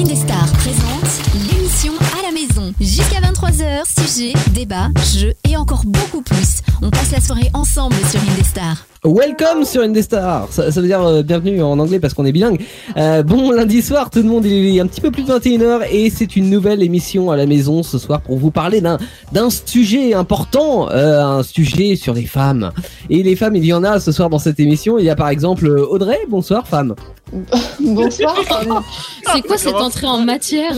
Indestar présente l'émission à la maison. Jusqu'à 23h, sujet, débat, jeux et encore beaucoup plus. On passe la soirée ensemble sur Indestar. Welcome sur Indestar. Ça, ça veut dire euh, bienvenue en anglais parce qu'on est bilingue. Euh, bon lundi soir, tout le monde il est un petit peu plus de 21h et c'est une nouvelle émission à la maison ce soir pour vous parler d'un d'un sujet important, euh, un sujet sur les femmes. Et les femmes, il y en a ce soir dans cette émission. Il y a par exemple Audrey. Bonsoir femme. Bonsoir. C'est quoi cette entrée en matière?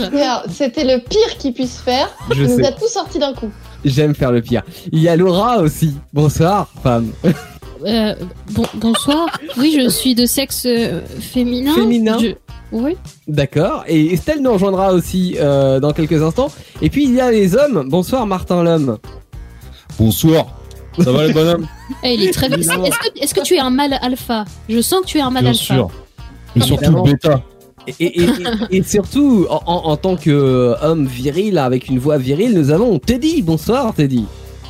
C'était le pire qu'il puisse faire. Je Il nous sais. a tout sorti d'un coup. J'aime faire le pire. Il y a Laura aussi. Bonsoir femme. Euh, bon, Bonsoir. Oui, je suis de sexe euh, féminin. Féminin. Je- Oui. D'accord. Et Estelle nous rejoindra aussi euh, dans quelques instants. Et puis il y a les hommes. Bonsoir Martin l'homme. Bonsoir. Ça va les bonhommes Eh, il est très. Est-ce que, est-ce que tu es un mâle alpha? Je sens que tu es un mâle Bien alpha. sûr. Et surtout bêta. Et, et- et- et surtout, en, en- en tant qu'homme viril avec une voix virile, nous avons Teddy. Bonsoir Teddy.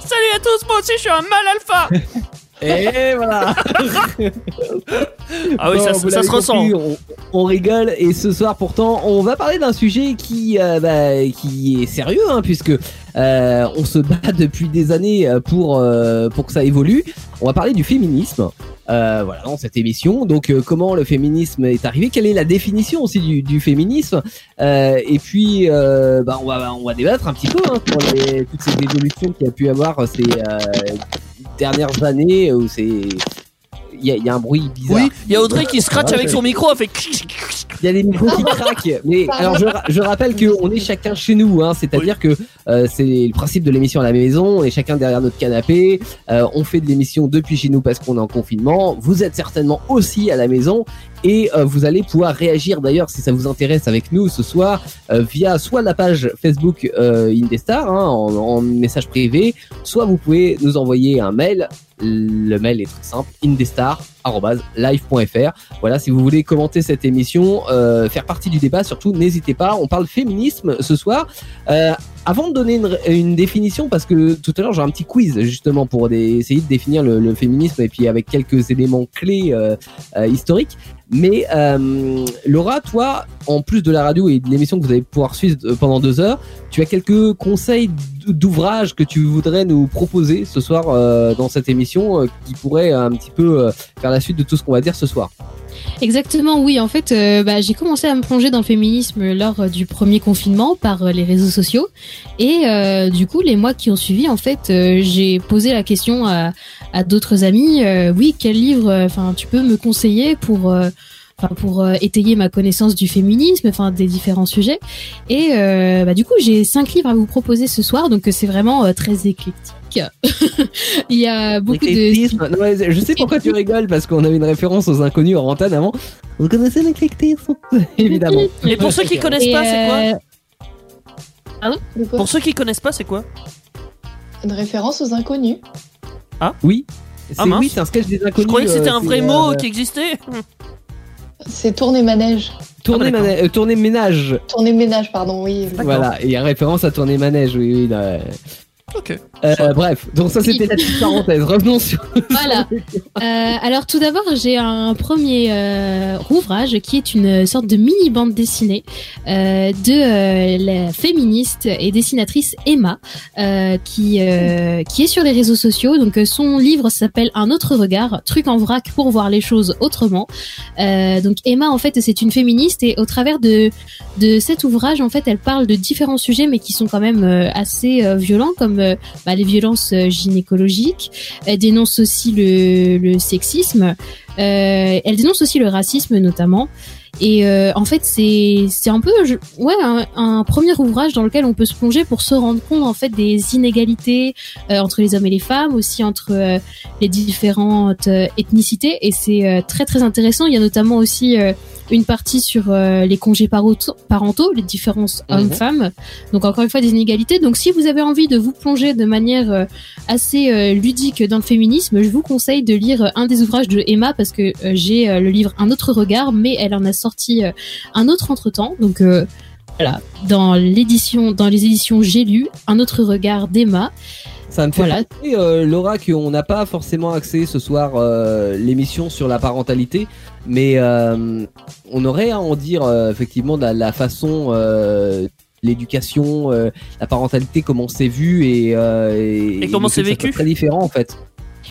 Salut à tous, moi aussi je suis un mal alpha Et voilà. Ah oui, Bon, ça, se ressent. On, on rigole et ce soir pourtant, on va parler d'un sujet qui euh, bah, qui est sérieux hein, puisque euh, on se bat depuis des années euh, pour euh, pour que ça évolue. On va parler du féminisme. Voilà dans cette émission. Donc comment le féminisme est arrivé? Quelle est la définition aussi du, du féminisme? Et puis bah, on va on va débattre un petit peu hein, sur les, toutes ces évolutions qu'il y a pu avoir ces dernières années où c'est y a, il y a un bruit bizarre. Oui, il y a Audrey qui scratch Ouais, avec son micro, elle fait. Il y a des micros qui craquent. Mais alors je, je rappelle qu'on est chacun chez nous, hein, c'est-à-dire que euh, c'est le principe de l'émission à la maison. On est chacun derrière notre canapé. Euh, on fait de l'émission depuis chez nous parce qu'on est en confinement. Vous êtes certainement aussi à la maison et euh, vous allez pouvoir réagir d'ailleurs si ça vous intéresse avec nous ce soir euh, via soit la page Facebook euh, Indestar hein, en, en message privé, soit vous pouvez nous envoyer un mail. Le mail est très simple indestar@live.fr. Voilà, si vous voulez commenter cette émission, euh, faire partie du débat, surtout n'hésitez pas. On parle féminisme ce soir. Euh, avant de donner une, définition, parce que tout à l'heure j'ai un petit quiz justement pour essayer de définir le, féminisme et puis avec quelques éléments clés euh, historiques. Mais euh, Laura, toi, en plus de la radio et de l'émission que vous allez pouvoir suivre euh, pendant deux heures, tu as quelques conseils d'ouvrages que tu voudrais nous proposer ce soir euh, dans cette émission euh, qui pourraient un petit peu euh, faire la suite de tout ce qu'on va dire ce soir? Exactement, oui. En fait, euh, bah, j'ai commencé à me plonger dans le féminisme lors euh, du premier confinement par euh, les réseaux sociaux. Et euh, du coup, les mois qui ont suivi, en fait, euh, j'ai posé la question à, à d'autres amis. euh, oui, quel livre euh, Enfin, tu peux me conseiller pour euh, Enfin, pour euh, étayer ma connaissance du féminisme, enfin des différents sujets. Et euh, bah, du coup, j'ai cinq livres à vous proposer ce soir, donc c'est vraiment euh, très éclectique. Il y a beaucoup de. Non, mais je sais pourquoi tu rigoles parce qu'on avait une référence aux inconnus en antenne avant. Vous connaissez l'éclectisme? Évidemment. Et pour ceux qui connaissent Et, pas, c'est quoi? Pour ceux qui connaissent pas, c'est quoi? Une référence aux inconnus. Oui. C'est Ah, mince. oui, c'est un sketch des inconnus. Je croyais que c'était euh, un vrai c'est, mot euh, qui existait. C'est tourner manège. Tourner, Ah, mana- euh, tourner ménage. Tourner ménage, pardon, oui. Voilà, et il y a référence à tourner manège, oui, oui. là. Ok. Euh, bref, donc ça c'était la petite parenthèse. Revenons sur. Voilà. Euh, alors tout d'abord, j'ai un premier euh, ouvrage qui est une sorte de mini bande dessinée euh, de euh, la féministe et dessinatrice Emma, euh, qui euh, qui est sur les réseaux sociaux. Donc euh, son livre s'appelle Un autre regard, truc en vrac pour voir les choses autrement. Euh, donc Emma, en fait, c'est une féministe et au travers de de cet ouvrage, en fait, elle parle de différents sujets, mais qui sont quand même euh, assez euh, violents, comme euh, bah, les violences euh, gynécologiques. Elle dénonce aussi le, sexisme. Euh, elle dénonce aussi le racisme, notamment. Et en fait, c'est un peu ouais un, un premier ouvrage dans lequel on peut se plonger pour se rendre compte en fait des inégalités entre les hommes et les femmes, aussi entre les différentes ethnicités. Et c'est très très intéressant. Il y a notamment aussi une partie sur euh, les congés parentaux, les différences Mhm. hommes-femmes. Donc encore une fois des inégalités. Donc si vous avez envie de vous plonger de manière euh, assez euh, ludique dans le féminisme, je vous conseille de lire euh, un des ouvrages de Emma parce que euh, j'ai euh, le livre Un autre regard, mais elle en a sorti un autre entre temps. Donc euh, voilà, dans l'édition, dans les éditions J'ai lu, Un autre regard d'Emma. Ça me fait Voilà. penser, euh, Laura, qu'on n'a pas forcément axé ce soir euh, l'émission sur la parentalité, mais euh, on aurait à en dire euh, effectivement la, la façon, euh, l'éducation, euh, la parentalité, comment c'est vu et, euh, Et comment c'est vécu. Très différent en fait.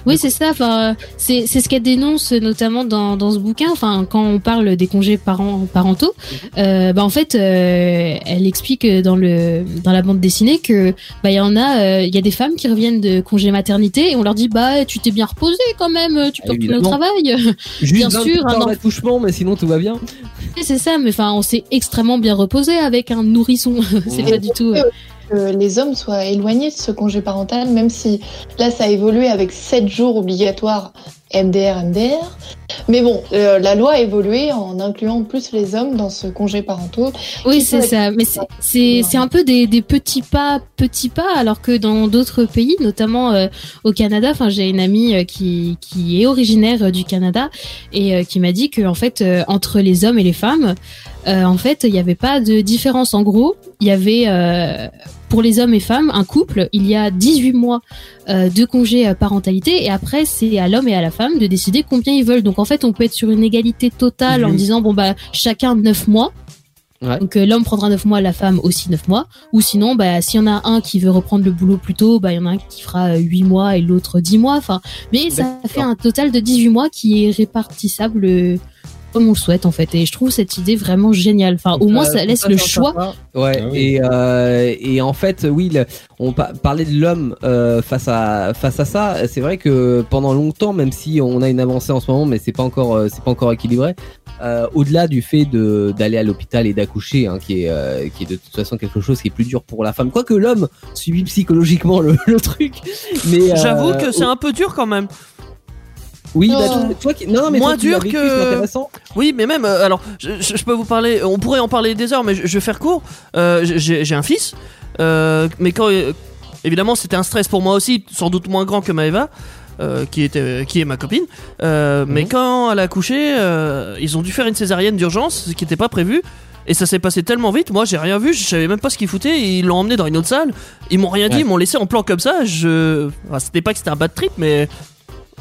Oui, c'est ça. Enfin, c'est c'est ce qu'elle dénonce notamment dans dans ce bouquin. Enfin, quand on parle des congés parents parentaux, euh, bah en fait, euh, elle explique dans le dans la bande dessinée que bah il y en a, euh, il y a des femmes qui reviennent de congé maternité et on leur dit bah tu t'es bien reposé quand même, tu peux retourner au travail. Juste Bien 28 sûr, un d'accouchement, mais sinon tout va bien. c'est ça, mais enfin on s'est extrêmement bien reposé avec un nourrisson. c'est Ouais. pas du tout. Que les hommes soient éloignés de ce congé parental, même si là ça a évolué avec 7 jours obligatoires MDR, MDR. Mais bon, euh, la loi a évolué en incluant plus les hommes dans ce congé parentaux. Oui, c'est ça. Mais c'est- un peu des, des petits pas, petits pas, alors que dans d'autres pays, notamment euh, au Canada, enfin j'ai une amie euh, qui qui est originaire du Canada et euh, qui m'a dit que en fait entre les hommes et les femmes, en fait il n'y avait pas de différence. En gros, il y avait pour les hommes et femmes un couple, il y a 18 mois euh, de congé euh, parentalité et après c'est à l'homme et à la femme de décider combien ils veulent. Donc en fait on peut être sur une égalité totale en Mhm. disant bon bah chacun 9 mois. Ouais. Donc euh, l'homme prendra 9 mois, la femme aussi 9 mois. Ou sinon, bah, s'il y en a un qui veut reprendre le boulot plus tôt, bah, il y en a un qui fera 8 mois et l'autre 10 mois. Enfin, mais ça fait un total de 18 mois qui est répartissable comme on le souhaite en fait. Et je trouve cette idée vraiment géniale. Enfin, au moins Euh, ça laisse le choix. Ouais. Ah. Et euh, et en fait, oui, le- on pa- parlait de l'homme euh, face à face à ça. C'est vrai que pendant longtemps, même si on a une avancée en ce moment, mais c'est pas encore c'est pas encore équilibré. euh, Au-delà du fait de d'aller à l'hôpital et d'accoucher, hein, qui est euh, qui est de toute façon quelque chose qui est plus dur pour la femme. Quoique l'homme subit psychologiquement le, le truc. Mais euh, J'avoue que c'est un peu dur quand même. Oui, bah, Non. toi, toi qui- non, non, mais Moins toi dur vécu, que- intéressant. Oui, mais même, euh, alors, je, je- je peux vous parler, on pourrait en parler des heures, mais je, je vais faire court. Euh, j'ai un fils, euh, mais quand, euh, évidemment, c'était un stress pour moi aussi, sans doute moins grand que Maëva. euh, qui, était, qui est ma copine, Euh, mais Mhm. quand elle a accouché, euh, ils ont dû faire une césarienne d'urgence, ce qui n'était pas prévu, et ça s'est passé tellement vite. Moi, j'ai rien vu, je savais même pas ce qu'ils foutaient. Ils l'ont emmené dans une autre salle, ils m'ont rien dit, Ouais. ils m'ont laissé en plan comme ça. Je, enfin, c'était pas que c'était un bad trip, mais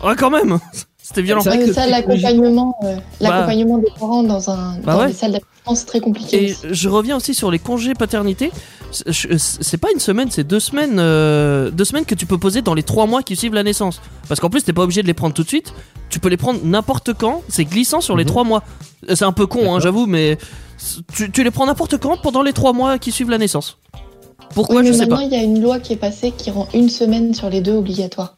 ouais, quand même, c'était violent. C'est vrai Ouais, que ça, l'accompagnement, euh, l'accompagnement des parents dans, un, Bah dans ouais. les salles d'accouchement, c'est très compliqué. Et aussi. je reviens aussi sur les congés paternité. C'est- je- pas une semaine, c'est deux semaines, euh, deux semaines que tu peux poser dans les trois mois qui suivent la naissance. Parce qu'en plus, t'es pas obligé de les prendre tout de suite. Tu peux les prendre n'importe quand. C'est glissant sur les Mhm. trois mois. Euh, C'est un peu con, hein, j'avoue, mais tu, tu les prends n'importe quand pendant les trois mois qui suivent la naissance. Pourquoi Oui, je mais sais maintenant, il y a une loi qui est passée qui rend une semaine sur les deux obligatoire.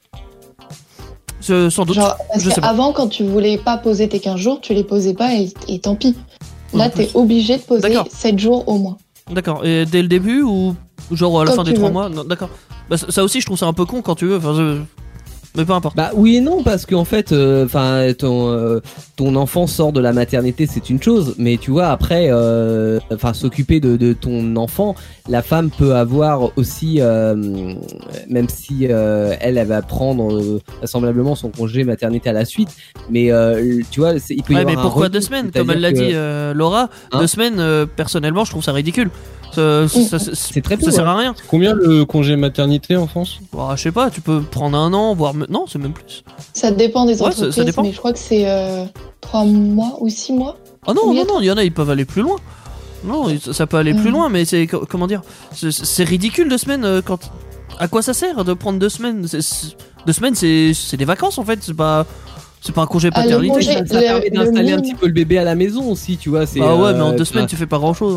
Je- sans doute. Genre, parce je sais pas. qu'avant, quand tu voulais pas poser tes 15 jours, tu les posais pas et, et tant pis. Là, plus. t'es obligé de poser D'accord. 7 jours au moins. D'accord. Et dès le début ou genre à la Quand fin des tu trois veux. mois? Non, D'accord. Bah, ça aussi, je trouve ça un peu con quand tu veux. Enfin, je- Mais peu importe. Bah oui et non parce qu'en fait, euh, enfin ton euh, ton enfant sort de la maternité, c'est une chose, mais tu vois après, euh, enfin s'occuper de, de ton enfant, la femme peut avoir aussi, euh, même si euh, elle, elle va prendre euh, vraisemblablement son congé maternité à la suite, mais euh, tu vois, il peut y Ouais, avoir mais pourquoi deux semaines Comme elle l'a que dit euh, Laura, Hein deux semaines, euh, personnellement, je trouve ça ridicule. Ça, ça- ça- C'est très peu. ça sert hein. à rien. Combien le congé maternité en France? Bah, je sais pas, tu peux prendre un an, voire. Non, c'est même plus. Ça dépend des Ouais, ça- ça entreprises, dépend. mais je crois que c'est 3 mois ou 6 mois. Oh non, non, non, il y en a, ils peuvent aller plus loin. Non, ça peut aller plus Mhm. loin, mais c'est. co- Comment dire C'est- ridicule deux semaines euh, quand. À quoi ça sert de prendre deux semaines? Deux semaines, c'est c'est des vacances en fait, c'est pas. C'est pas un congé Ah, paternité. congé- Ça, ça le- permet le d'installer un petit peu le bébé à la maison aussi, tu vois. c'est, Bah ouais, mais en euh, deux semaines, tu fais pas grand chose.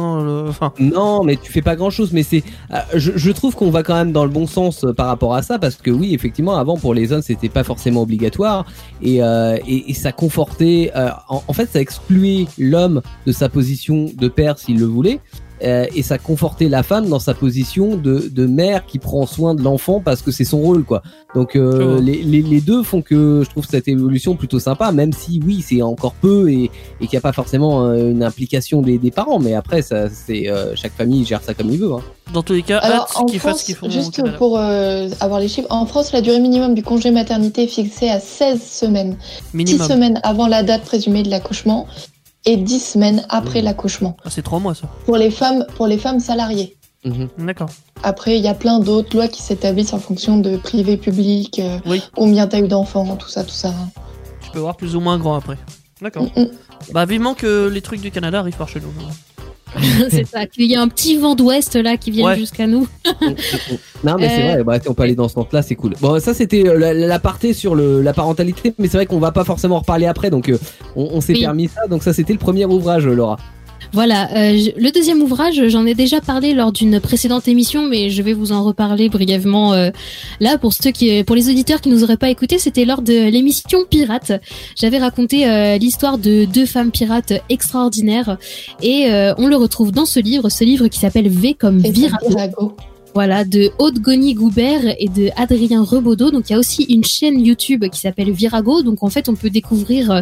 Enfin. Non, mais tu fais pas grand chose. Mais c'est, euh, je, je trouve qu'on va quand même dans le bon sens euh, par rapport à ça, parce que oui, effectivement, avant pour les hommes, c'était pas forcément obligatoire, et euh, et, et ça confortait, euh, en, en fait, ça excluait l'homme de sa position de père s'il le voulait. Euh, et ça confortait la femme dans sa position de, de mère qui prend soin de l'enfant parce que c'est son rôle quoi. Donc euh, les, les, les deux font que je trouve cette évolution plutôt sympa, même si oui c'est encore peu et, et qu'il n'y a pas forcément euh, une implication des, des parents, mais après ça c'est euh, chaque famille gère ça comme il veut. Hein. Dans tous les cas, Alors, en qu'ils fassent France, ce qu'ils font. juste pour euh, avoir les chiffres, en France, la durée minimum du congé maternité est fixée à 16 semaines. 6 Minimum. semaines avant la date présumée de l'accouchement et 10 semaines après Mmh. l'accouchement. Ah, c'est trois mois ça. Pour les femmes, pour les femmes salariées. Mhm. D'accord. Après, il y a plein d'autres lois qui s'établissent en fonction de privé, public, euh, Oui. combien t'as eu d'enfants, tout ça, tout ça. Je peux voir plus ou moins grand après. D'accord. Mm, mm. Bah vivement que les trucs du Canada arrivent par chez nous. c'est ça. Qu'il y a un petit vent d'ouest là qui vient Ouais. jusqu'à nous. Non mais c'est Euh, vrai, bah, on peut aller dans ce sens-là, c'est cool. Bon ça c'était euh, la- l'aparté sur le, la parentalité, mais c'est vrai qu'on va pas forcément en reparler après, donc euh, on, on s'est Oui. permis ça, donc ça c'était le premier ouvrage Laura. Voilà, euh, je- le deuxième ouvrage, j'en ai déjà parlé lors d'une précédente émission, mais je vais vous en reparler brièvement euh, là pour ceux qui, pour les auditeurs qui nous auraient pas écouté, c'était lors de l'émission Pirate. J'avais raconté euh, l'histoire de deux femmes pirates extraordinaires et euh, on le retrouve dans ce livre, ce livre qui s'appelle V comme Virago. Voilà, de Aude Goni Goubert et de Adrien Rebaudot. Donc il y a aussi une chaîne YouTube qui s'appelle Virago. Donc en fait, on peut découvrir euh,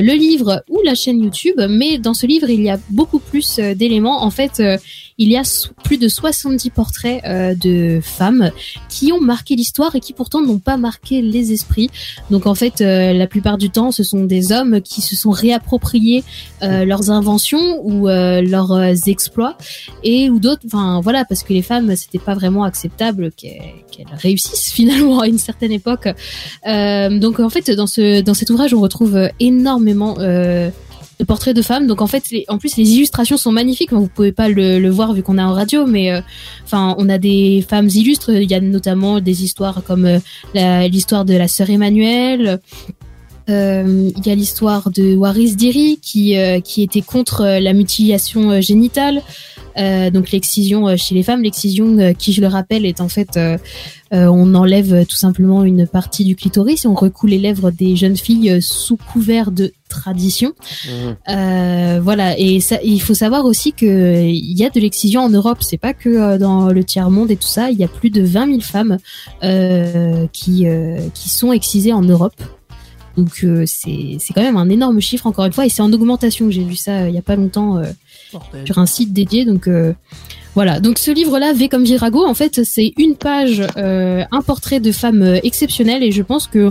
le livre ou la chaîne YouTube. Mais dans ce livre, il y a beaucoup plus euh, d'éléments. En fait, euh, il y a plus de 70 portraits euh, de femmes qui ont marqué l'histoire et qui pourtant n'ont pas marqué les esprits. Donc en fait, euh, la plupart du temps, ce sont des hommes qui se sont réappropriés euh, leurs inventions ou leurs exploits et ou d'autres enfin voilà parce que les femmes c'était pas vraiment acceptable qu'elles réussissent finalement à une certaine époque donc en fait dans ce dans cet ouvrage on retrouve énormément de portraits de femmes donc en fait les- en plus les illustrations sont magnifiques. Vous pouvez pas le, le voir vu qu'on est en radio mais euh, enfin on a des femmes illustres. Il y a notamment des histoires comme euh, l'histoire de la sœur Emmanuelle. Euh, il y a l'histoire de Waris Diri qui euh, qui était contre euh, la mutilation euh, génitale, donc l'excision euh, chez les femmes. L'excision, euh, qui je le rappelle, est en fait euh, euh, on enlève euh, tout simplement une partie du clitoris et on recoue les lèvres des jeunes filles euh, sous couvert de tradition. Euh, voilà, et ça, il faut savoir aussi que euh, il y a de l'excision en Europe. C'est pas que euh, dans le tiers monde et tout ça. Il y a plus de 20 000 femmes euh, qui euh, qui sont excisées en Europe. Donc euh, c'est quand même un énorme chiffre encore une fois et c'est en augmentation. J'ai vu ça euh, il y a pas longtemps euh. Sur un site dédié. Donc euh, voilà. Donc ce livre-là, V comme Virago, en fait, c'est une page, euh, un portrait de femme euh, exceptionnelle et je pense que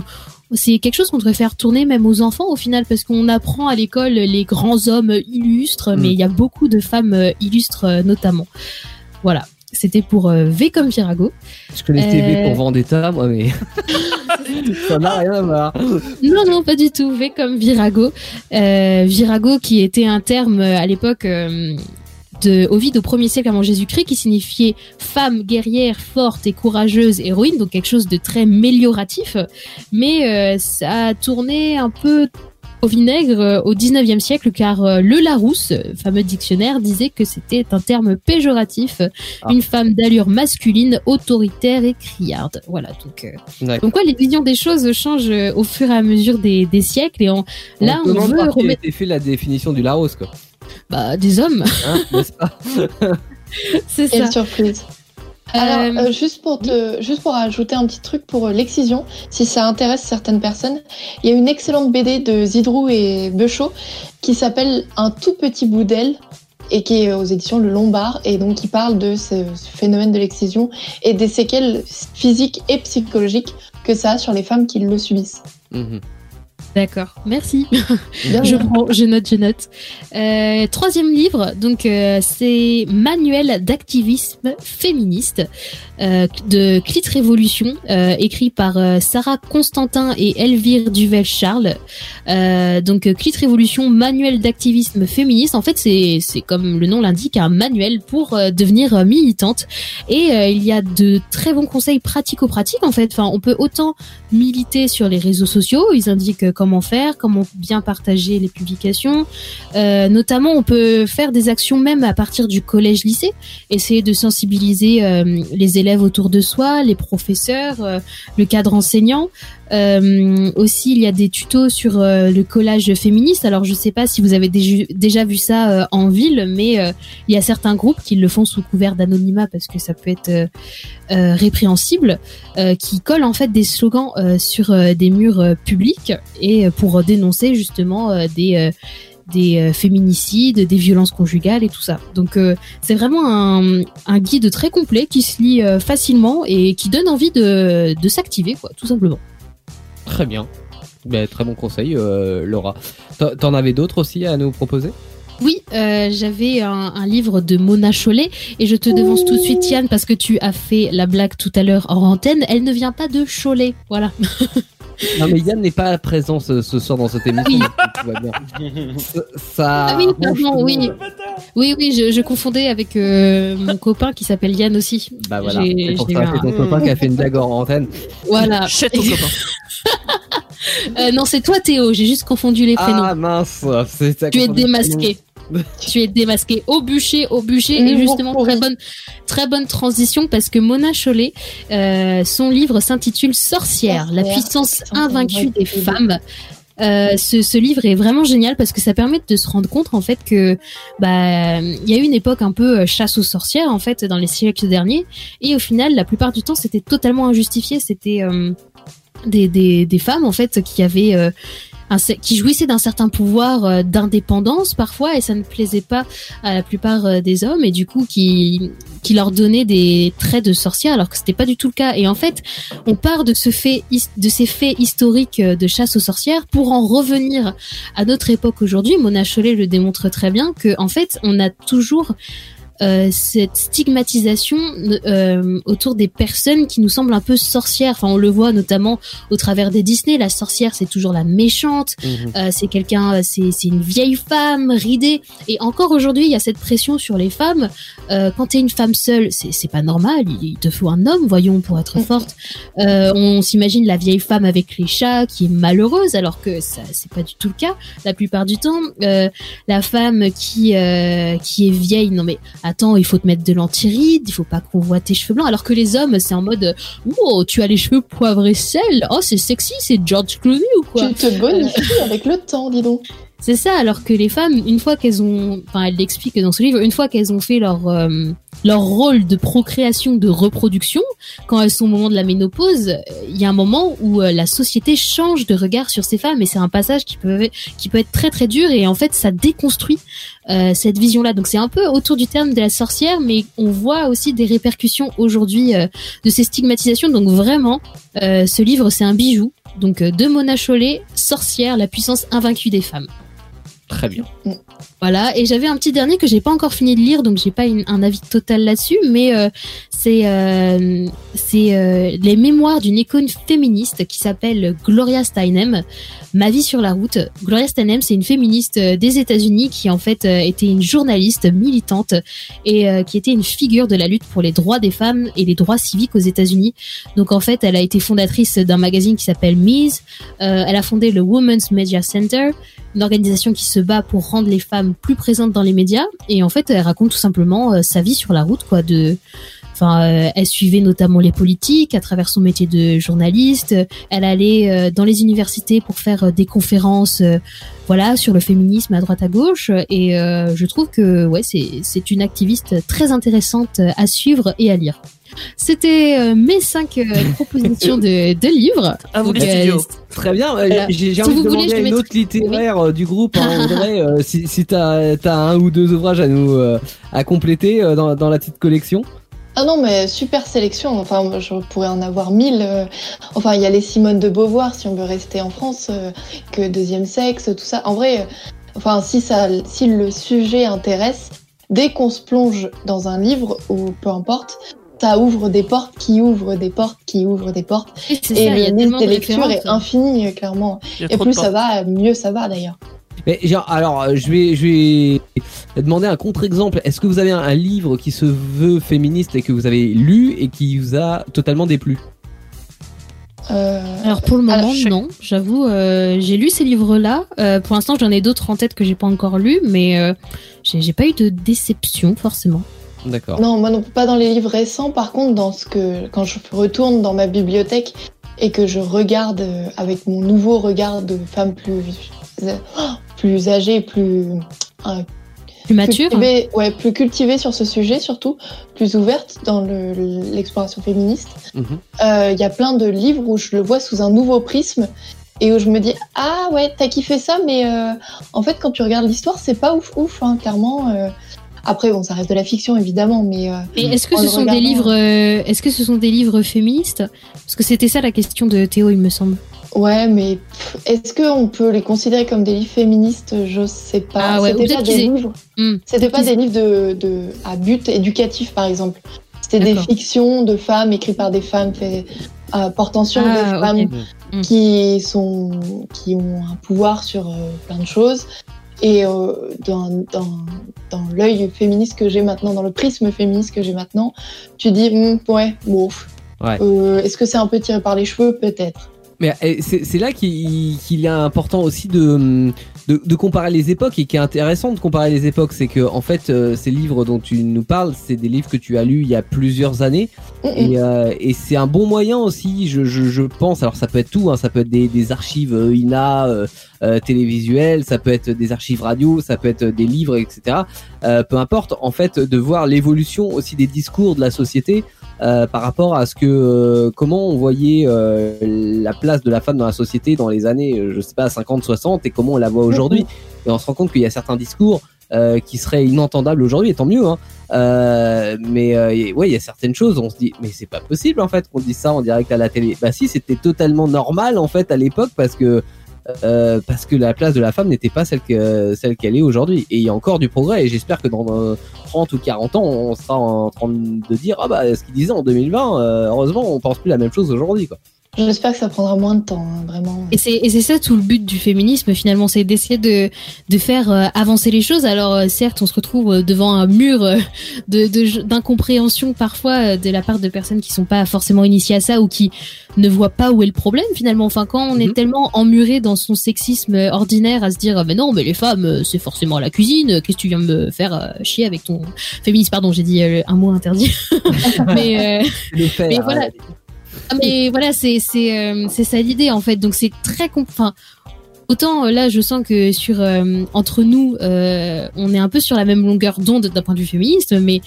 c'est quelque chose qu'on devrait faire tourner même aux enfants au final parce qu'on apprend à l'école les grands hommes illustres, Mm. mais il y a beaucoup de femmes illustres notamment. Voilà. C'était pour euh, V comme Virago. Je connaissais V Euh. pour Vendetta, moi mais ça n'a rien à voir. Non, non, pas du tout. V comme Virago. Euh, Virago qui était un terme euh, à l'époque euh, de Ovide au 1er siècle avant Jésus-Christ qui signifiait femme guerrière forte et courageuse héroïne, donc quelque chose de très mélioratif. Mais euh, ça a tourné un peu au vinaigre euh, au 19e siècle car euh, le Larousse, euh, fameux dictionnaire, disait que c'était un terme péjoratif, Ah. une femme d'allure masculine, autoritaire et criarde. Voilà, donc euh, donc quoi, les visions des choses changent au fur et à mesure des, des siècles et on, là on veut par qui a remettre été fait la définition du Laros quoi. bah, des hommes, Hein, n'est-ce pas c'est ça. Quelle surprise. Alors, Euh, euh, juste, pour te, juste pour ajouter un petit truc pour euh, l'excision, si ça intéresse certaines personnes, il y a une excellente BD de Zidrou et Beuchot qui s'appelle Un tout petit bout d'aile et qui est aux éditions Le Lombard et donc qui parle de ce, ce phénomène de l'excision et des séquelles physiques et psychologiques que ça a sur les femmes qui le subissent. Mhm. D'accord, merci. Je prends, je note, je note. Euh, troisième livre, donc euh, c'est Manuel d'activisme féministe euh, de Clit Révolution, euh, écrit par euh, Sarah Constantin et Elvire Duvel-Charles. Euh, donc Clit Révolution, manuel d'activisme féministe. En fait, c'est c'est comme le nom l'indique, un manuel pour euh, devenir militante. Et euh, il y a de très bons conseils pratico-pratiques. En fait, enfin, on peut autant militer sur les réseaux sociaux. Ils indiquent comment faire, comment bien partager les publications. Euh, notamment, on peut faire des actions même à partir du collège-lycée, essayer de sensibiliser euh, les élèves autour de soi, les professeurs, euh, le cadre enseignant. Euh, aussi, il y a des tutos sur euh, le collage féministe. Alors, je sais pas si vous avez déjà, vu ça euh, en ville, mais euh, il y a certains groupes qui le font sous couvert d'anonymat parce que ça peut être répréhensible, qui collent en fait des slogans sur des murs publics et pour dénoncer justement des des féminicides, des violences conjugales et tout ça. Donc c'est vraiment un, guide très complet qui se lit facilement et qui donne envie de, de s'activer, tout simplement. Très bien. Ben, très bon conseil, euh, Laura. T'en- avais d'autres aussi à nous proposer? Oui, euh, j'avais un, livre de Mona Chollet et je te devance tout de suite Yann parce que tu as fait la blague tout à l'heure en antenne. Elle ne vient pas de Cholet, voilà. Non, mais Yann n'est pas présent ce, ce soir dans cette émission. Oui. va bien. Ça, ça Ah oui, pardon, oui. Oui, oui, je, je confondais avec euh, mon copain qui s'appelle Yann aussi. Bah voilà, c'est pour ça c'est ton un- copain qui a fait une blague en antenne. Voilà. Chète ton copain. Euh, non, c'est toi Théo, j'ai juste confondu les prénoms. Ah mince, c'est tu es démasqué. Tu es démasqué au bûcher, au bûcher. Mmh, et justement, très bonne, très bonne transition parce que Mona Chollet, euh, son livre s'intitule Sorcière, la puissance invaincue des femmes. Euh, ce, ce livre est vraiment génial parce que ça permet de se rendre compte en fait que bah il y a eu une époque un peu euh, chasse aux sorcières en fait dans les siècles derniers. Et au final la plupart du temps c'était totalement injustifié. C'était euh, des, des, des femmes en fait qui avaient euh, qui jouissaient d'un certain pouvoir euh, d'indépendance parfois et ça ne plaisait pas à la plupart euh, des hommes et du coup qui qui leur donnaient des traits de sorcière alors que c'était pas du tout le cas. Et en fait on part de ce fait de ces faits historiques euh, de chasse aux sorcières pour en revenir à notre époque aujourd'hui. Mona Chollet le démontre très bien que en fait on a toujours euh, cette stigmatisation euh, autour des personnes qui nous semblent un peu sorcières. Enfin, on le voit notamment au travers des Disney. La sorcière, c'est toujours la méchante. Mhm. Euh, c'est quelqu'un, euh, c'est c'est une vieille femme ridée. Et encore aujourd'hui, il y a cette pression sur les femmes. Euh, quand t'es une femme seule, c'est c'est pas normal. Il, il te faut un homme, voyons, pour être forte. Euh, on s'imagine la vieille femme avec les chats qui est malheureuse, alors que ça c'est pas du tout le cas. La plupart du temps, euh, la femme qui euh, qui est vieille, non mais attends, il faut te mettre de l'antiride, il faut pas qu'on voit tes cheveux blancs. Alors que les hommes, c'est en mode, oh, tu as les cheveux poivre et sel, oh c'est sexy, c'est George Clooney ou quoi Tu te bonifies avec le temps, dis donc. c'est ça, alors que les femmes, une fois qu'elles ont, enfin, elle l'explique dans ce livre, une fois qu'elles ont fait leur euh, leur rôle de procréation, de reproduction, quand elles sont au moment de la ménopause, euh, il y a un moment où euh, la société change de regard sur ces femmes et c'est un passage qui peut qui peut être très très dur et en fait ça déconstruit euh, cette vision-là. Donc c'est un peu autour du terme de la sorcière, mais on voit aussi des répercussions aujourd'hui euh, de ces stigmatisations. Donc vraiment, euh, ce livre c'est un bijou. Donc euh, de Mona Chollet, Sorcière, la puissance invaincue des femmes. Très bien. Voilà, et j'avais un petit dernier que j'ai pas encore fini de lire, donc j'ai pas un avis total là-dessus, mais euh, c'est euh, euh, les mémoires d'une icône féministe qui s'appelle Gloria Steinem, Ma vie sur la route. Gloria Steinem, c'est une féministe des États-Unis qui en fait était une journaliste militante et qui était une figure de la lutte pour les droits des femmes et les droits civiques aux États-Unis. Donc en fait, elle a été fondatrice d'un magazine qui s'appelle Mise. Elle a fondé le Women's Media Center une organisation qui se bat pour rendre les femmes plus présentes dans les médias. Et en fait elle raconte tout simplement euh, sa vie sur la route quoi de enfin euh, elle suivait notamment les politiques à travers son métier de journaliste. Elle allait euh, dans les universités pour faire des conférences voilà sur le féminisme à droite à gauche. Et je trouve que ouais c'est c'est une activiste très intéressante à suivre et à lire c'était euh, mes cinq euh, propositions de, de livres À vous Donc, euh. Très bien. euh, Voilà. J'ai Si envie vous de voulez, demander je à une autre littéraire euh, du groupe, hein, euh, si, si t'as as un ou deux ouvrages à nous euh, à compléter euh, dans, dans la petite collection. Ah non, mais super sélection. Enfin, je pourrais en avoir mille. Enfin, il y a les Simone de Beauvoir, si on veut rester en France, que Deuxième Sexe, tout ça. En vrai, enfin, si, ça, si le sujet intéresse, dès qu'on se plonge dans un livre, ou peu importe, ça ouvre des portes qui ouvrent des portes qui ouvrent des portes. Et Et ça, le liste des de lectures est infini, clairement. Et plus ça va, mieux ça va d'ailleurs. Mais genre, alors, euh, je vais, je vais demander un contre-exemple. Est-ce que vous avez un, un livre qui se veut féministe et que vous avez lu et qui vous a totalement déplu? Euh, Alors pour le moment, Alors, je- non. J'avoue, euh, j'ai lu ces livres-là. Euh, pour l'instant, j'en ai d'autres en tête que j'ai pas encore lus, mais euh, j'ai pas eu de déception forcément. D'accord. Non, moi non plus pas dans les livres récents. Par contre, dans ce que quand je retourne dans ma bibliothèque et que je regarde euh, avec mon nouveau regard de femme plus euh, plus âgée, plus euh, Plus mature. cultivée, ouais, plus cultivée sur ce sujet surtout, plus ouverte dans le- l'exploration féministe. Mhm. Euh, Il y a plein de livres où je le vois sous un nouveau prisme et où je me dis ah ouais t'as kiffé ça mais euh, en fait quand tu regardes l'histoire c'est pas ouf ouf hein, clairement. Après bon ça reste de la fiction évidemment mais euh, Et est-ce que ce sont des regardant, livres euh, Est-ce que ce sont des livres féministes? Parce que c'était ça la question de Théo, il me semble. Ouais, mais est-ce qu'on peut les considérer comme des livres féministes? Je sais pas. Ah ouais, ou C'était pas des livres. Hmm. C'était pas des livres de, de à but éducatif, par exemple. C'était des fictions de femmes écrites par des femmes, fait, euh, portant sur Ah, des femmes Mm. qui sont qui ont un pouvoir sur euh, plein de choses. Et euh, dans, dans, dans l'œil féministe que j'ai maintenant, dans le prisme féministe que j'ai maintenant, tu dis Hmm, ouais, bon. Ouais. Euh, Est-ce que c'est un peu tiré par les cheveux? Peut-être. Mais euh, c'est là qu'il est important aussi de, de, de comparer les époques et qui est intéressant de comparer les époques, c'est que en fait euh, ces livres dont tu nous parles, c'est des livres que tu as lus il y a plusieurs années et, euh, et c'est un bon moyen aussi, je, je, je pense. Alors ça peut être tout, hein, ça peut être des, des archives euh, INA euh, télévisuelles, ça peut être des archives radio, ça peut être des livres, etc. Euh, peu importe, en fait, de voir l'évolution aussi des discours de la société euh, par rapport à ce que euh, comment on voyait euh, la place de la femme dans la société dans les années, euh, je sais pas, 50, 60 et comment on la voit aujourd'hui. Et on se rend compte qu'il y a certains discours euh, qui seraient inentendables aujourd'hui, et tant mieux. Hein. Euh, mais euh, ouais, il y a certaines choses, on se dit, mais c'est pas possible en fait qu'on dise ça en direct à la télé. Bah si, c'était totalement normal en fait à l'époque parce que euh, parce que la place de la femme n'était pas celle que celle qu'elle est aujourd'hui. Et il y a encore du progrès. Et j'espère que dans euh, 30 ou 40 ans, on sera en train de dire ah bah ce qu'ils disaient en 2020. euh, heureusement, on pense plus la même chose aujourd'hui quoi. J'espère que ça prendra moins de temps, hein, vraiment. Et c'est et c'est ça tout le but du féminisme finalement, c'est d'essayer de de faire euh, avancer les choses. Alors euh, certes, on se retrouve euh, devant un mur euh, de de- d'incompréhension parfois de la part de personnes qui sont pas forcément initiées à ça ou qui ne voient pas où est le problème finalement. Enfin, quand on Mhm. est tellement emmuré dans son sexisme ordinaire à se dire mais non, mais les femmes c'est forcément la cuisine. Qu'est-ce que tu viens me faire euh, chier avec ton féminisme? Pardon, j'ai dit euh, un mot interdit. mais euh, Le faire. Mais voilà. Ah, mais voilà, euh, c'est ça l'idée en fait. Donc c'est très enfin autant euh, là je sens que sur euh, entre nous on est un peu sur la même longueur d'onde d'un point de vue féministe, mais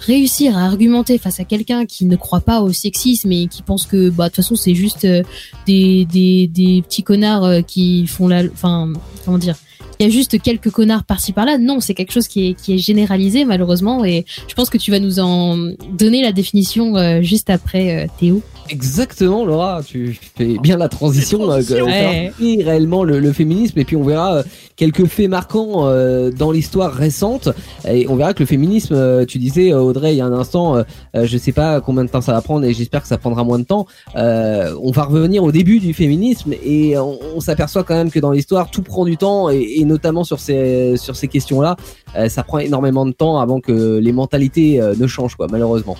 réussir à argumenter face à quelqu'un qui ne croit pas au sexisme et qui pense que bah de toute façon c'est juste des des des petits connards qui font la enfin comment dire il y a juste quelques connards par-ci par-là. Non, c'est quelque chose qui est, qui est généralisé malheureusement et je pense que tu vas nous en donner la définition euh, juste après euh, Théo. Exactement, Laura, tu fais bien la transition. Transition. euh, faire Ouais. compris réellement le, le féminisme et puis on verra euh, quelques faits marquants euh, dans l'histoire récente et on verra que le féminisme, tu disais Audrey il y a un instant, je sais pas combien de temps ça va prendre et j'espère que ça prendra moins de temps. Euh, on va revenir au début du féminisme et on, on s'aperçoit quand même que dans l'histoire tout prend du temps et, et notamment sur ces questions-là, euh, ça prend énormément de temps avant que les mentalités euh, ne changent quoi malheureusement.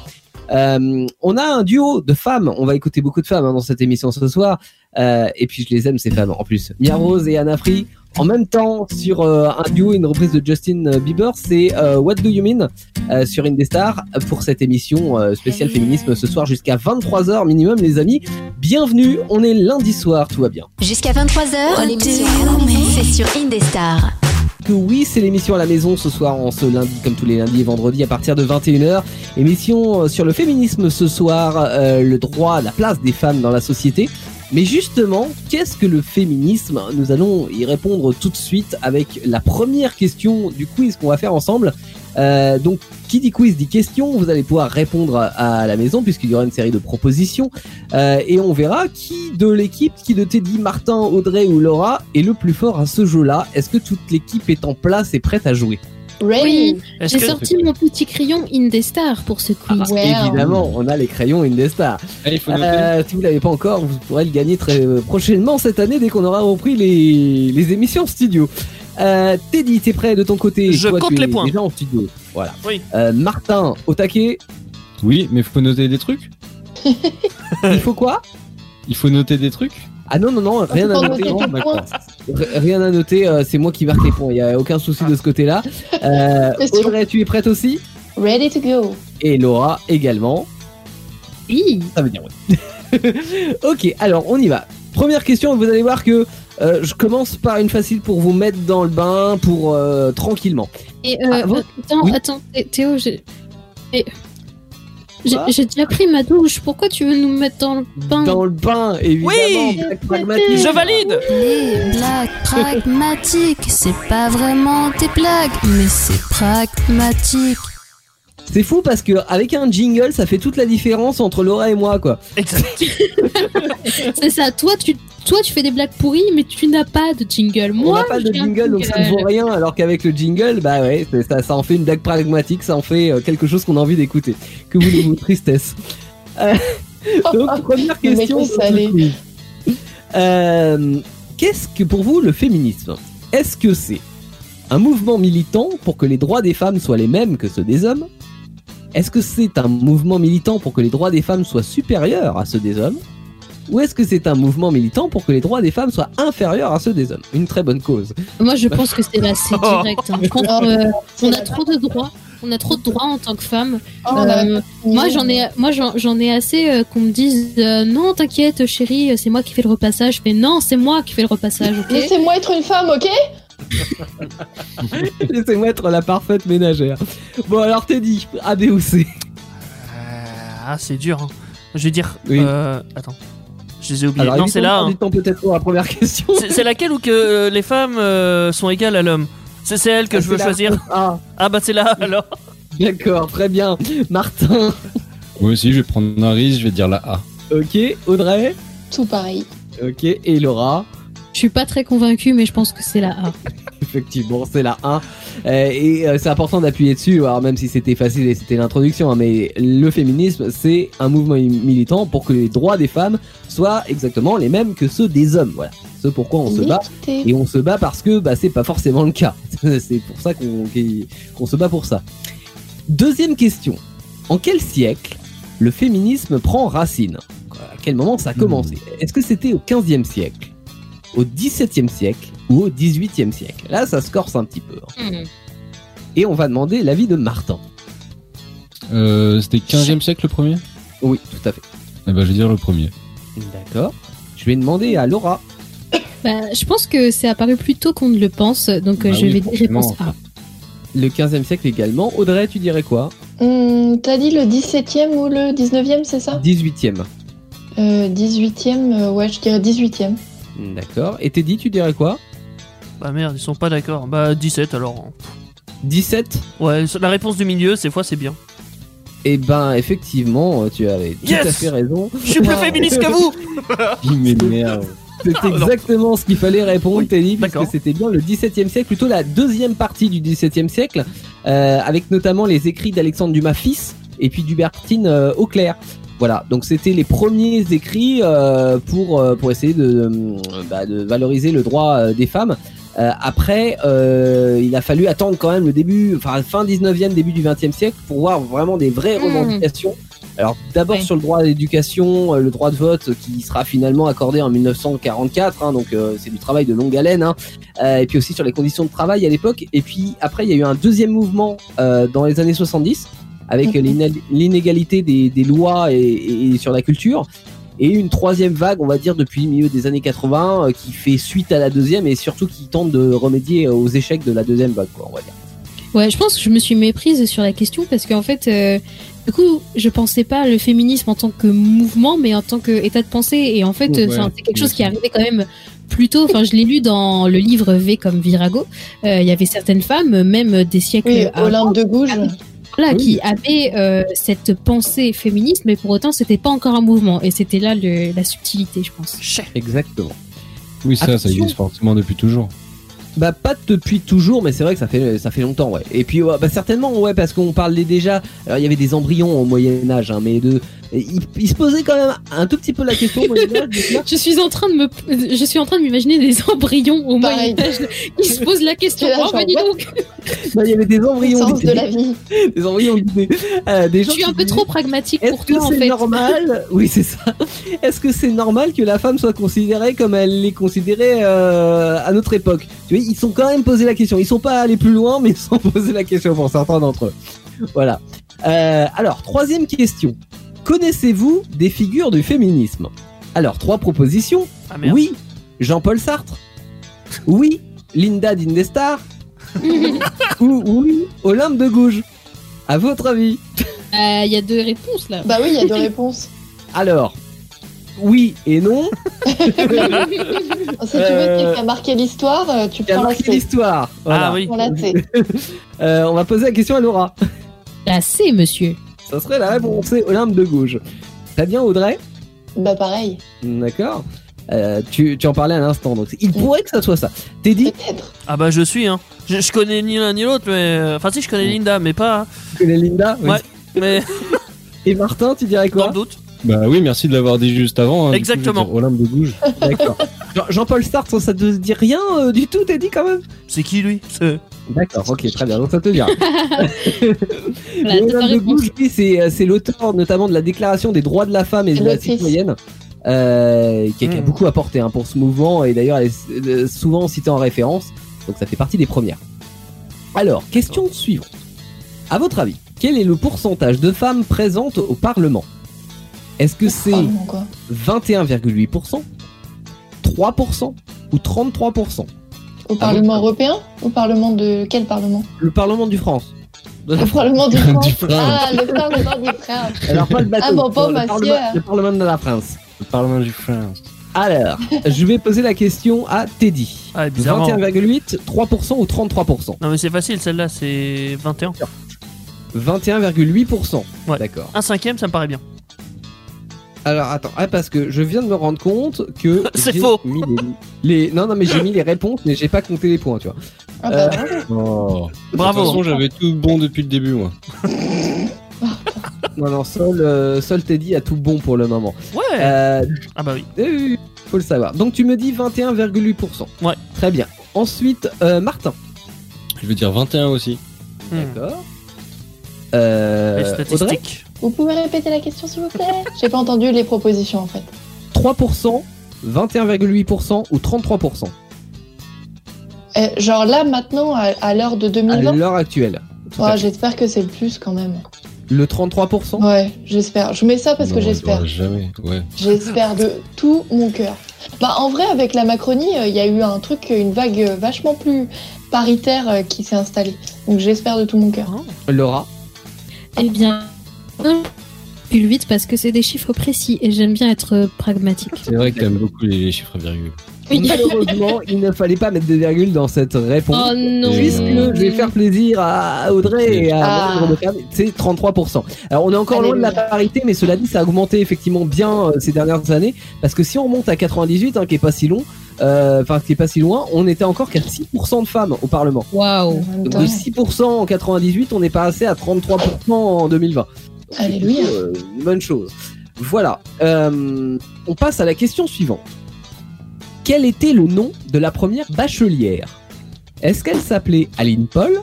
Euh, on a un duo de femmes. On va écouter beaucoup de femmes hein, dans cette émission ce soir. Et puis je les aime ces femmes en plus. Mia Rose et Anna Free. En même temps sur euh, un duo, une reprise de Justin Bieber, c'est euh, What Do You Mean euh, sur Indestar pour cette émission euh, spéciale féminisme ce soir jusqu'à 23h minimum les amis. Bienvenue, on est lundi soir, tout va bien. Jusqu'à 23h, l'émission c'est sur Indestar. que oui, c'est l'émission à la maison ce soir, en ce lundi, comme tous les lundis et vendredis à partir de 21h. Émission euh, sur le féminisme ce soir, euh, le droit, la place des femmes dans la société. Mais justement, qu'est-ce que le féminisme? Nous allons y répondre tout de suite avec la première question du quiz qu'on va faire ensemble. Euh, donc, qui dit quiz dit question. Vous allez pouvoir répondre à la maison puisqu'il y aura une série de propositions. Euh, et on verra qui de l'équipe, qui de Teddy, Martin, Audrey ou Laura est le plus fort à ce jeu-là. Est-ce que toute l'équipe est en place et prête à jouer? Ready Oui. J'ai que sorti mon petit crayon Indestar pour ce quiz. Ah. Évidemment, on a les crayons Indestar. Allez, faut. Euh, si vous l'avez pas encore, vous pourrez le gagner très euh, prochainement cette année dès qu'on aura repris les, les émissions studio. Euh, Teddy, t'es prêt de ton côté? Je Toi, compte tu les es points. Déjà en studio. Voilà. Oui. Euh, Martin, au taquet, Oui, mais il faut noter des trucs. il faut quoi? Il faut noter des trucs. Ah non, non, non, rien à noter. Rien à noter, euh, c'est moi qui marque les points, il n'y a aucun souci de ce côté-là. Euh. Audrey, tu es prête aussi? Ready to go. Et Laura également. Oui. Ça veut dire oui. ok, alors on y va. Première question, vous allez voir que euh, je commence par une facile pour vous mettre dans le bain pour euh, tranquillement. Et euh, Ah, vous- attends, Oui. attends, Thé- Théo, j'ai et- j'ai déjà pris ma douche. Pourquoi tu veux nous mettre dans le bain Dans le bain, évidemment. Oui pragmatique. Je valide Les blagues pragmatiques, c'est pas vraiment des blagues, mais c'est pragmatique. C'est fou parce que avec un jingle, ça fait toute la différence entre Laura et moi, quoi. C'est ça. Toi, tu, toi, tu fais des blagues pourries, mais tu n'as pas de jingle. On Moi, n'a pas de jingle, donc ça ne vaut rien. Alors qu'avec le jingle, bah ouais, ça, ça en fait une blague pragmatique, ça en fait euh, quelque chose qu'on a envie d'écouter. Que voulez-vous, tristesse? Euh, donc première question. Euh, Qu'est-ce que pour vous le féminisme Est-ce que c'est un mouvement militant pour que les droits des femmes soient les mêmes que ceux des hommes Est-ce que c'est un mouvement militant pour que les droits des femmes soient supérieurs à ceux des hommes Ou est-ce que c'est un mouvement militant pour que les droits des femmes soient inférieurs à ceux des hommes Une très bonne cause. Moi, je pense que c'est là, c'est direct. hein. Je pense Oh, que, euh, on a trop de droits. On a trop de droits en tant que femme. Oh, a- Euh, moi, j'en ai, moi, j'en ai assez euh, qu'on me dise euh, non, t'inquiète, chérie, c'est moi qui fais le repassage. Mais non, c'est moi qui fais le repassage, ok? Laissez-moi être une femme, ok? Laissez-moi être la parfaite ménagère. Bon alors Teddy, A, B ou C? Euh, ah, c'est dur. hein. Je vais dire. Oui. euh, attends. Je les ai oubliés. Alors non, c'est là. hein. temps peut-être pour la première question. C'est c'est laquelle où que euh, les femmes euh, sont égales à l'homme? C'est c'est elle que Ah, je veux choisir. Ah, Ah bah c'est là alors. d'accord, très bien. Martin, Moi aussi, je vais prendre un risque, je vais dire la A. ok. Audrey, Tout pareil. ok. Et Laura, Je suis pas très convaincue, mais je pense que c'est la A. effectivement, c'est la 1. Euh, et euh, c'est important d'appuyer dessus, alors même si c'était facile et c'était l'introduction, hein, mais le féminisme, c'est un mouvement militant pour que les droits des femmes soient exactement les mêmes que ceux des hommes. Voilà. Ce pourquoi on se bat. Et on se bat parce que bah, c'est pas forcément le cas. c'est pour ça qu'on se bat pour ça. Deuxième question. En quel siècle le féminisme prend racine? À quel moment ça a commencé? Est-ce que c'était au 15e siècle? Au 17e siècle Ou au 18e siècle Là, ça se corse un petit peu. hein. Et on va demander l'avis de Martin. Euh, C'était 15e siècle le premier? Oui, tout à fait. Eh ben, je vais dire le premier. D'accord. Je vais demander à Laura. Bah, je pense que c'est apparu plus tôt qu'on ne le pense, donc euh, Bah je oui, vais dire réponse A. Le 15e siècle également. Audrey, tu dirais quoi? Hum, T'as dit le 17e ou le 19e, c'est ça? 18e. euh, 18e, euh, ouais, je dirais 18e. D'accord. Et Teddy, tu dirais quoi? Bah merde, ils sont pas d'accord. Bah 17 alors. 17 Ouais, la réponse du milieu, ces fois c'est bien. Eh ben, effectivement, euh, tu avais tout Yes à fait raison. Je suis plus féministe que vous. C'est exactement ce qu'il fallait répondre, Oui, Teddy, puisque d'accord. c'était bien le 17e siècle, plutôt la deuxième partie du 17e siècle, euh, avec notamment les écrits d'Alexandre Dumas fils et puis d'Hubertine euh, Auclair. Voilà, donc c'était les premiers écrits euh, pour euh, pour essayer de, euh, bah, de valoriser le droit euh, des femmes. Euh, après, euh, il a fallu attendre quand même le début, enfin fin 19e, début du 20e siècle pour voir vraiment des vraies Mmh. revendications. Alors d'abord sur le droit à l'éducation, euh, le droit de vote qui sera finalement accordé en 1944, hein, donc euh, c'est du travail de longue haleine. Hein. Euh, et puis aussi sur les conditions de travail à l'époque. Et puis après il y a eu un deuxième mouvement euh, dans les années 70 avec Mhm. l'iné- l'inégalité des, des lois et, sur la culture. Et une troisième vague, on va dire, depuis le milieu des années 80, euh, qui fait suite à la deuxième et surtout qui tente de remédier aux échecs de la deuxième vague, quoi, on va dire. Ouais, je pense que je me suis méprise sur la question parce qu'en fait, euh, du coup, je pensais pas le féminisme en tant que mouvement, mais en tant qu'état de pensée. Et en fait, Ouais, c'est quelque chose qui est arrivé quand même plus tôt. Enfin, je l'ai lu dans le livre V comme Virago. Euh, Il y avait certaines femmes, même des siècles Oui, avant, Olympe de Gouges. Voilà, Oui. qui avaient euh, cette pensée féministe, mais pour autant, c'était pas encore un mouvement. Et c'était là le, la subtilité, je pense. Exactement. Oui, ça, ça existe forcément depuis toujours. Bah pas depuis toujours, mais c'est vrai que ça fait ça fait longtemps, ouais. Et puis ouais, bah, certainement, ouais, parce qu'on parlait déjà. Alors il y avait des embryons au Moyen Âge, hein, mais de, il, il se posait quand même un tout petit peu la question Je suis en train de me, je suis en train de m'imaginer des embryons au. Moyen Âge qui se posent la question. Là, Oh, bah, dis donc, bah, il y avait des embryons, Sens de d'idées, la vie. des embryons. Euh, des je gens suis qui un peu disaient, trop pragmatique Est-ce pour que toi en c'est fait. normal Oui, c'est ça. Est-ce que c'est normal que la femme soit considérée comme elle est considérée euh, à notre époque? Tu vois, ils sont quand même posé la question. Ils sont pas allés plus loin, mais ils sont posé la question pour certains d'entre eux. Voilà. Euh, alors, troisième question. Connaissez-vous des figures du féminisme? Alors, trois propositions. Ah. Oui, Jean-Paul Sartre. Oui, Linda Dindestar. Ou oui, Olympe de Gouges. À votre avis? Euh, Il y a deux réponses là. Bah oui, il y a deux réponses. Alors, oui et non. Si tu veux, Euh, qui a marqué l'histoire, euh, tu a prends la marqué l'histoire. Voilà. Ah oui. Euh, on va poser la question à Laura. La C, monsieur. Ça serait la réponse C, Olympe de Gouges. Très bien, Audrey Bah pareil, D'accord. Euh, tu, tu en parlais à l'instant, donc il pourrait que ça soit ça. Teddy, peut-être. Ah bah je suis, hein. Je, je connais ni l'un ni l'autre, mais. euh, Enfin, si, je connais Linda, mais pas. tu connais Linda Oui. Ouais. Mais Et Martin, tu dirais dans quoi le doute. Bah oui, merci de l'avoir dit juste avant. hein. Coup, Exactement. dire Olympe de Gouges. D'accord. Jean- Jean-Paul Sartre, ça te dit rien euh, du tout, Teddy, quand même? C'est qui lui? C'est- D'accord, ok, très bien, donc ça te dit rien. Voilà, Olympe de. Gouges, lui, c'est euh, c'est l'auteur notamment de la Déclaration des droits de la femme et de la citoyenne. euh, qui, a- qui a Mm. beaucoup apporté hein, pour ce mouvement et d'ailleurs elle est euh, souvent citée en référence donc ça fait partie des premières. Alors, question suivante. À votre avis, quel est le pourcentage de femmes présentes au Parlement? Est-ce que c'est Oh, non, quoi. 21,8%, 3% ou 33% Au Parlement européen Au Parlement de quel Parlement Le Parlement du France. De Au Parlement du France. Ah, le Parlement du France. Alors pas le bateau. Ah bon, pas le, parlement, le Parlement de la France. Le Parlement du France. Alors, je vais poser la question à Teddy. Ah, bizarrement. 21,8, 3% ou 33% Non, mais c'est facile, celle-là, c'est 21. 21,8%. Ouais. D'accord. Un cinquième, ça me paraît bien. Alors attends, ah, parce que je viens de me rendre compte que C'est j'ai faux. mis les, les- non non mais j'ai mis les réponses mais j'ai pas compté les points tu vois. Ah, Euh, bah, bravo. Oh. Bravo. De toute façon, j'avais tout bon depuis le début, moi. Non non seul euh, seul Teddy a tout bon pour le moment. Ouais. Euh, Ah bah oui. euh, faut le savoir. Donc tu me dis 21,8%. Ouais. Très bien. Ensuite euh, Martin. Je vais dire 21 aussi. Hmm. D'accord. Euh, Les Audrey statistiques. Vous pouvez répéter la question, s'il vous plaît? J'ai pas entendu les propositions, en fait. 3%, 21,8% ou 33% Euh, genre là, maintenant, à, à l'heure de à 2020 l'heure actuelle. À Ouais. J'espère que c'est le plus quand même. Le 33% Ouais, j'espère. Je mets ça parce que j'espère. Jamais, ouais. J'espère de tout mon cœur. Bah, en vrai, avec la Macronie, euh, il y a eu un truc, une vague euh, vachement plus paritaire euh, qui s'est installée. Donc j'espère de tout mon cœur. Laura? Eh bien, plus 8 parce que c'est des chiffres précis et j'aime bien être pragmatique. C'est vrai que t'aimes beaucoup les chiffres virgules. Oui. Malheureusement, il ne fallait pas mettre de virgule dans cette réponse. Oh non. Puisque je vais faire plaisir à Audrey et à Ah. c'est 33%. Alors on est encore loin de la parité, mais cela dit, ça a augmenté effectivement bien euh, ces dernières années. Parce que si on remonte à 98, hein, qui est pas si long, euh, enfin qui est pas si loin, on était encore qu'à 6% de femmes au Parlement. Waouh. De 6% en 98, on est passé à 33% en 2020. Alléluia. euh, une bonne chose. Voilà. Euh, on passe à la question suivante. Quel était le nom de la première bachelière? Est-ce qu'elle s'appelait Aline Paul?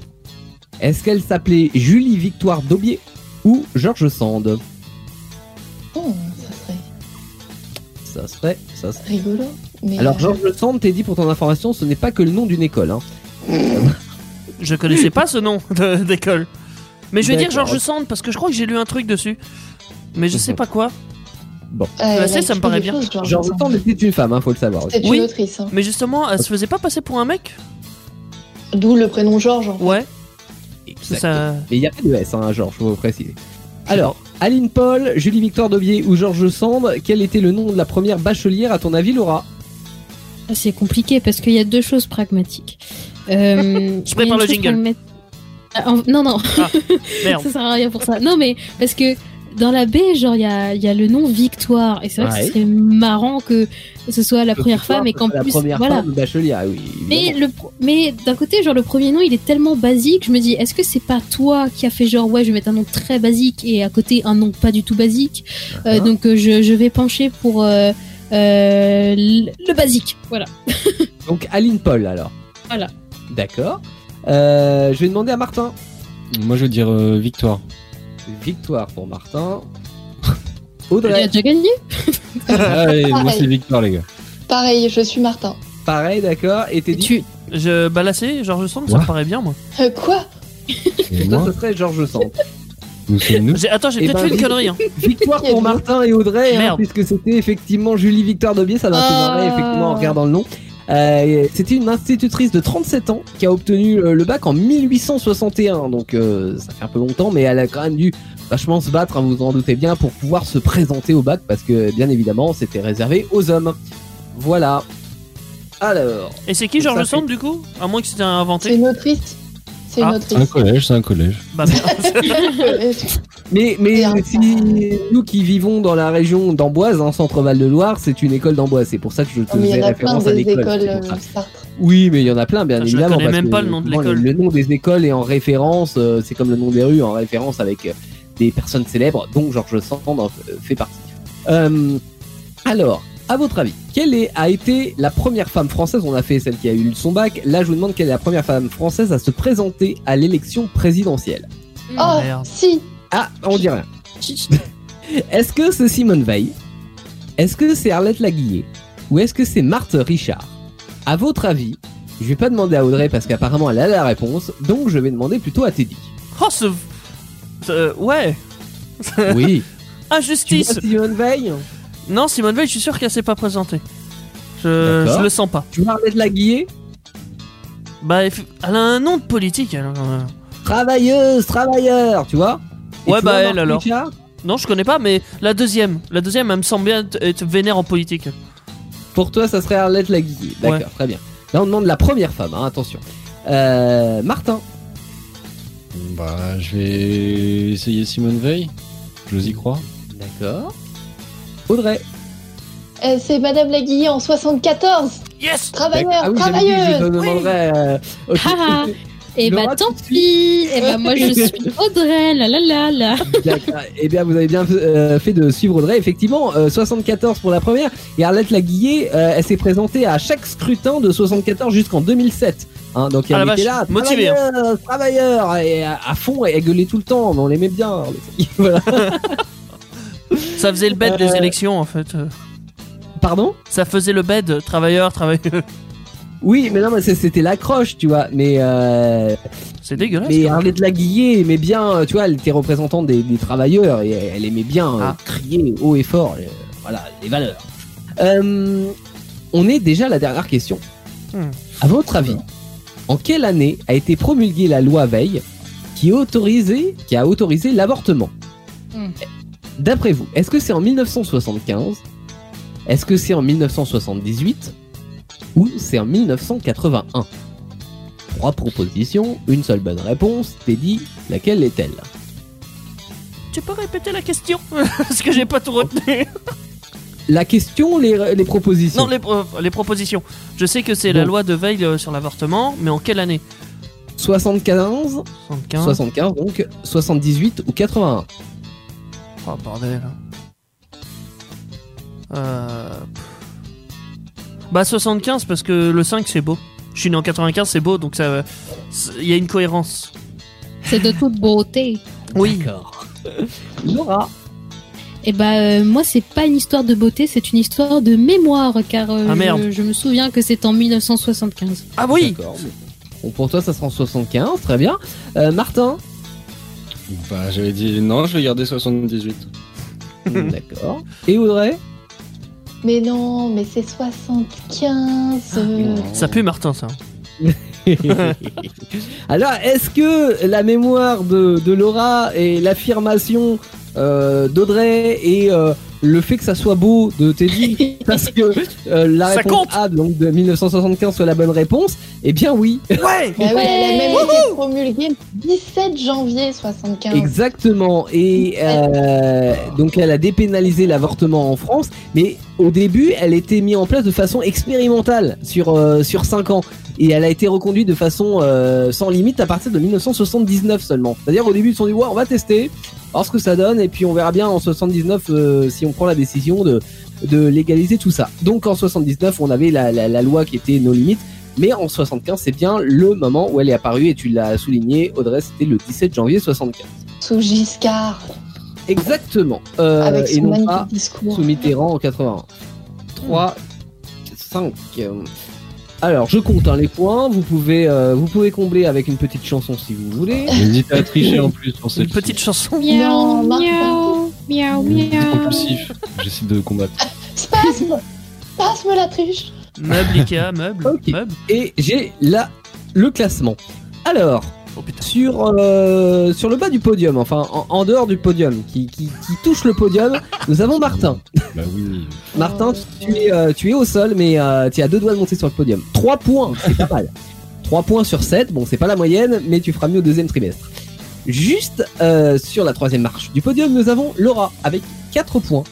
Est-ce qu'elle s'appelait Julie Victoire Daubier ou Georges Sand? Oh, ça serait Ça serait, ça serait. rigolo. Mais Alors euh, Georges Sand, t'es dit pour ton information, ce n'est pas que le nom d'une école. Hein. Je connaissais pas ce nom d'école. Mais je vais dire. Georges Sand parce que je crois que j'ai lu un truc dessus. Mais je sais pas quoi. euh, elle a ça, me paraît bien. choses, Georges Georges Sand. Était une femme, hein, faut le savoir. aussi. C'est Oui. une autrice. hein. Mais justement, elle se faisait pas passer pour un mec D'où le prénom Georges. en fait. Ouais. Ça. Mais il y a pas de S, hein, Georges, faut préciser. Alors, Aline Paul, Julie Victoire Daubier ou Georges Sand, quel était le nom de la première bachelière à ton avis, Laura? C'est compliqué parce qu'il y a deux choses pragmatiques. Euh, Je prépare le jingle. Ah, en- Non, non, Merde. ça sert à rien pour ça. Non, mais parce que dans la baie, genre, il y a, il y a le nom Victoire. Et c'est vrai Ouais. que ce serait marrant que ce soit la première Victoire, femme et qu'en c'est plus. La première voilà. femme bachelière, oui. Mais, le, mais d'un côté, genre, le premier nom, il est tellement basique. Je me dis, est-ce que c'est pas toi qui a fait genre, ouais, je vais mettre un nom très basique et à côté un nom pas du tout basique? Euh. Donc, euh, je, je vais pencher pour euh, euh, le le basique. Voilà. Donc Aline Paul, alors. Voilà. D'accord. Euh, je vais demander à Martin. Moi, je veux dire euh, victoire. Victoire pour Martin. Il a Audrey, déjà gagné Allez, moi, c'est victoire, les gars. Pareil, je suis Martin. pareil, d'accord. Et t'es dit tu... Je balassé Georges Sand, ça me paraît bien moi. Euh, quoi Et Toi, moi, ce serait Georges Sand. J'ai- Attends, j'ai Eh peut-être ben, fait une oui. connerie. Hein. Victoire pour. Martin et Audrey, hein, Merde. puisque c'était effectivement Julie Victoire Daubier, ça m'a fait Ah. marrer effectivement en regardant le nom. Euh, c'était une institutrice de 37 ans qui a obtenu euh, le bac en 1861, donc euh, ça fait un peu longtemps, mais elle a quand même dû vachement se battre, hein, vous vous en doutez bien, pour pouvoir se présenter au bac, parce que bien évidemment c'était réservé aux hommes. Voilà. Alors, Et c'est qui Georges fait- Sand du coup? À moins que c'était C'est inventé. une autrice. C'est Ah, un collège, c'est un collège. Bah. Mais, mais si nous qui vivons dans la région d'Amboise, en centre Val de Loire, c'est une école d'Amboise. C'est pour ça que je te mais il y faisais en a plein référence à des l'école. euh. Oui, mais il y en a plein, bien Je évidemment. connais parce même que, pas le nom de l'école. Le nom des écoles est en référence, euh, c'est comme le nom des rues en référence avec euh, des personnes célèbres, dont Georges Sand fait partie. Euh, alors, à votre avis, quelle est, a été la première femme française On a fait celle qui a eu son bac. Là, je vous demande quelle est la première femme française à se présenter à l'élection présidentielle. Oh, merde. si Ah, on dit rien. Est-ce que c'est Simone Veil? Est-ce que c'est Arlette Laguillet? Ou est-ce que c'est Marthe Richard? À votre avis, je vais pas demander à Audrey parce qu'apparemment elle a la réponse, donc je vais demander plutôt à Teddy. Oh, ce. ce- ouais. Oui. tu vois Injustice. Simone Veil? Non, Simone Veil, je suis sûr qu'elle s'est pas présentée. Je, je le sens pas. Tu vois Arlette Laguillet Bah, elle a un nom de politique. elle, euh. Travailleuse, travailleur, tu vois Et Ouais, tu bah, vois elle, alors. Richard Non, je connais pas, mais la deuxième. La deuxième, elle me semble bien être- vénère en politique. Pour toi, ça serait Arlette Laguillet. D'accord, Ouais. très bien. Là, on demande la première femme, hein, attention. Euh, Martin. Bah, je vais essayer Simone Veil. J'ose y croire. D'accord. Audrey. Euh, C'est Madame Laguillet en 74 Yes Travailleur, Ah oui, je travailleuse euh. Ah, Et Laura, bah tant pis. Et bah moi je suis Audrey. La la la la. D'accord. Eh bien, vous avez bien euh, fait de suivre Audrey. Effectivement, euh, 74 pour la première. Et Arlette Laguillet, euh, elle s'est présentée à chaque scrutin de 74 jusqu'en 2007. Hein, donc elle Ah était là, motivée, hein. travailleur, travailleur, et à, à fond, et elle gueulait tout le temps. Mais on l'aimait bien. voilà. Ça faisait le bed Euh. des élections, en fait. euh. Pardon? Ça faisait le bed, travailleur, travailleur. Oui, mais non, mais c'était l'accroche, tu vois. Mais euh, C'est dégueulasse. mais. Arlette Laguillet aimait bien, euh, tu vois, elle était représentante des, des travailleurs et elle aimait bien euh, Ah. crier haut et fort, euh, voilà, les valeurs. Euh, on est déjà à la dernière question. Hmm. À votre avis, en quelle année a été promulguée la loi Veil qui, qui a autorisé l'avortement? Hmm. D'après vous, est-ce que c'est en 1975 Est-ce que c'est en 1978 Ou c'est en 1981 Trois propositions, une seule bonne réponse. Teddy, laquelle est-elle? Tu peux répéter la question Parce que j'ai pas tout retenu. La question, les, les propositions Non, les, pro- les propositions. Je sais que c'est la loi de Veil euh, sur l'avortement, mais en quelle année? 75, 75 75 donc, 78 ou 81 Oh bordel. Euh... pff. Bah 75 parce que le 5 c'est beau. Je suis né en 95, c'est beau, donc ça, c'est- il y a une cohérence. C'est de toute beauté. Oui. D'accord. Laura Et bah euh, moi c'est pas une histoire de beauté, c'est une histoire de mémoire car euh, Ah, merde. je, je me souviens que c'est en 1975. Ah oui. D'accord. Bon, pour toi, ça sera en 75, très bien. Euh, Martin Bah, j'avais dit non, je vais garder 78. D'accord. Et Audrey? Mais non, mais c'est 75 euh, Ça pue Martin ça. Alors, est-ce que la mémoire de, de Laura et l'affirmation euh, d'Audrey et euh, le fait que ça soit beau de Teddy, parce que euh, la Ça réponse compte A donc de 1975 soit la bonne réponse, eh bien oui, Ouais. Bah oui, elle a Ouais. même été promulguée le 17 janvier 75. exactement. Et euh, donc elle a dépénalisé l'avortement en France, mais au début, elle était mise en place de façon expérimentale sur euh, sur 5 ans. Et elle a été reconduite de façon euh, sans limite à partir de 1979 seulement. C'est-à-dire au début ils se sont dit ouais on va tester, voir ce que ça donne et puis on verra bien en 79 euh, si on prend la décision de de légaliser tout ça. Donc en 79 on avait la, la, la loi qui était nos limites, mais en 75 c'est bien le moment où elle est apparue et tu l'as souligné Audrey c'était le 17 janvier 75. Sous Giscard, Exactement. Euh, avec et son non magnifique pas discours. sous Mitterrand en 81. 3, 5. Alors, je compte hein, les points. Vous pouvez, euh, vous pouvez combler avec une petite chanson si vous voulez. N'hésitez à tricher en plus pour Une celle petite chanson. Miaou, miaou, C'est miaou. compulsif. J'essaie de combattre. Spasme Spasme la triche Meuble Ikea, meuble, Ok. meuble. Et j'ai là le classement. Alors, Oh sur, euh, sur le bas du podium, enfin en, en dehors du podium, qui, qui, qui touche le podium, nous avons Martin. Bah oui. Martin, tu es, euh, tu es au sol, mais euh, tu es à deux doigts de monter sur le podium. 3 points, c'est pas mal. 3 points sur 7. Bon, c'est pas la moyenne, mais tu feras mieux au deuxième trimestre. Juste euh, sur la troisième marche du podium, nous avons Laura avec 4 points.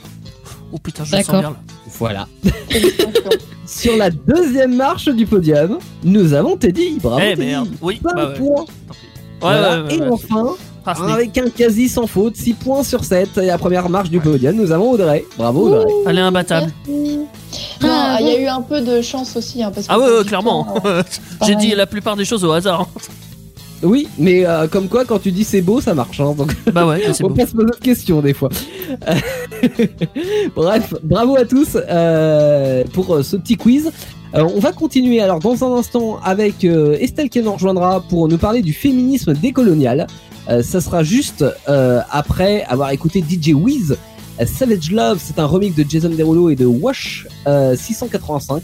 Oh putain, je sens bien là. Voilà. Sur la deuxième marche du podium, nous avons Teddy. Bravo. Eh Teddy. merde, oui, 5 bah ouais. points. Tant pis. Ouais, Voilà. ouais, ouais, Et ouais. enfin, Ah, avec un quasi sans faute, 6 points sur 7. Et la première marche du podium, nous avons Audrey. Bravo Audrey. Elle est imbattable. Non, il y a eu un peu de chance aussi. Hein, parce que Ah ouais, clairement. euh, J'ai dit la plupart des choses au hasard. Oui, mais euh, comme quoi, quand tu dis c'est beau, ça marche. hein, donc bah ouais, c'est on beau. peut se poser de questions des fois. Bref, bravo à tous euh, pour euh, ce petit quiz. Euh, on va continuer alors dans un instant avec Estelle qui nous rejoindra pour nous parler du féminisme décolonial. Ça sera juste après avoir écouté DJ Wiz. Savage Love, c'est un remix de Jason Derulo et de Wash euh, 685.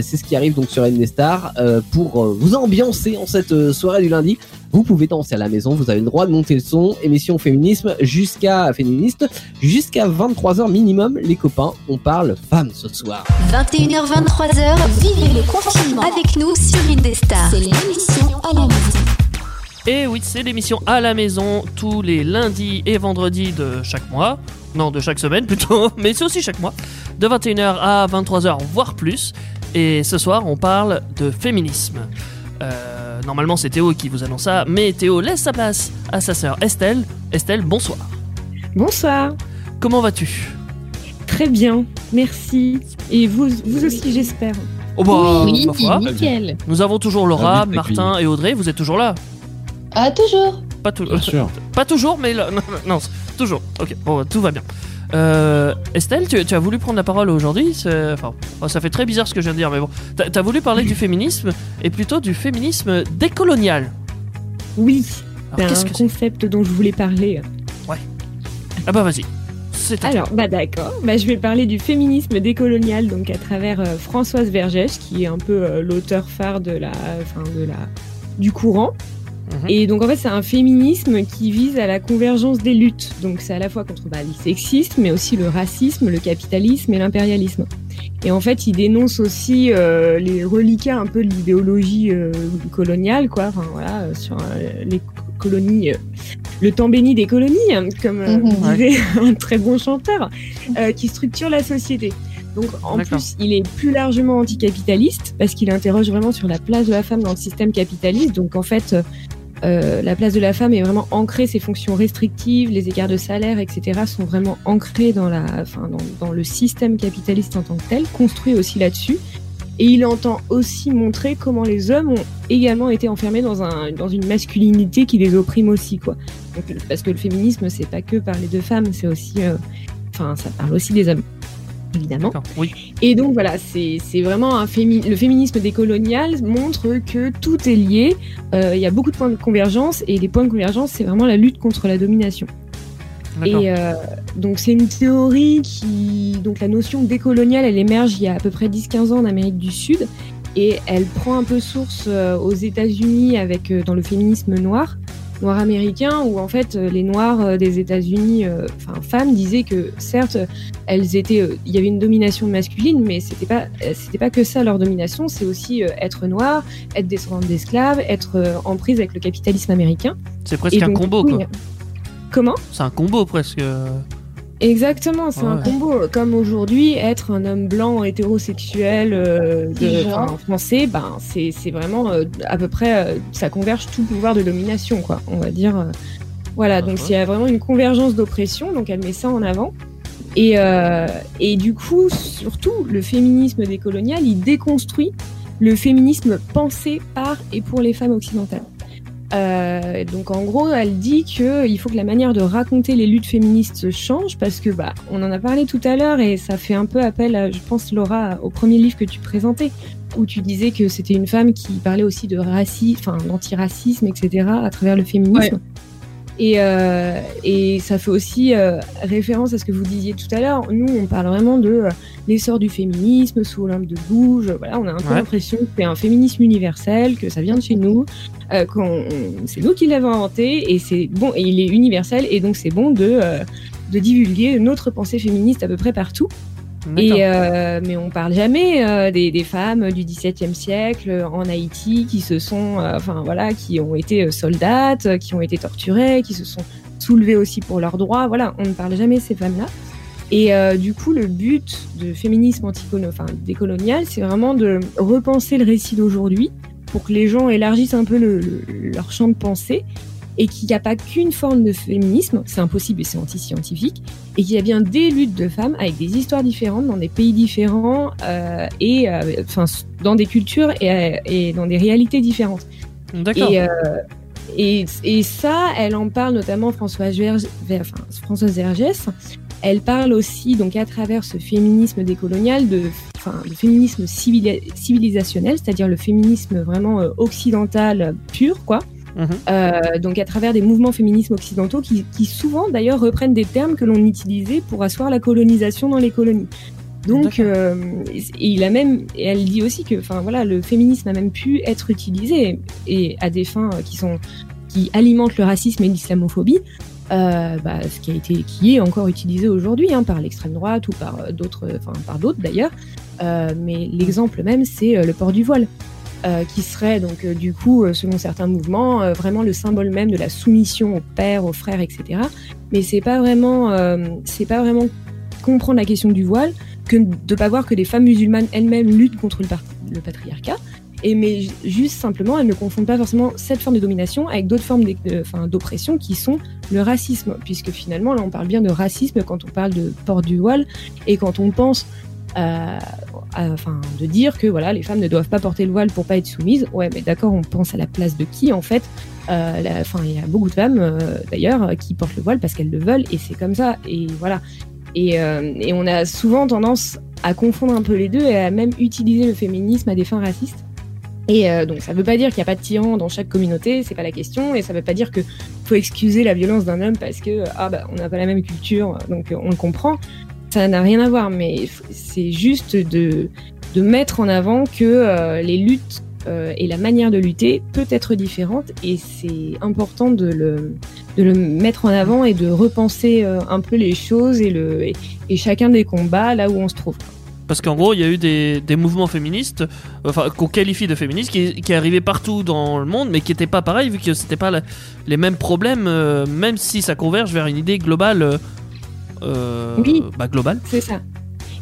C'est ce qui arrive donc sur Star euh, pour euh, vous ambiancer en cette euh, soirée du lundi. Vous pouvez danser à la maison, vous avez le droit de monter le son. Émission féminisme jusqu'à féministe jusqu'à 23h minimum. Les copains, on parle femmes ce soir. 21h, 23h, vivez le confinement avec nous sur Indestar. C'est l'émission à la maison. Et oui, c'est l'émission à la maison tous les lundis et vendredis de chaque mois. Non, de chaque semaine plutôt, mais c'est aussi chaque mois. De 21h à 23h, voire plus. Et ce soir, on parle de féminisme. Euh, normalement, c'est Théo qui vous annonce ça, mais Théo laisse sa place à sa sœur Estelle. Estelle, bonsoir. Bonsoir, Comment vas-tu? Très bien, merci. Et vous, vous aussi, j'espère. Oh bah, oui, ma nickel. Nous avons toujours Laura, Ah, Martin et Audrey. Vous êtes toujours là? Ah, toujours. Pas, tout- Bien sûr. pas toujours, mais là, non, non, toujours. Ok, bon, tout va bien. Euh, Estelle, tu, tu as voulu prendre la parole aujourd'hui Enfin, oh, ça fait très bizarre ce que je viens de dire, mais bon. T'as as voulu parler du féminisme et plutôt du féminisme décolonial. Oui, c'est qu'est-ce un que c'est concept dont je voulais parler. Ah bah vas-y. Alors, bah d'accord, bah, je vais parler du féminisme décolonial, donc à travers euh, Françoise Vergès, qui est un peu euh, l'auteur phare de la, enfin, de la, du courant. Mhm. Et donc en fait, c'est un féminisme qui vise à la convergence des luttes. Donc c'est à la fois contre bah, le sexisme, mais aussi le racisme, le capitalisme et l'impérialisme. Et en fait, il dénonce aussi euh, les reliquats un peu de l'idéologie euh, coloniale, quoi. Enfin voilà, euh, sur euh, les co- colonies, le temps béni des colonies, hein, comme Mhm. disait un très bon chanteur, qui structure la société. Donc en plus, il est plus largement anticapitaliste parce qu'il interroge vraiment sur la place de la femme dans le système capitaliste. Donc en fait, euh, la place de la femme est vraiment ancrée, ses fonctions restrictives, les écarts de salaire, etc. sont vraiment ancrés dans, la, enfin, dans, le système capitaliste en tant que tel, construit aussi là-dessus. Et il entend aussi montrer comment les hommes ont également été enfermés dans, un, dans une masculinité qui les opprime aussi, quoi. Parce que le féminisme, c'est pas que parler de femmes, c'est aussi, euh, enfin, ça parle aussi des hommes, évidemment. Oui. Et donc voilà, c'est vraiment un fémi- le féminisme décolonial montre que tout est lié. Euh, Il y a beaucoup de points de convergence et les points de convergence, c'est vraiment la lutte contre la domination. Et euh, donc c'est une théorie qui, donc la notion décoloniale, elle émerge il y a à peu près 10-15 ans en Amérique du Sud et elle prend un peu source euh, aux États-Unis avec dans le féminisme noir, noir américain, où en fait euh, les noirs euh, des États-Unis, euh, enfin femmes, disaient que certes elles étaient, il y avait une domination masculine, mais c'était pas, c'était pas que ça leur domination, c'est aussi être noir, être descendante d'esclaves, être en prise avec le capitalisme américain. C'est presque un combo, coup, quoi. a- Comment? C'est un combo presque. Exactement, c'est Ah un ouais. combo. Comme aujourd'hui, être un homme blanc hétérosexuel euh, de, enfin, français, ben c'est c'est vraiment euh, à peu près, euh, ça converge tout pouvoir de domination, quoi. On va dire. euh, voilà, Ah donc ouais. il y a vraiment une convergence d'oppression, donc elle met ça en avant. Et, euh, et du coup, surtout, le féminisme décolonial, il déconstruit le féminisme pensé par et pour les femmes occidentales. Euh, donc en gros, elle dit que il faut que la manière de raconter les luttes féministes change parce que bah on en a parlé tout à l'heure et ça fait un peu appel, à, je pense Laura, au premier livre que tu présentais où tu disais que c'était une femme qui parlait aussi de racisme, enfin d'antiracisme, etc. à travers le féminisme. Et, euh, et ça fait aussi euh, référence à ce que vous disiez tout à l'heure. Nous, on parle vraiment de euh, l'essor du féminisme sous Olympe de Gouges. Voilà, on a un peu Ouais. l'impression que c'est un féminisme universel, que ça vient de chez nous, qu'on c'est nous qui l'avons inventé et c'est bon et il est universel et donc c'est bon de de divulguer notre pensée féministe à peu près partout. Et euh, mais on parle jamais euh, des, des femmes du XVIIe siècle euh, en Haïti qui se sont, euh, enfin voilà, qui ont été soldates, qui ont été torturées, qui se sont soulevées aussi pour leurs droits. Voilà, on ne parle jamais de ces femmes-là. Et du coup, le but de féminisme enfin décolonial, c'est vraiment de repenser le récit d'aujourd'hui pour que les gens élargissent un peu le- le- leur champ de pensée et qu'il n'y a pas qu'une forme de féminisme, c'est impossible et c'est anti-scientifique, et qu'il y a bien des luttes de femmes avec des histoires différentes dans des pays différents euh, et euh, enfin dans des cultures et, euh, et dans des réalités différentes. D'accord. Et, euh, et, et ça, elle en parle notamment Françoise, Verge, Ver- enfin, Françoise Vergès. Elle parle aussi, donc à travers ce féminisme décolonial, de, enfin, le féminisme civili- civilisationnel, c'est-à-dire le féminisme vraiment euh, occidental pur, quoi. Mhm. Euh, donc à travers des mouvements féministes occidentaux qui, qui souvent d'ailleurs reprennent des termes que l'on utilisait pour asseoir la colonisation dans les colonies. Donc, euh, et il a même, et elle dit aussi que, enfin voilà, le féminisme a même pu être utilisé et à des fins qui sont qui alimentent le racisme et l'islamophobie, euh, bah, ce qui a été, qui est encore utilisé aujourd'hui hein, par l'extrême droite ou par euh, d'autres, enfin par d'autres d'ailleurs. Euh, mais l'exemple même, c'est euh, le port du voile. Euh, qui serait donc euh, du coup, euh, selon certains mouvements, vraiment le symbole même de la soumission au père, aux frères, etc. Mais c'est pas vraiment, c'est pas vraiment comprendre la question du voile que de pas voir que les femmes musulmanes elles-mêmes luttent contre le, le patriarcat. Et mais ju- juste simplement, elles ne confondent pas forcément cette forme de domination avec d'autres formes d'oppression qui sont le racisme, puisque finalement là on parle bien de racisme quand on parle de port du voile et quand on pense euh, à- enfin, de dire que voilà les femmes ne doivent pas porter le voile pour pas être soumises. Ouais, mais d'accord, on pense à la place de qui en fait? Euh, il y a beaucoup de femmes euh, d'ailleurs euh, qui portent le voile parce qu'elles le veulent et c'est comme ça. Et voilà. Et, euh, on a souvent tendance à confondre un peu les deux et à même utiliser le féminisme à des fins racistes. Et euh, donc ça veut pas dire qu'il n'y a pas de tyran dans chaque communauté, c'est pas la question, et ça veut pas dire que faut excuser la violence d'un homme parce que ah bah on n'a pas la même culture, donc euh, on le comprend. Ça n'a rien à voir, mais c'est juste de de mettre en avant que euh, les luttes euh, et la manière de lutter peut être différente, et c'est important de le de le mettre en avant et de repenser euh, un peu les choses et le et, chacun des combats là où on se trouve. Parce qu'en gros, il y a eu des, des mouvements féministes, enfin qu'on qualifie de féministes, qui, qui arrivaient partout dans le monde, mais qui n'étaient pas pareils, vu que c'était pas les mêmes problèmes, même si ça converge vers une idée globale. Euh, Oui. bah, globale. C'est ça.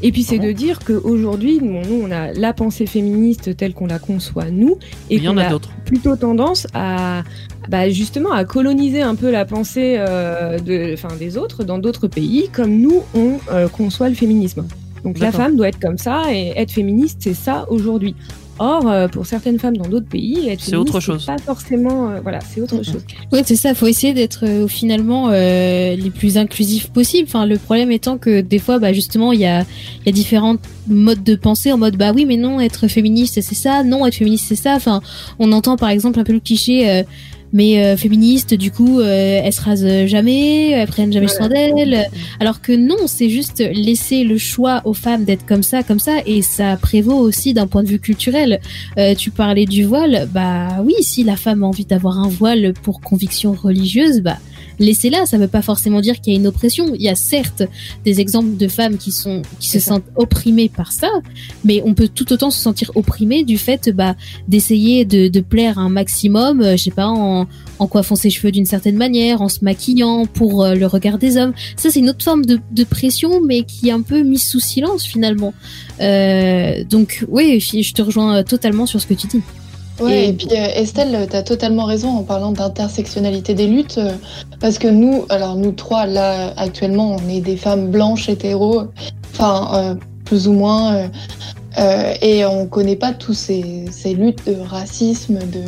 Et puis c'est de dire qu'aujourd'hui, bon, nous, on a la pensée féministe telle qu'on la conçoit nous, et Il y en qu'on a a plutôt tendance à, bah, justement, à coloniser un peu la pensée euh, de, enfin, des autres dans d'autres pays, comme nous, on euh, conçoit le féminisme. Donc la femme doit être comme ça, et être féministe, c'est ça aujourd'hui. Or, euh, pour certaines femmes dans d'autres pays, être C'est féministe, autre chose. Pas forcément, euh, voilà, c'est autre chose. Ouais, c'est ça. Faut essayer d'être euh, finalement euh, les plus inclusifs possible. Enfin, le problème étant que des fois, bah justement, il y a, il y a différents modes de pensée en mode bah oui, mais non, être féministe c'est ça, non, être féministe c'est ça. Enfin, on entend par exemple un peu le cliché. Mais euh, féministe, du coup, euh, elles se rasent jamais, elles prennent jamais soin d'elles. Alors que non, c'est juste laisser le choix aux femmes d'être comme ça, comme ça, et ça prévaut aussi d'un point de vue culturel. Euh, tu parlais du voile, bah oui, si la femme a envie d'avoir un voile pour conviction religieuse, bah laissez-la. Ça veut pas forcément dire qu'il y a une oppression. Il y a certes des exemples de femmes qui sont qui se ça. sentent opprimées par ça, mais on peut tout autant se sentir opprimé du fait bah d'essayer de, de plaire un maximum, euh, je sais pas, en, en coiffant ses cheveux d'une certaine manière, en se maquillant pour euh, le regard des hommes. Ça, c'est une autre forme de, de pression, mais qui est un peu mise sous silence finalement. Euh, donc, oui, je te rejoins euh, totalement sur ce que tu dis. Ouais, Et- et, puis euh, Estelle, tu as totalement raison en parlant d'intersectionnalité des luttes, euh, parce que nous, alors nous trois, là, actuellement, on est des femmes blanches, hétéros, enfin, euh, plus ou moins, euh, euh, et on connaît pas tous ces, ces luttes de racisme, de,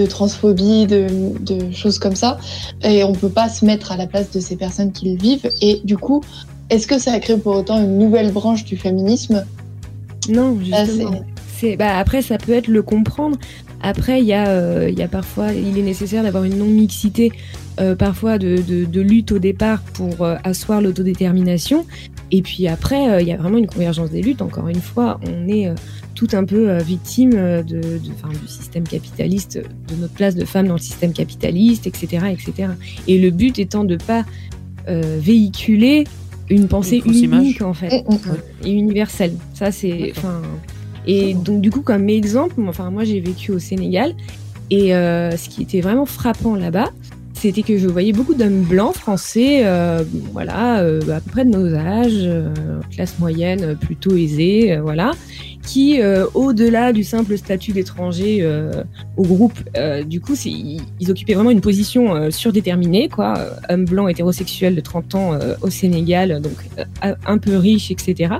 de transphobie, de, de choses comme ça, et on peut pas se mettre à la place de ces personnes qui le vivent, et du coup, est-ce que ça crée pour autant une nouvelle branche du féminisme? Non, Là, justement. C'est bah après ça peut être le comprendre. Après il y a euh, il y a parfois il est nécessaire d'avoir une non mixité euh, parfois de, de, de lutte au départ pour euh, asseoir l'autodétermination et puis après euh, il y a vraiment une convergence des luttes. Encore une fois on est euh, tout un peu euh, victime de, de enfin, du système capitaliste, de notre place de femme dans le système capitaliste, etc., etc. Et le but étant de pas euh, véhiculer une pensée Une unique image. en fait et universelle. Ça c'est, enfin, et donc du coup comme exemple, enfin moi j'ai vécu au Sénégal et euh, ce qui était vraiment frappant là-bas, c'était que je voyais beaucoup d'hommes blancs français, euh, voilà, euh, à peu près de nos âges, classe moyenne, plutôt aisée, voilà, qui au-delà du simple statut d'étranger au groupe, du coup, ils, ils occupaient vraiment une position surdéterminée, quoi, homme blanc hétérosexuel de 30 ans au Sénégal, donc un peu riche, etc.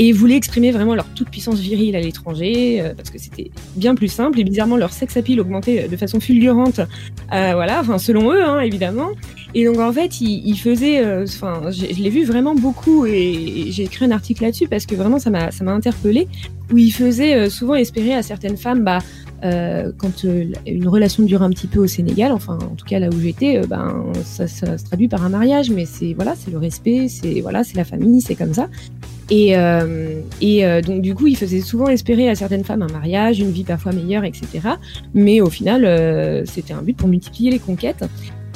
Et voulaient exprimer vraiment leur toute puissance virile à l'étranger, euh, parce que c'était bien plus simple. Et bizarrement, leur sex appeal augmentait de façon fulgurante, euh, voilà, enfin selon eux, hein, évidemment. Et donc en fait, ils, faisaient, euh, enfin, je l'ai vu vraiment beaucoup, et, j'ai écrit un article là-dessus parce que vraiment ça m'a ça m'a interpellé, où ils faisaient souvent espérer à certaines femmes, bah quand une relation dure un petit peu au Sénégal, enfin en tout cas là où j'étais, ben ça, ça se traduit par un mariage, mais c'est voilà, c'est le respect, c'est voilà, c'est la famille, c'est comme ça. Et, euh, et euh, donc du coup, il faisait souvent espérer à certaines femmes un mariage, une vie parfois meilleure, etc. Mais au final, euh, c'était un but pour multiplier les conquêtes.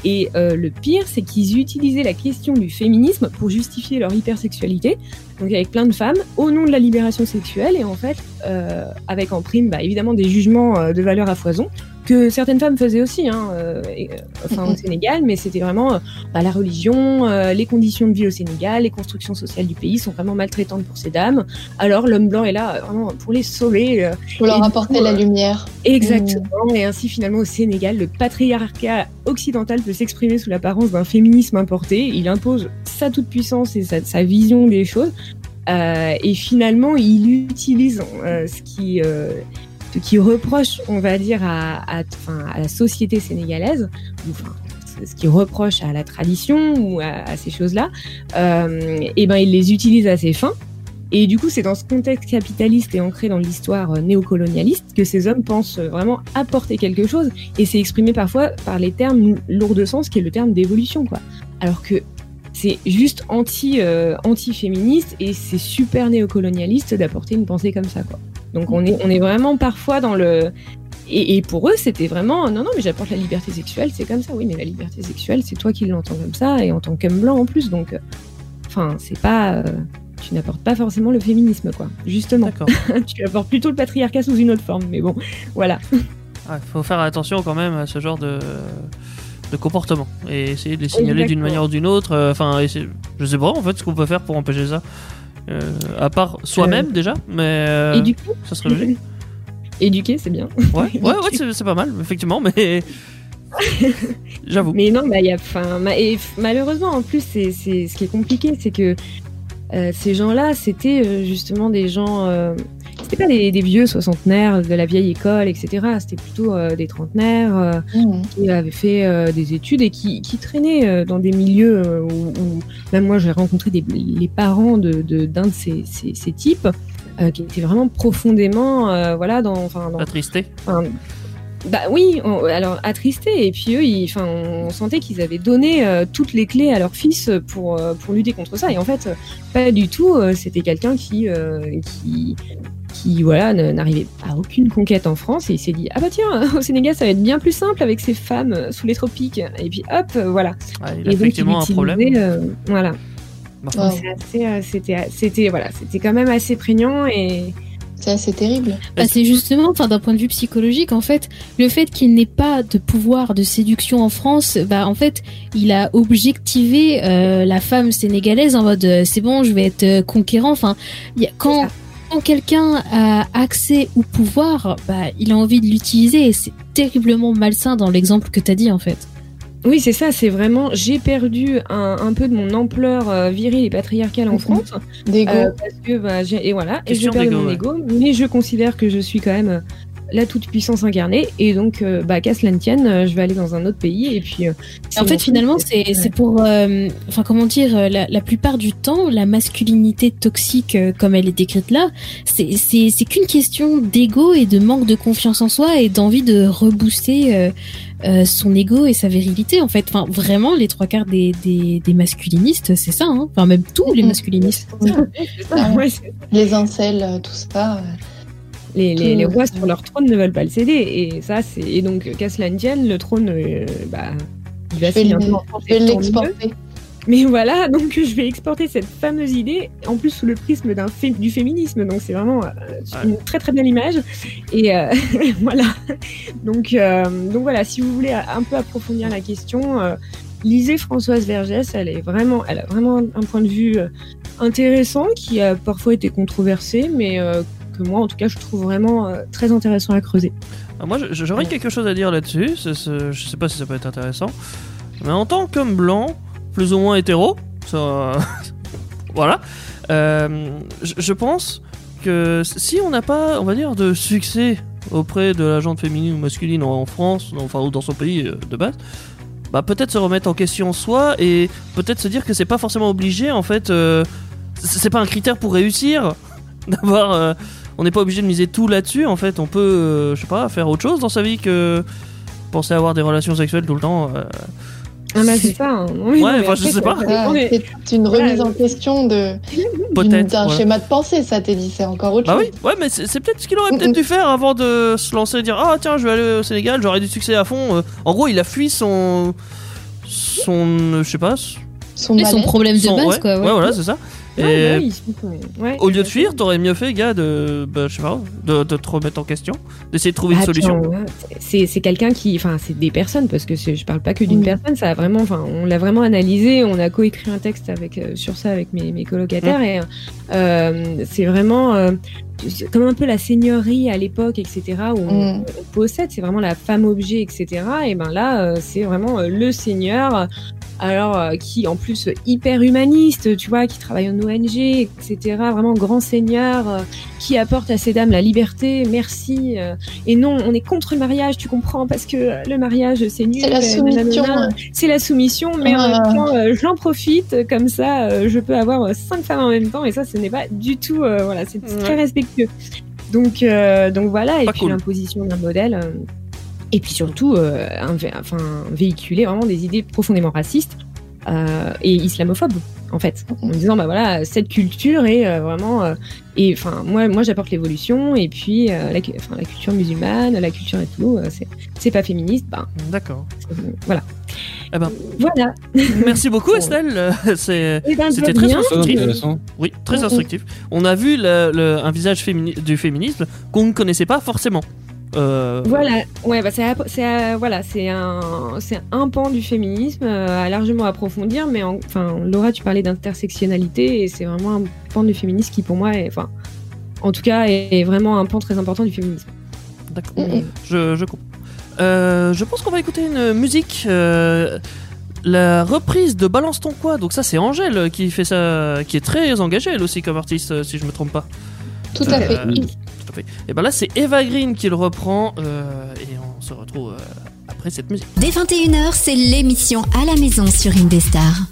Et euh, le pire, c'est qu'ils utilisaient la question du féminisme pour justifier leur hypersexualité, donc avec plein de femmes, au nom de la libération sexuelle, et en fait, euh, avec en prime, bah, évidemment, des jugements de valeur à foison, que certaines femmes faisaient aussi, hein, euh, et, euh, enfin au Sénégal, mais c'était vraiment euh, bah, la religion, euh, les conditions de vie au Sénégal, les constructions sociales du pays sont vraiment maltraitantes pour ces dames. Alors l'homme blanc est là vraiment pour les sauver. euh, Pour leur apporter coup, la lumière. Exactement. Et ainsi, finalement, au Sénégal, le patriarcat occidental peut s'exprimer sous l'apparence d'un féminisme importé. Il impose sa toute-puissance et sa, sa vision des choses. Et finalement, il utilise ce qui... ce qui reproche, on va dire, à, la société sénégalaise, ce qui reproche à la tradition ou à, ces choses-là, euh, et ben il les utilise à ses fins. Et du coup, c'est dans ce contexte capitaliste et ancré dans l'histoire euh, néocolonialiste que ces hommes pensent euh, vraiment apporter quelque chose. Et c'est exprimé parfois par les termes lourds de sens, qui est le terme d'évolution, quoi. Alors que c'est juste anti, euh, anti-féministe et c'est super néocolonialiste d'apporter une pensée comme ça, quoi. Donc on est, on est vraiment parfois dans le... Et, et pour eux, c'était vraiment non, non, mais j'apporte la liberté sexuelle, c'est comme ça. Oui, mais la liberté sexuelle, c'est toi qui l'entends comme ça, et en tant qu'homme blanc en plus. Donc, enfin, c'est pas. euh, tu n'apportes pas forcément le féminisme, quoi. Justement, D'accord. tu apportes plutôt le patriarcat sous une autre forme. Mais bon, voilà. Il faut faire attention quand même à ce genre de, de comportement et essayer de les signaler d'une manière ou d'une autre. euh, Enfin, je sais pas en fait ce qu'on peut faire pour empêcher ça. Euh, à part soi-même déjà, mais euh, coup, ça serait logique. éduquer, c'est bien. Ouais, ouais, ouais, c'est pas mal, effectivement, mais j'avoue. Mais non, bah, il y a, ma- et malheureusement, en plus, c'est, c'est, ce qui est compliqué, c'est que euh, ces gens-là, c'était euh, justement des gens, euh, c'était pas des, des vieux soixantenaires de la vieille école, etc. C'était plutôt euh, des trentenaires euh, Mhm. qui avaient fait euh, des études et qui, qui traînaient euh, dans des milieux où, où- même moi, j'ai rencontré des, les parents de, de- d'un de ces, ces, ces types. euh, qui étaient vraiment profondément, euh, voilà, dans, enfin, dans, Attristé. Enfin, bah oui, on- alors attristés et puis eux, ils, enfin, on sentait qu'ils avaient donné euh, toutes les clés à leur fils pour euh, pour lutter contre ça et en fait, pas du tout. euh, C'était quelqu'un qui euh, qui qui voilà n'arrivait à aucune conquête en France et il s'est dit ah bah tiens au Sénégal ça va être bien plus simple avec ces femmes euh, sous les tropiques et puis hop euh, voilà. Ouais, il a et donc, effectivement un utilisait, problème. euh, voilà. Bah, Wow. Euh, C'était c'était voilà c'était quand même assez prégnant et C'est assez terrible. Bah, c'est justement, enfin, d'un point de vue psychologique, en fait, le fait qu'il n'ait pas de pouvoir de séduction en France, bah, en fait, il a objectivé euh, la femme sénégalaise en mode, c'est bon, je vais être conquérant. Enfin, il quand, quand quelqu'un a accès au pouvoir, bah, il a envie de l'utiliser et c'est terriblement malsain dans l'exemple que t'as dit, en fait. Oui, c'est ça, c'est vraiment, j'ai perdu un, un peu de mon ampleur euh, virile et patriarcale en Mhm. France, D'égo. euh, parce que, bah, j'ai, et voilà, et je Question perds mon ouais. ego, mais je considère que je suis quand même euh, la toute-puissance incarnée, et donc, euh, bah, qu'à cela ne tienne, euh, je vais aller dans un autre pays, et puis... euh, En fait, finalement, c'est- pour, euh, enfin, comment dire, la, la plupart du temps, la masculinité toxique, euh, comme elle est décrite là, c'est c'est c'est qu'une question d'ego et de manque de confiance en soi et d'envie de rebooster euh, euh, son ego et sa virilité. En fait, enfin, vraiment, les trois quarts des des, des masculinistes, c'est ça. Hein enfin, même tous les masculinistes. ça, ouais, Les incels, euh, tout ça. Les, les, les rois sur leur trône ne veulent pas le céder, et ça, c'est... Et donc, qu'à cela ne tienne, le trône, euh, bah, il va France Je vais l'exporter. mais voilà, donc je vais exporter cette fameuse idée, en plus sous le prisme d'un fé- du féminisme. Donc c'est vraiment euh, une très très belle image. Et euh, voilà. Donc, euh, donc voilà, si vous voulez un peu approfondir la question, euh, lisez Françoise Vergès. Elle est vraiment, elle a vraiment un point de vue intéressant qui a parfois été controversé, mais euh, que moi en tout cas je trouve vraiment euh, très intéressant à creuser. Ah, Moi, j'aurais quelque chose à dire là-dessus. c'est- c'est- Je sais pas si ça peut être intéressant. Mais en tant qu'homme blanc, plus ou moins hétéro, ça. voilà. euh, je pense que si on n'a pas, on va dire, de succès auprès de la gente féminine ou masculine en France, enfin ou dans son pays euh, de base, bah peut-être se remettre en question soi et peut-être se dire que c'est pas forcément obligé en fait. euh, c'est c'est pas un critère pour réussir d'avoir. euh, on n'est pas obligé de miser tout là-dessus. En fait, on peut, euh, je sais pas, faire autre chose dans sa vie que penser avoir des relations sexuelles tout le temps. euh. Ah bah c'est ça. hein. Oui, Ouais, mais enfin, je sais pas. Ah, c'est une remise en question de Peut-être. d'un voilà. schéma de pensée, ça t'est dit, c'est encore autre Bah oui, chose. ouais, mais c'est peut-être ce qu'il aurait peut-être dû faire avant de se lancer et dire Ah, tiens, je vais aller au Sénégal, j'aurai du succès à fond. Euh, En gros, il a fui son. son. euh, je sais pas. Son problème de son- base, ouais, quoi. ouais. ouais, voilà, c'est ça. Et ils ouais. au lieu de fuir, t'aurais mieux fait, gars, de. Bah, je sais pas, de, de te remettre en question, d'essayer de trouver une Attends, solution. ouais, c'est quelqu'un qui, enfin, c'est des personnes parce que je parle pas que d'une Oui. personne. Ça a vraiment, enfin, on l'a vraiment analysé. On a coécrit un texte avec euh, sur ça avec mes, mes colocataires et euh, c'est vraiment euh, comme un peu la seigneurie à l'époque, etc. Où on, Mm. on possède, c'est vraiment la femme objet, etc. Et ben là, euh, c'est vraiment euh, le seigneur. Alors, euh, qui en plus hyper humaniste, tu vois, qui travaille en ONG, etc. Vraiment grand seigneur, euh, qui apporte à ces dames la liberté. Merci. euh, et non, on est contre le mariage, tu comprends, parce que euh, le mariage, c'est nul. C'est la euh, soumission. C'est la soumission, mais en même temps, euh, j'en profite, comme ça, euh, je peux avoir cinq femmes en même temps, et ça, ce n'est pas du tout, euh, voilà, c'est Ouais. très respectueux. Donc, euh, donc voilà, et Pas puis cool. l'imposition d'un modèle. Et puis surtout, euh, un enfin, véhiculer vraiment des idées profondément racistes euh, et islamophobes, en fait. En disant, bah voilà, cette culture est euh, vraiment. euh, et enfin, moi, moi j'apporte l'évolution, et puis euh, la, enfin, la culture musulmane, la culture et tout, euh, c'est- c'est pas féministe, ben D'accord. voilà. Eh ben. Voilà. Merci beaucoup, Estelle. Eh ben, C'était très instructif. Oui, très instructif. On a vu le- le- un visage fémini- du féminisme qu'on ne connaissait pas forcément. Euh, Voilà, ouais, bah c'est, euh, voilà, c'est un, c'est un pan du féminisme euh, à largement approfondir, mais en- enfin, Laura, tu parlais d'intersectionnalité et c'est vraiment un pan du féminisme qui, pour moi, est, enfin, en tout cas, est, est vraiment un pan très important du féminisme. D'accord. Je, je comprends. Euh, je pense qu'on va écouter une musique. euh, la reprise de Balance ton quoi. Donc ça c'est Angèle qui fait ça, qui est très engagée elle aussi comme artiste si je me trompe pas. Tout à fait. Euh, tout à fait. Et ben là c'est Eva Green qui le reprend euh, et on se retrouve euh, après cette musique. Dès 21h, c'est l'émission à la maison sur Indestar.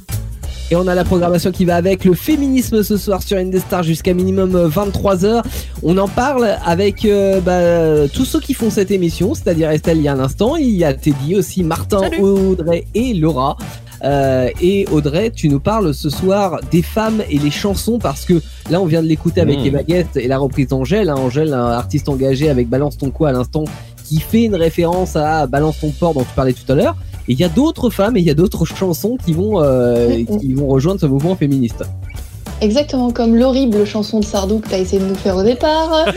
Et on a la programmation qui va avec le féminisme ce soir sur Indestar jusqu'à minimum 23h. On en parle avec euh, bah, tous ceux qui font cette émission, c'est-à-dire Estelle il y a un instant, il y a Teddy aussi, Martin, Salut. Audrey et Laura. Euh, et Audrey, tu nous parles ce soir des femmes et les chansons parce que là on vient de l'écouter avec Mmh. Eva Guest et la reprise d'Angèle. hein. Angèle, un artiste engagé avec Balance ton quoi à l'instant, qui fait une référence à Balance ton porc dont tu parlais tout à l'heure. Et il y a d'autres femmes et il y a d'autres chansons qui vont, euh, qui vont rejoindre ce mouvement féministe. Exactement comme l'horrible chanson de Sardou que tu as essayé de nous faire au départ.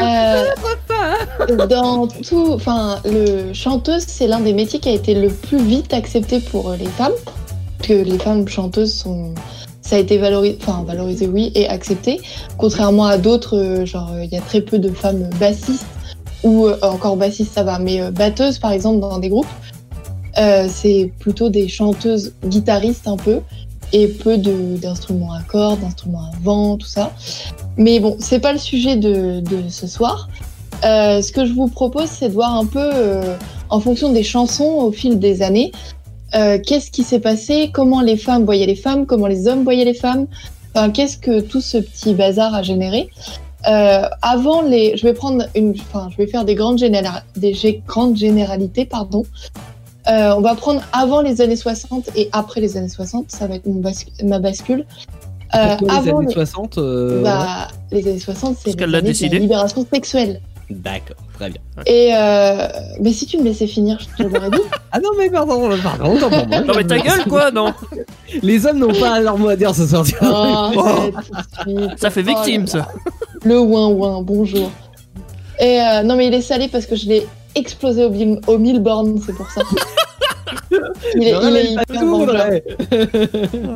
Euh, dans tout, enfin, le chanteuse, c'est l'un des métiers qui a été le plus vite accepté pour les femmes, parce que les femmes chanteuses sont, ça a été valorisé, enfin valorisé oui et accepté, contrairement à d'autres, euh, genre il y a très peu de femmes bassistes ou euh, encore bassistes ça va, mais euh, batteuses par exemple dans des groupes, c'est plutôt des chanteuses guitaristes un peu et peu d'instruments à cordes, d'instruments à vent, tout ça. Mais bon, c'est pas le sujet de, de ce soir. Euh, ce que je vous propose, c'est de voir un peu, euh, en fonction des chansons au fil des années, euh, qu'est-ce qui s'est passé, comment les femmes voyaient les femmes, comment les hommes voyaient les femmes, qu'est-ce que tout ce petit bazar a généré. Avant les, je vais prendre une, enfin, je vais faire des grandes généralités, pardon. Euh, on va prendre avant les années 60 et après les années 60, ça va être mon bascu- ma bascule. Euh, Pourquoi les avant années 60 euh, bah, les années 60, c'est Parce qu'elle les l'a années de décidé. la libération sexuelle. D'accord, très bien. Et euh, mais si tu me laissais finir, je te l'aurais dit. Ah non, mais pardon, pardon, pour moi. Non mais ta gueule quoi, non Les hommes n'ont pas leur mot à dire ce soir. Oh, Oh. Ça fait Oh là victime là. ça. Le ouin ouin, bonjour. Et euh, non mais il est salé parce que je l'ai explosé au, mille- au mille bornes, c'est pour ça. Il est, il est hyper tout. Audrey.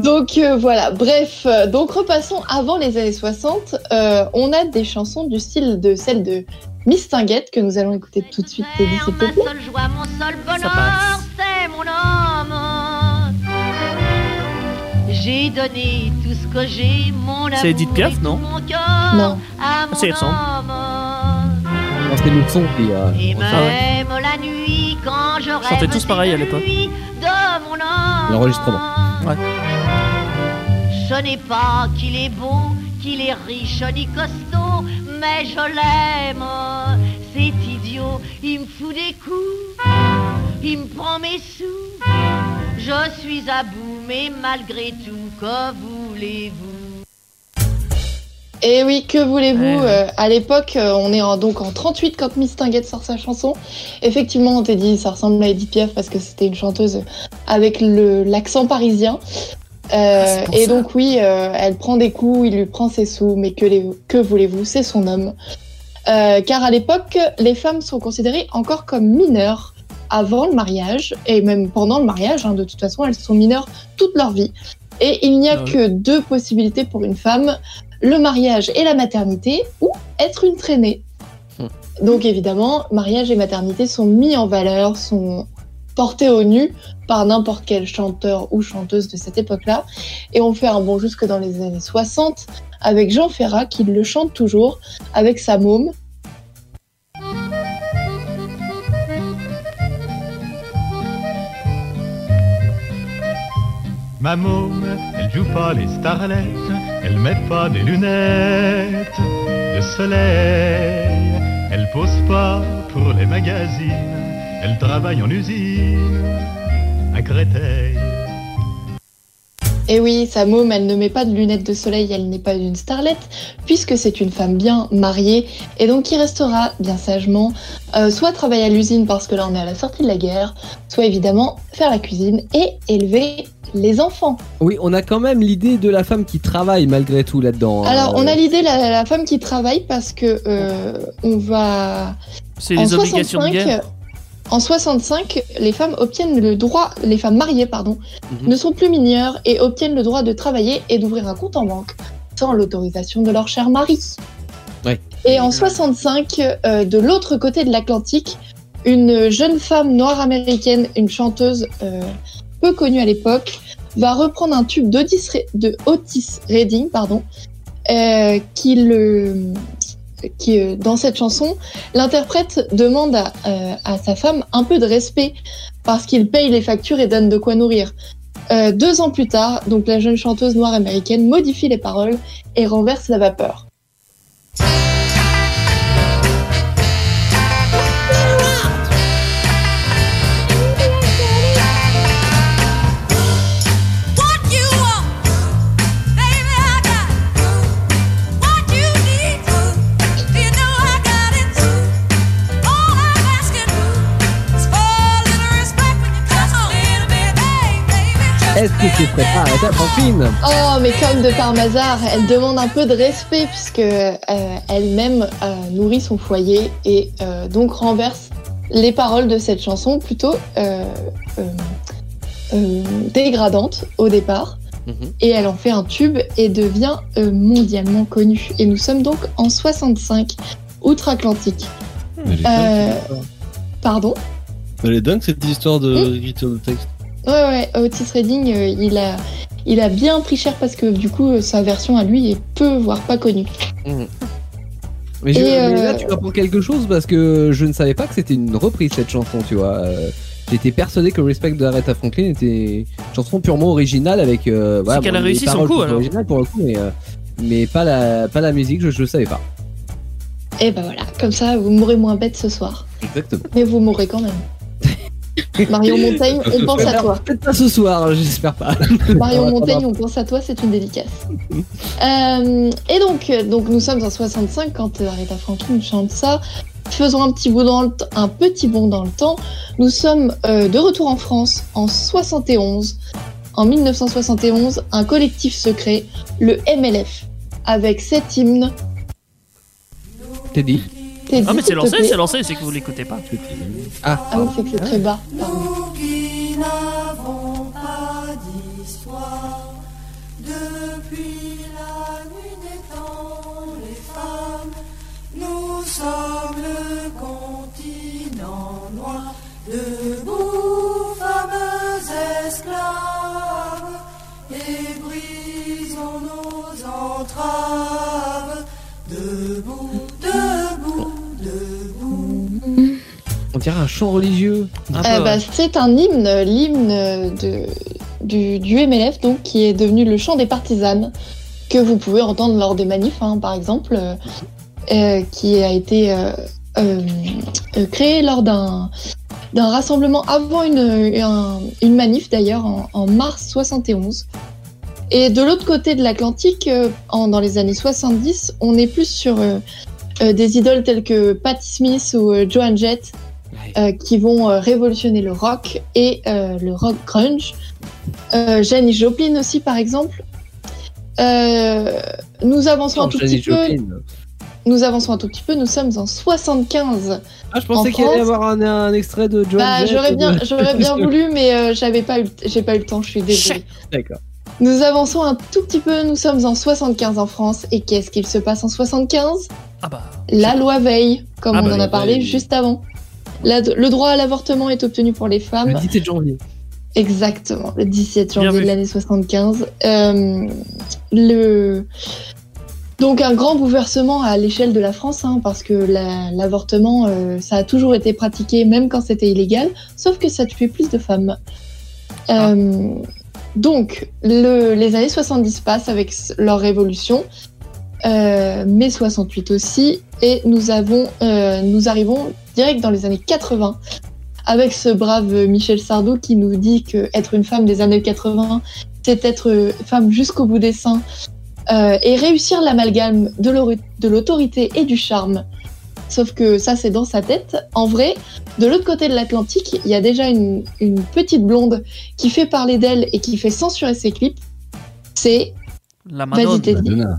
Donc euh, voilà, bref, euh, donc repassons avant les années 60. euh, on a des chansons du style de celle de Miss Tinguette que nous allons écouter tout de suite, Teddy, s'il te Ma plaît. seule joie, mon seul passe. bonheur, c'est mon homme. J'ai donné tout ce que j'ai, mon amour. C'est Edith Piaf, non mon cœur Non. à mon Ça y ressemble. C'était le son qui. euh, Et Ah ouais. même la nuit, quand je rêve. tous pareil à l'époque. L'enregistrement. Ouais. Ce n'est pas qu'il est beau, qu'il est riche ni costaud, mais je l'aime. C'est idiot, il me fout des coups, il me prend mes sous. Je suis à bout, mais malgré tout, que voulez-vous? Et oui, que voulez-vous Ouais, euh, À l'époque, euh, on est en, donc en 38 quand Miss Tinguette sort sa chanson. Effectivement, on t'a dit ça ressemble à Edith Piaf parce que c'était une chanteuse avec l'accent parisien. Euh, Ah, et ça. donc oui, euh, elle prend des coups, il lui prend ses sous, mais que, les, que voulez-vous C'est son homme. Euh, car à l'époque, les femmes sont considérées encore comme mineures avant le mariage et même pendant le mariage. hein, de toute façon, elles sont mineures toute leur vie. Et il n'y a Ah oui. que deux possibilités pour une femme le mariage et la maternité ou être une traînée. Hmm. Donc évidemment, mariage et maternité sont mis en valeur, sont portés au nu par n'importe quel chanteur ou chanteuse de cette époque-là. Et on fait un bond jusque dans les années 60 avec Jean Ferrat qui le chante toujours avec sa môme. Ma môme, elle joue pas les starlettes, elle met pas des lunettes de soleil, elle pose pas pour les magazines, elle travaille en usine à Créteil. Et oui, sa môme, elle ne met pas de lunettes de soleil, elle n'est pas une starlette, puisque c'est une femme bien mariée, et donc qui restera bien sagement, euh, soit travailler à l'usine parce que là on est à la sortie de la guerre, soit évidemment faire la cuisine et élever les enfants. Oui, on a quand même l'idée de la femme qui travaille malgré tout là-dedans. hein. Alors on a l'idée la, la femme qui travaille parce que euh, on va C'est en les obligations de guerre. en 65, les femmes obtiennent le droit, les femmes mariées pardon, Mhm. ne sont plus mineures et obtiennent le droit de travailler et d'ouvrir un compte en banque sans l'autorisation de leur cher mari. Ouais. Et en 65, euh, de l'autre côté de l'Atlantique, une jeune femme noire américaine, une chanteuse euh, peu connue à l'époque, va reprendre un tube d'Otis de Otis Redding, pardon, euh, qui le qui euh, dans cette chanson, l'interprète demande à, euh, à sa femme un peu de respect parce qu'il paye les factures et donne de quoi nourrir. Deux ans plus tard, donc la jeune chanteuse noire américaine modifie les paroles et renverse la vapeur. Est-ce que Ah, Franklin Oh, mais comme de par hasard, elle demande un peu de respect puisque euh, elle-même euh, nourrit son foyer et euh, donc renverse les paroles de cette chanson plutôt euh, euh, euh, dégradantes au départ. Mhm. Et elle en fait un tube et devient mondialement connue. Et nous sommes donc en 65, outre-Atlantique. Euh, pardon? Elle est dingue cette histoire de écriture de texte. Ouais, ouais, Otis Redding, euh, il, a, il a bien pris cher parce que du coup, euh, sa version à lui est peu, voire pas connue. mais, je- Et, mais euh, là, tu apprends quelque chose parce que je ne savais pas que c'était une reprise cette chanson, tu vois. Euh, J'étais persuadé que Respect de Aretha Franklin était une chanson purement originale avec. Euh, voilà, qu'elle a réussi son coup, alors. originales pour le coup, mais, euh, mais pas, la, pas la musique, je ne savais pas. Et ben voilà, comme ça, vous mourrez moins bête ce soir. Exactement. Mais vous mourrez quand même. Marion Montaigne, on pense à toi. Peut-être pas ce soir, j'espère pas. Marion Montaigne, on pense à toi, c'est une dédicace. Euh, et donc, donc, nous sommes en 65 quand euh, Aretha Franklin chante ça. Faisons un petit, bout dans le t- un petit bond dans le temps. Nous sommes euh, de retour en France en 71. En 1971, un collectif secret, le MLF, avec cet hymne. T'es dit Teddy, Ah, mais c'est lancé, c'est lancé, c'est que vous l'écoutez pas. Ah, Ah oui, c'est que c'est très bas. pardon. Nous qui n'avons pas d'histoire, depuis la nuit des temps, les femmes, nous sommes le continent noir, debout, fameux esclaves, et brisons nos entraves, on dirait un chant religieux. Euh, bah, c'est un hymne, l'hymne de, du, du MLF, donc, qui est devenu le chant des partisanes, que vous pouvez entendre lors des manifs, hein, par exemple, euh, qui a été euh, euh, euh, créé lors d'un d'un rassemblement avant une, un- une manif d'ailleurs en, en mars 71. Et de l'autre côté de l'Atlantique, euh, en- dans les années 70, on est plus sur euh, euh, des idoles telles que Patti Smith ou euh, Joan Jett, euh, qui vont euh, révolutionner le rock et euh, le rock grunge. Janis Joplin aussi, par exemple. Nous avançons un tout petit peu. Nous avançons un tout petit peu. Nous sommes en 75. Ah, je pensais En qu'il allait y avoir un, un extrait de John Bah, j'aurais bien, de- j'aurais bien voulu, mais j'avais pas eu, j'ai pas eu le temps. Je suis désolée. D'accord. Nous avançons un tout petit peu. Nous sommes en 75 en France. Et qu'est-ce qu'il se passe en 75 Ah bah. La loi Veil, comme Ah on bah, en a parlé juste avant. La- le droit à l'avortement est obtenu pour les femmes. Le 17 janvier. Exactement, le 17 Bien janvier de l'année 75. Euh, le... Donc un grand bouleversement à l'échelle de la France, hein, parce que la- l'avortement, euh, ça a toujours été pratiqué, même quand c'était illégal, sauf que ça tuait plus de femmes. Euh, donc, le- les années 70 passent avec leur révolution, euh, mai 68 aussi, et nous, avons, euh, nous arrivons direct dans les années 80 avec ce brave Michel Sardou qui nous dit que être une femme des années 80, c'est être femme jusqu'au bout des seins euh, et réussir l'amalgame de l'autorité et du charme. Sauf que ça, c'est dans sa tête. En vrai, de l'autre côté de l'Atlantique, il y a déjà une, une petite blonde qui fait parler d'elle et qui fait censurer ses clips. C'est La. Madonna.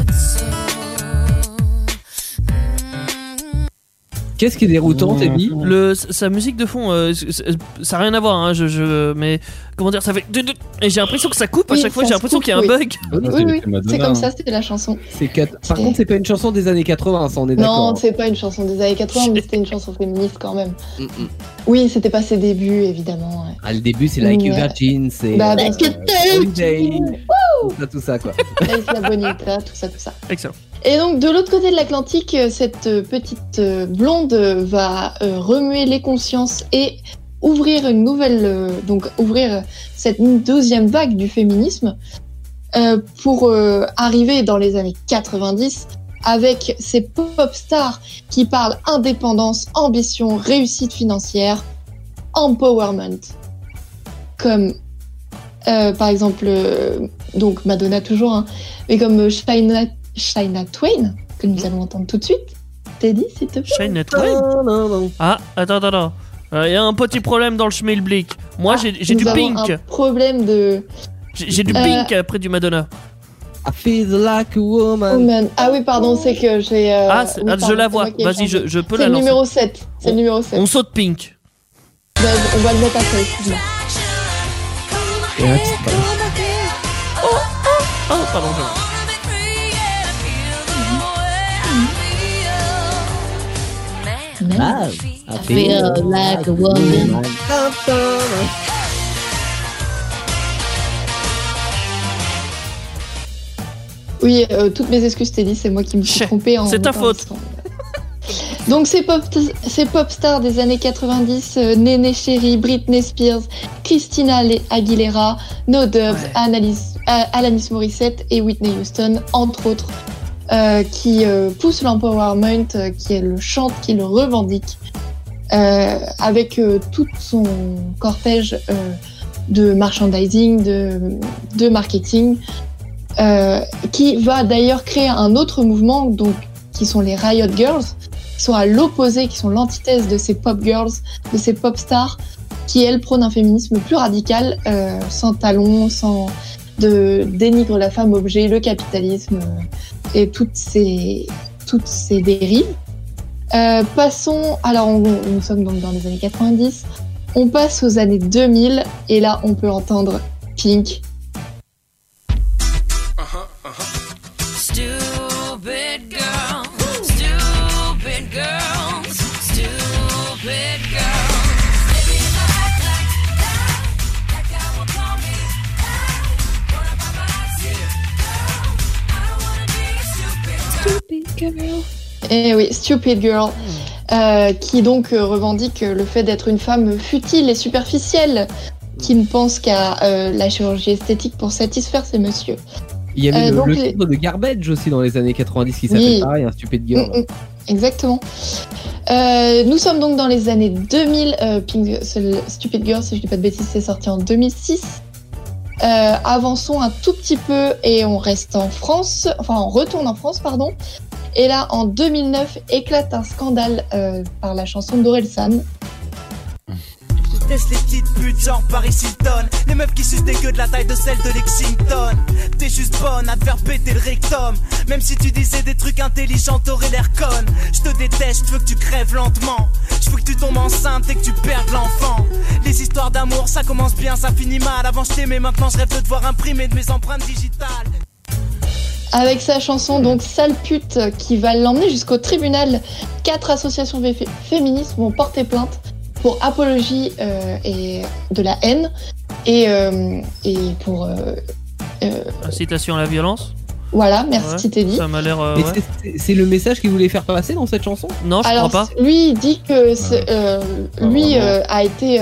Qu'est-ce qui est déroutant, Mmh. Teddy Le, sa musique de fond, euh, c- c- ça n'a rien à voir, hein, je, je, mais comment dire, ça fait. Et j'ai l'impression que ça coupe à Oui, chaque fois, ça j'ai se l'impression coupe, qu'il y a un oui. bug. Ah, Oui, c'est- oui, c'est comme hein. ça, c'est la chanson. C'est quatre- Par C'est- contre, c'est pas une chanson des années 80, ça on est d'accord. Non, c'est pas une chanson des années 80, mais c'était une chanson féministe quand même. Mm, mm. Oui, c'était pas ses débuts, évidemment. ouais. Ah, le début, c'est Like a Ouais. Virgin, c'est. Bah, euh. Holiday, tout ça, tout ça, quoi. Alicia Bonita, tout ça, tout ça. Excellent. Et donc, de l'autre côté de l'Atlantique, euh, cette euh, petite euh, blonde va remuer les consciences et ouvrir une nouvelle, donc ouvrir cette deuxième vague du féminisme pour arriver dans les années 90 avec ces pop stars qui parlent indépendance, ambition, réussite financière, empowerment, comme par exemple donc Madonna toujours, hein, mais comme Shania, Shania Twain que nous allons entendre tout de suite. Teddy, s'il te plaît. Shine Twain. Non, non, non. Ah, attends, attends, attends. Il y a un petit problème dans le schmilblick. Moi, j'ai j'ai du pink. Un problème de J'ai du Euh, pink après du Madonna. I feel like a woman. woman. Ah oui, pardon, c'est que j'ai. euh, ah, c'est- oui, ah, pardon, je la c'est vois. Vas-y, je, je peux C'est la le lancer. numéro 7. C'est le numéro 7. On saute pink. On va le mettre après, excuse-moi. Petit pas. Oh, pardon. je- Ah, I Feel like a woman. Oui, euh, toutes mes excuses, Teddy, c'est moi qui me suis trompée en. c'est ta faute. Donc ces pop, ces pop stars des années 90, euh, Néné Chéri, Britney Spears, Christina Le- Aguilera, No Dubs, Ouais. Annalise- euh, Alanis Morissette et Whitney Houston, entre autres, euh, qui euh, poussent l'empowerment, euh, qui le chante, qui le revendique, avec tout son cortège de merchandising, de, marketing, qui va d'ailleurs créer un autre mouvement, donc qui sont les Riot Girls, qui sont à l'opposé, qui sont l'antithèse de ces pop girls, de ces pop stars, qui elles prônent un féminisme plus radical, sans talons, sans de dénigre la femme objet, le capitalisme euh, et toutes ces toutes ces dérives. Euh, passons, alors nous sommes donc dans les années 90, on passe aux années 2000 et là on peut entendre Pink. Girl. Eh oui, Stupid Girl, euh, qui donc euh, revendique le fait d'être une femme futile et superficielle, qui ne pense qu'à euh, la chirurgie esthétique pour satisfaire ses messieurs. Il y avait Euh, le, donc le les- titre de Garbage aussi dans les années 90 qui s'appelle Oui. pareil, un stupid girl. Mm, mm, exactement. Euh, nous sommes donc dans les années 2000. Euh, Pink, Stupid Girl, si je dis pas de bêtises, c'est sorti en 2006. Euh, avançons un tout petit peu et on reste en France, enfin on retourne en France, pardon. Et là, en 2009, éclate un scandale euh, par la chanson d'Orelsan. Je déteste les petites putes genre Paris Hilton. Les meufs qui sucent des gueux de la taille de celle de Lexington. T'es juste bonne à te faire péter le rectum. Même si tu disais des trucs intelligents t'aurais l'air conne. Je te déteste, je veux que tu crèves lentement. Je veux que tu tombes enceinte et que tu perdes l'enfant. Les histoires d'amour ça commence bien, ça finit mal. Avant je t'aimais, maintenant je rêve de te voir imprimer de mes empreintes digitales avec sa chanson donc Sale pute qui va l'emmener jusqu'au tribunal. Quatre associations fé- féministes vont porter plainte pour apologie euh, et de la haine et, euh, et pour euh, euh, Incitation à la violence? Voilà merci Ouais, Teddy. Ça m'a l'air. euh, ouais. c'est- le message qu'il voulait faire passer dans cette chanson? Non, je Alors crois pas. lui il dit que euh, lui euh, a été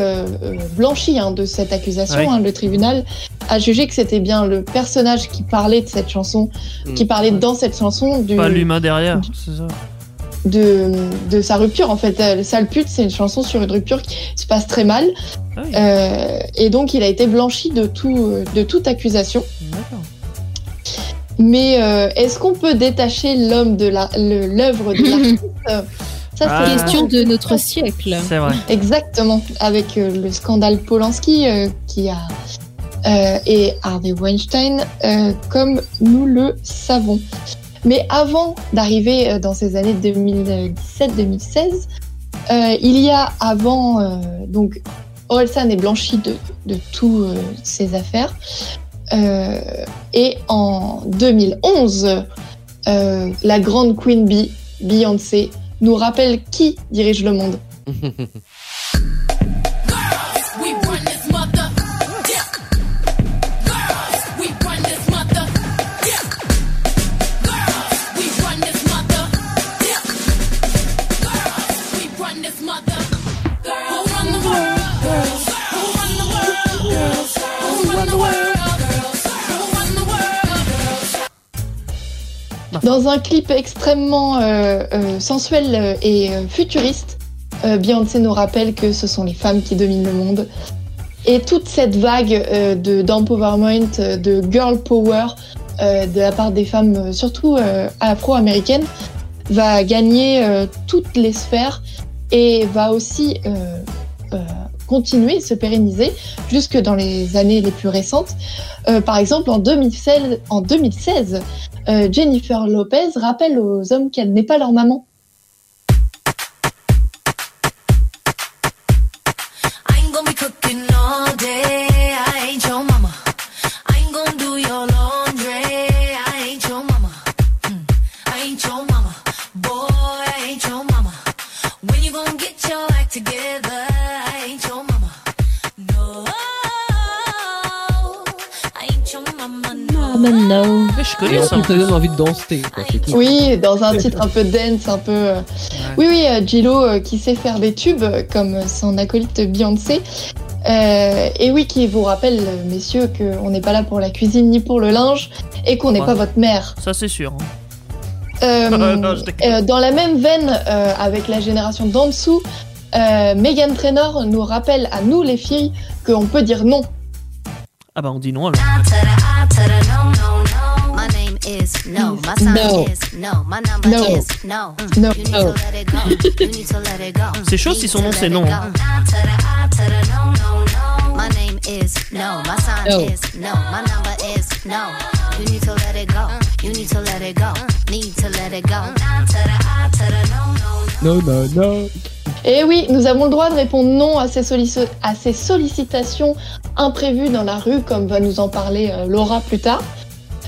blanchi hein, de cette accusation. Hein. le tribunal a jugé que c'était bien le personnage qui parlait de cette chanson, Mm. qui parlait dans cette chanson du, Pas l'humain derrière, c'est ça. de, de sa rupture en fait. Sale pute, c'est une chanson sur une rupture qui se passe très mal. Ah oui, Euh, et donc il a été blanchi de, tout, de toute accusation. d'accord. Mais euh, est-ce qu'on peut détacher l'homme de l'œuvre de l'artiste? Ça, Ah. c'est Question de notre siècle. C'est vrai. Exactement, avec euh, le scandale Polanski euh, qui a et Harvey Weinstein, comme nous le savons. Mais avant d'arriver dans ces années 2017-2016, euh, il y a avant donc Orelsan est blanchi de, de toutes ses affaires. Euh, et en 2011, euh, la grande Queen Bee, Beyoncé, nous rappelle qui dirige le monde. Dans un clip extrêmement euh, euh, sensuel euh, et futuriste, Beyoncé nous rappelle que ce sont les femmes qui dominent le monde. Et toute cette vague de d'empowerment, de girl power de la part des femmes, surtout afro-américaines, va gagner toutes les sphères et va aussi continuer, se pérenniser jusque dans les années les plus récentes. Euh, par exemple, en 2016, en 2016 euh, Jennifer Lopez rappelle aux hommes qu'elle n'est pas leur maman. Et en plus, ça donne envie de danser. Quoi. Oui, dans un titre un peu dance, un peu. euh, Oui, oui, euh, Gillo euh, qui sait faire des tubes euh, comme son acolyte Beyoncé. Euh, et oui, qui vous rappelle, euh, messieurs, qu'on n'est pas là pour la cuisine ni pour le linge et qu'on n'est Ouais. pas votre mère. Ça, c'est sûr. hein. Euh, Non, je déconne. euh, dans la même veine, euh, avec la génération d'en dessous, euh, Megan Trainor nous rappelle à nous les filles qu'on peut dire non. Ah bah, on dit non alors. My name is no. My sign No. is no. My number No. is no. No. You need to let it go. You need to let it go. C'est chaud si son nom, c'est non. My name is no. My sign No. is no. My number is no. You need to let it go. You need to let it go. Need to let it go. Non, non, non. Et oui, nous avons le droit de répondre non à ces, sollici- à ces sollicitations imprévues dans la rue, comme va nous en parler euh, Laura plus tard.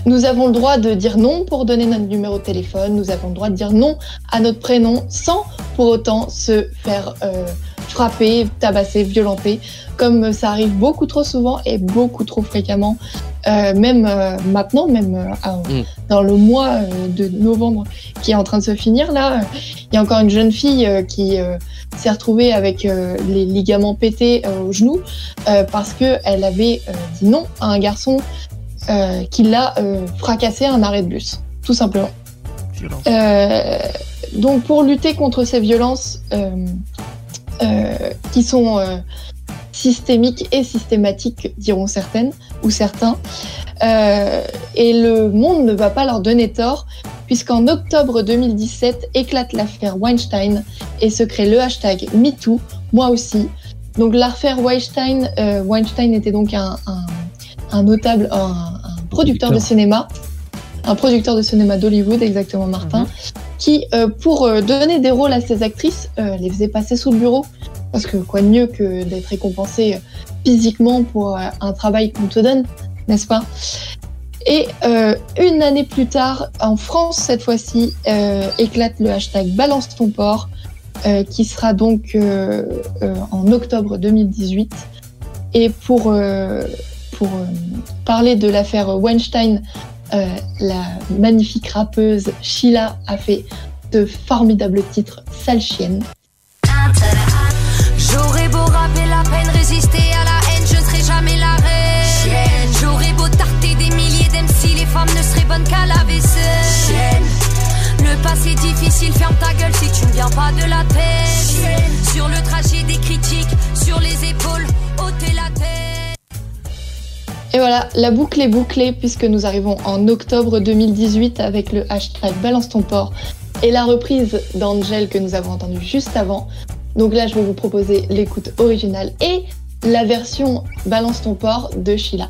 Nous avons le droit de dire non pour donner notre numéro de téléphone. Nous avons le droit de dire non à notre prénom sans pour autant se faire euh, frapper, tabasser, violenter, comme ça arrive beaucoup trop souvent et beaucoup trop fréquemment. Euh, même euh, maintenant, même euh, Mm. dans le mois euh, de novembre qui est en train de se finir, là, il y a encore une jeune fille qui s'est retrouvée avec les ligaments pétés au genou parce que elle avait dit non à un garçon euh, qui l'a euh, fracassé à un arrêt de bus, tout simplement. Euh, donc pour lutter contre ces violences euh, qui sont systémiques et systématiques, diront certaines ou certains, et le monde ne va pas leur donner tort, puisqu'en octobre 2017 éclate l'affaire Weinstein et se crée le hashtag MeToo, moi aussi. Donc l'affaire Weinstein, Weinstein était donc un, un, un notable, un producteur de cinéma, un producteur de cinéma d'Hollywood, exactement Martin, qui, euh, pour euh, donner des rôles à ses actrices, euh, les faisait passer sous le bureau. Parce que quoi de mieux que d'être récompensé physiquement pour un travail qu'on te donne, n'est-ce pas? Et euh, une année plus tard, en France cette fois-ci, éclate le hashtag Balance ton euh, qui sera donc en octobre 2018. Et pour, pour euh, parler de l'affaire Weinstein, euh, la magnifique rappeuse Sheila a fait de formidables titres Sale chienne. J'aurais beau rapper la peine, résister à la haine, je ne serai jamais la reine. J'aurais beau tarter des milliers d'MC, les femmes ne seraient bonnes qu'à la vaisselle. Le passé difficile, ferme ta gueule si tu ne viens pas de la terre. Sur le trajet des critiques, sur les épaules. Et voilà, la boucle est bouclée puisque nous arrivons en octobre 2018 avec le hashtag Balance ton porc et la reprise d'Angel que nous avons entendue juste avant. Donc là, je vais vous proposer l'écoute originale et la version Balance ton porc de Sheila.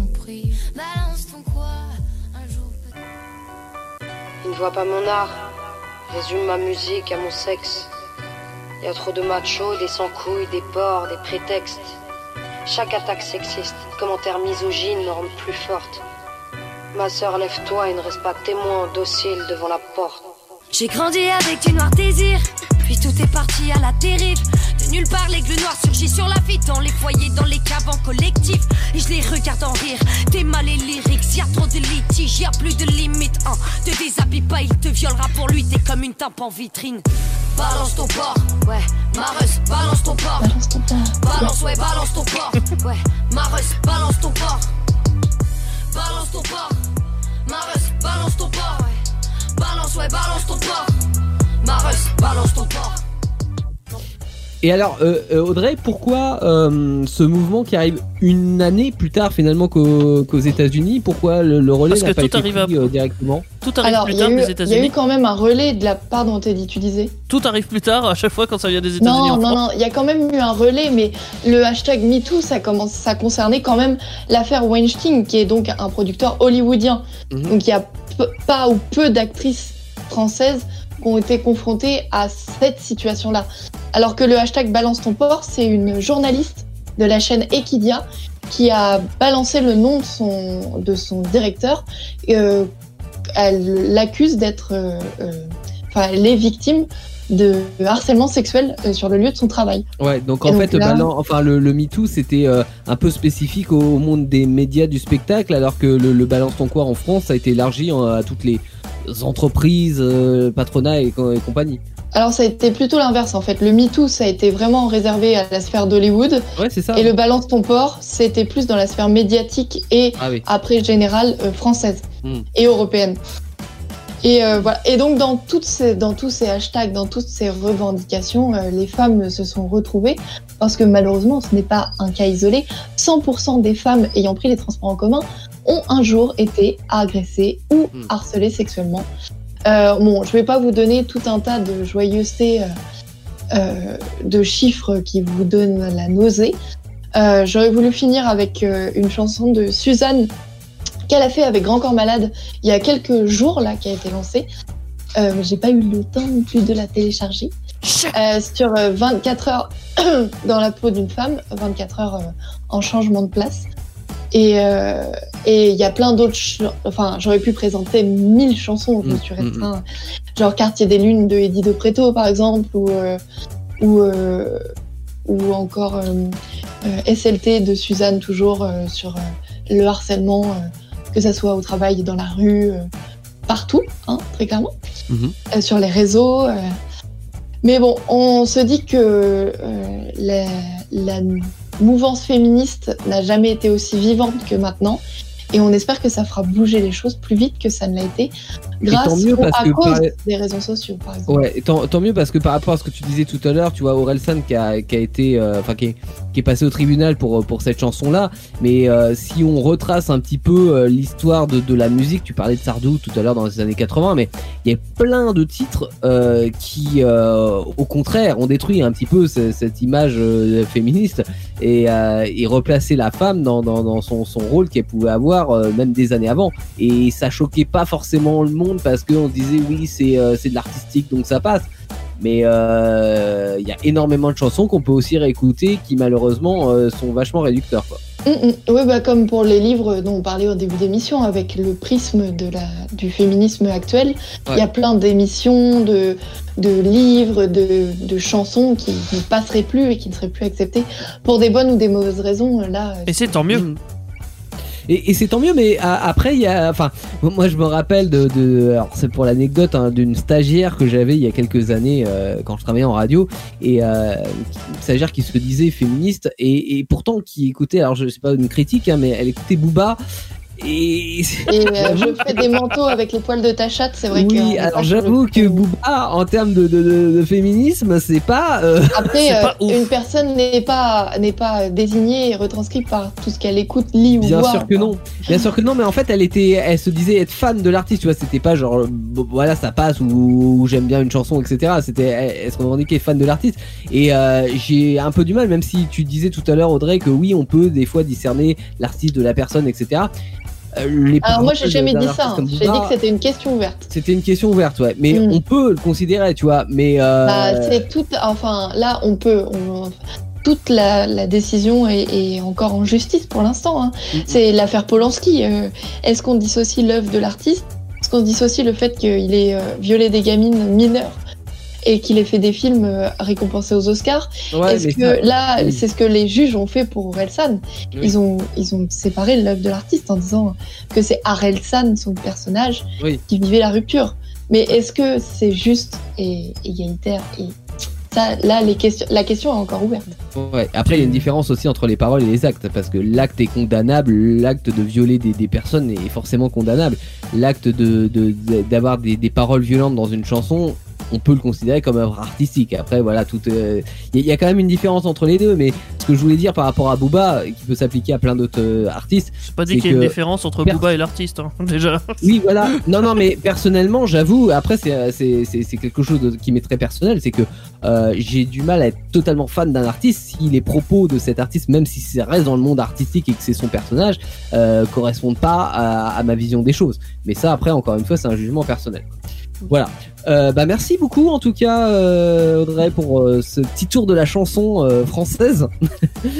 Il ne voit pas mon art, résume ma musique à mon sexe. Y a trop de machos, des sans-couilles, des porcs, des prétextes. Chaque attaque sexiste, commentaire misogyne me rend plus forte. Ma sœur, lève-toi et ne reste pas témoin docile devant la porte. J'ai grandi avec du noir désir, puis tout est parti à la dérive. Nulle part, l'aigle noir surgit sur la vie, dans les foyers, dans les caves en collectif. Et je les regarde en rire, t'es mal et lyrics, y a trop de litiges, y a plus de limite. Hein. Te déshabille pas, il te violera pour lui, t'es comme une tampe en vitrine. Balance ton porc, ouais, Mareuse, balance ton porc. Balance ton. Balance, ouais, balance ton porc, ouais, Mareuse, balance ton porc. Balance ton porc, Mareuse, balance ton porc, ouais. Balance, ouais, balance ton porc. Mareuse, balance ton porc. Et alors, euh, euh, Audrey, pourquoi euh, ce mouvement qui arrive une année plus tard finalement qu'aux États-Unis Pourquoi le, le relais n'a que pas tout été arrive pris à- euh, directement Tout arrive Alors, plus il y, a tard eu, des il y a eu États-Unis. quand même un relais de la part dont Teddy, tu disais Tout arrive plus tard à chaque fois quand ça vient des États-Unis. Non, en non, France. non, il y a quand même eu un relais, mais le hashtag MeToo, ça, commence, ça concernait quand même l'affaire Weinstein, qui est donc un producteur hollywoodien. Mhm. Donc il y a pas ou peu d'actrices françaises qui ont été confrontées à cette situation-là. Alors que le hashtag Balance ton port, c'est une journaliste de la chaîne Equidia qui a balancé le nom de son, directeur. Euh, elle l'accuse d'être, euh, euh, enfin, est victime de harcèlement sexuel euh, sur le lieu de son travail. Ouais, donc Et en donc fait, là- balan- enfin, le, le MeToo, c'était euh, un peu spécifique au, au monde des médias du spectacle, alors que le, le Balance ton quoi en France, ça a été élargi en- à toutes les entreprises, euh, patronats et, et compagnie. Alors ça a été plutôt l'inverse en fait. Le MeToo, ça a été vraiment réservé à la sphère d'Hollywood. Ouais, c'est ça. Et le balance ton port, c'était plus dans la sphère médiatique et Ah oui. après générale euh, française Hmm. et européenne. Et euh, voilà. Et donc dans toutes ces, dans tous ces hashtags, dans toutes ces revendications, euh, les femmes se sont retrouvées parce que malheureusement, ce n'est pas un cas isolé. 100% des femmes ayant pris les transports en commun ont un jour été agressées ou Hmm. harcelées sexuellement. Euh, bon, je vais pas vous donner tout un tas de joyeusetés, euh, euh, de chiffres qui vous donnent la nausée. Euh, J'aurais voulu finir avec une chanson de Suzanne qu'elle a fait avec Grand Corps Malade il y a quelques jours là, qui a été lancée. Euh, J'ai pas eu le temps non plus de la télécharger. Euh, sur euh, 24 heures dans la peau d'une femme, 24 heures euh, en changement de place. Et euh, et il y a plein d'autres. Enfin, j'aurais pu présenter mille chansons. Je me Mm, suis mm, restreint. Genre Quartier des Lunes de Eddie de Preto, par exemple, ou euh, ou euh, ou encore euh, euh, SLT de Suzanne toujours euh, sur euh, le harcèlement, euh, que ça soit au travail, dans la rue, euh, partout, hein, très clairement, Mhm. euh, sur les réseaux. euh. Mais bon, on se dit que la, la mouvance féministe n'a jamais été aussi vivante que maintenant. Et on espère que ça fera bouger les choses plus vite que ça ne l'a été, grâce tant mieux parce à que cause par- des réseaux sociaux, par exemple. Ouais, et tant, tant mieux parce que par rapport à ce que tu disais tout à l'heure, tu vois, Orelsan qui a, qui a été, euh, enfin, qui, est, qui est passé au tribunal pour, pour cette chanson-là. Mais euh, si on retrace un petit peu euh, l'histoire de, de la musique, tu parlais de Sardou tout à l'heure dans les années 80, mais il y a plein de titres euh, qui, euh, au contraire, ont détruit un petit peu ce- cette image euh, féministe et, euh, et replacé la femme dans, dans, dans son, son rôle qu'elle pouvait avoir euh, même des années avant. Et ça choquait pas forcément le monde parce qu'on se disait oui, c'est euh, c'est de l'artistique donc ça passe. Mais euh, il y a énormément de chansons qu'on peut aussi réécouter qui malheureusement euh, sont vachement réducteurs. Quoi. Oui, bah, comme pour les livres dont on parlait au début d'émission, avec le prisme de la, du féminisme actuel, il y a plein d'émissions, de, de livres, de, de chansons qui ne passeraient plus et qui ne seraient plus acceptées pour des bonnes ou des mauvaises raisons. Là, Et c'est tant mieux. Et, c'est tant mieux, mais après, il y a. Enfin, moi, je me rappelle de. alors, c'est pour l'anecdote hein, d'une stagiaire que j'avais il y a quelques années euh, quand je travaillais en radio. Et euh, une stagiaire qui se disait féministe et, et pourtant qui écoutait. Alors, je sais pas une critique, hein, mais elle écoutait Booba. Et, Et euh, je fais des manteaux avec les poils de ta chatte, c'est vrai que. on oui, pas alors j'avoue que Booba, en termes de, de, de- de féminisme, c'est pas. euh, Après, euh, pas une personne n'est pas, n'est pas désignée et retranscrite par tout ce qu'elle écoute, lit ou Bien voit. sûr que non. Bien sûr que non, mais en fait, elle était, elle se disait être fan de l'artiste. Tu vois, c'était pas genre, voilà, ça passe ou, ou j'aime bien une chanson, etc. C'était, elle, elle se revendiquait fan de l'artiste. Et euh, j'ai un peu du mal, même si tu disais tout à l'heure, Audrey, que oui, on peut des fois discerner l'artiste de la personne, etc. Euh, les Alors moi, j'ai jamais dit ça. hein. J'ai dit que c'était une question ouverte. C'était une question ouverte, ouais. Mais Mm. on peut le considérer, tu vois. Mais euh, Bah, c'est tout. Enfin, là, on peut. on- toute la, la décision est, est encore en justice pour l'instant. hein. C'est l'affaire Polanski. euh, Est-ce qu'on dissocie l'œuvre de l'artiste? Est-ce qu'on dissocie le fait qu'il ait violé des gamines mineures? Et qu'il ait fait des films euh, récompensés aux Oscars Ouais, Est-ce que ça- là, oui. c'est ce que les juges ont fait pour Orelsan Oui. Ils ont ils ont séparé l'œuvre de l'artiste en disant que c'est Orelsan, son personnage, Oui. qui vivait la rupture. Mais est-ce que c'est juste et égalitaire et ça, là, les questions, la question est encore ouverte. Ouais. Après, il y a une différence aussi entre les paroles et les actes, parce que l'acte est condamnable, l'acte de violer des, des personnes est forcément condamnable. L'acte de- d'avoir des, des paroles violentes dans une chanson, on peut le considérer comme œuvre artistique. Après, voilà, tout. euh, Il y, a- il y a quand même une différence entre les deux, mais ce que je voulais dire par rapport à Booba, qui peut s'appliquer à plein d'autres euh, artistes. J'ai pas dit qu'il y a une différence entre Per- Booba et l'artiste, hein, déjà. oui, voilà. Non, non, mais personnellement, j'avoue, après, c'est- c'est quelque chose de- qui m'est très personnel, c'est que euh, j'ai du mal à être totalement fan d'un artiste si les propos de cet artiste, même si ça reste dans le monde artistique et que c'est son personnage, euh, correspondent pas à, à ma vision des choses. Mais ça, après, encore une fois, c'est un jugement personnel. Voilà. Euh, bah merci beaucoup en tout cas euh, Audrey pour euh, ce petit tour de la chanson euh, française.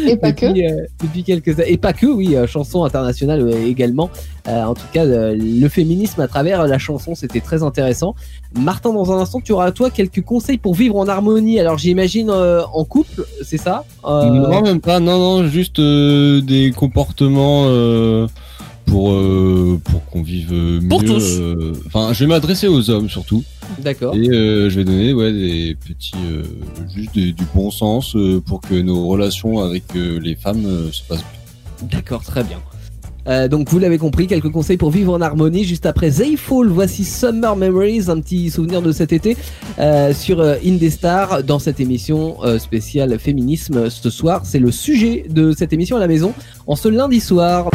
Et pas que. depuis, euh, depuis quelques et pas que oui euh, chanson internationale euh, également. Euh, en tout cas euh, le féminisme à travers la chanson c'était très intéressant. Martin dans un instant tu auras toi quelques conseils pour vivre en harmonie. Alors j'imagine euh, en couple c'est ça? Euh, Non, même pas. Non, non, juste euh, des comportements euh, pour euh, pour qu'on vive mieux. Pour tous. euh, Enfin, je vais m'adresser aux hommes surtout. D'accord. Et euh, je vais donner ouais des petits euh, juste des- du bon sens pour que nos relations avec les femmes se passent bien. D'accord, très bien. Euh, donc vous l'avez compris, quelques conseils pour vivre en harmonie. Juste après Zayfall, voici Summer Memories, un petit souvenir de cet été euh, sur euh, Indestar dans cette émission spéciale féminisme ce soir. C'est le sujet de cette émission à la maison en ce lundi soir.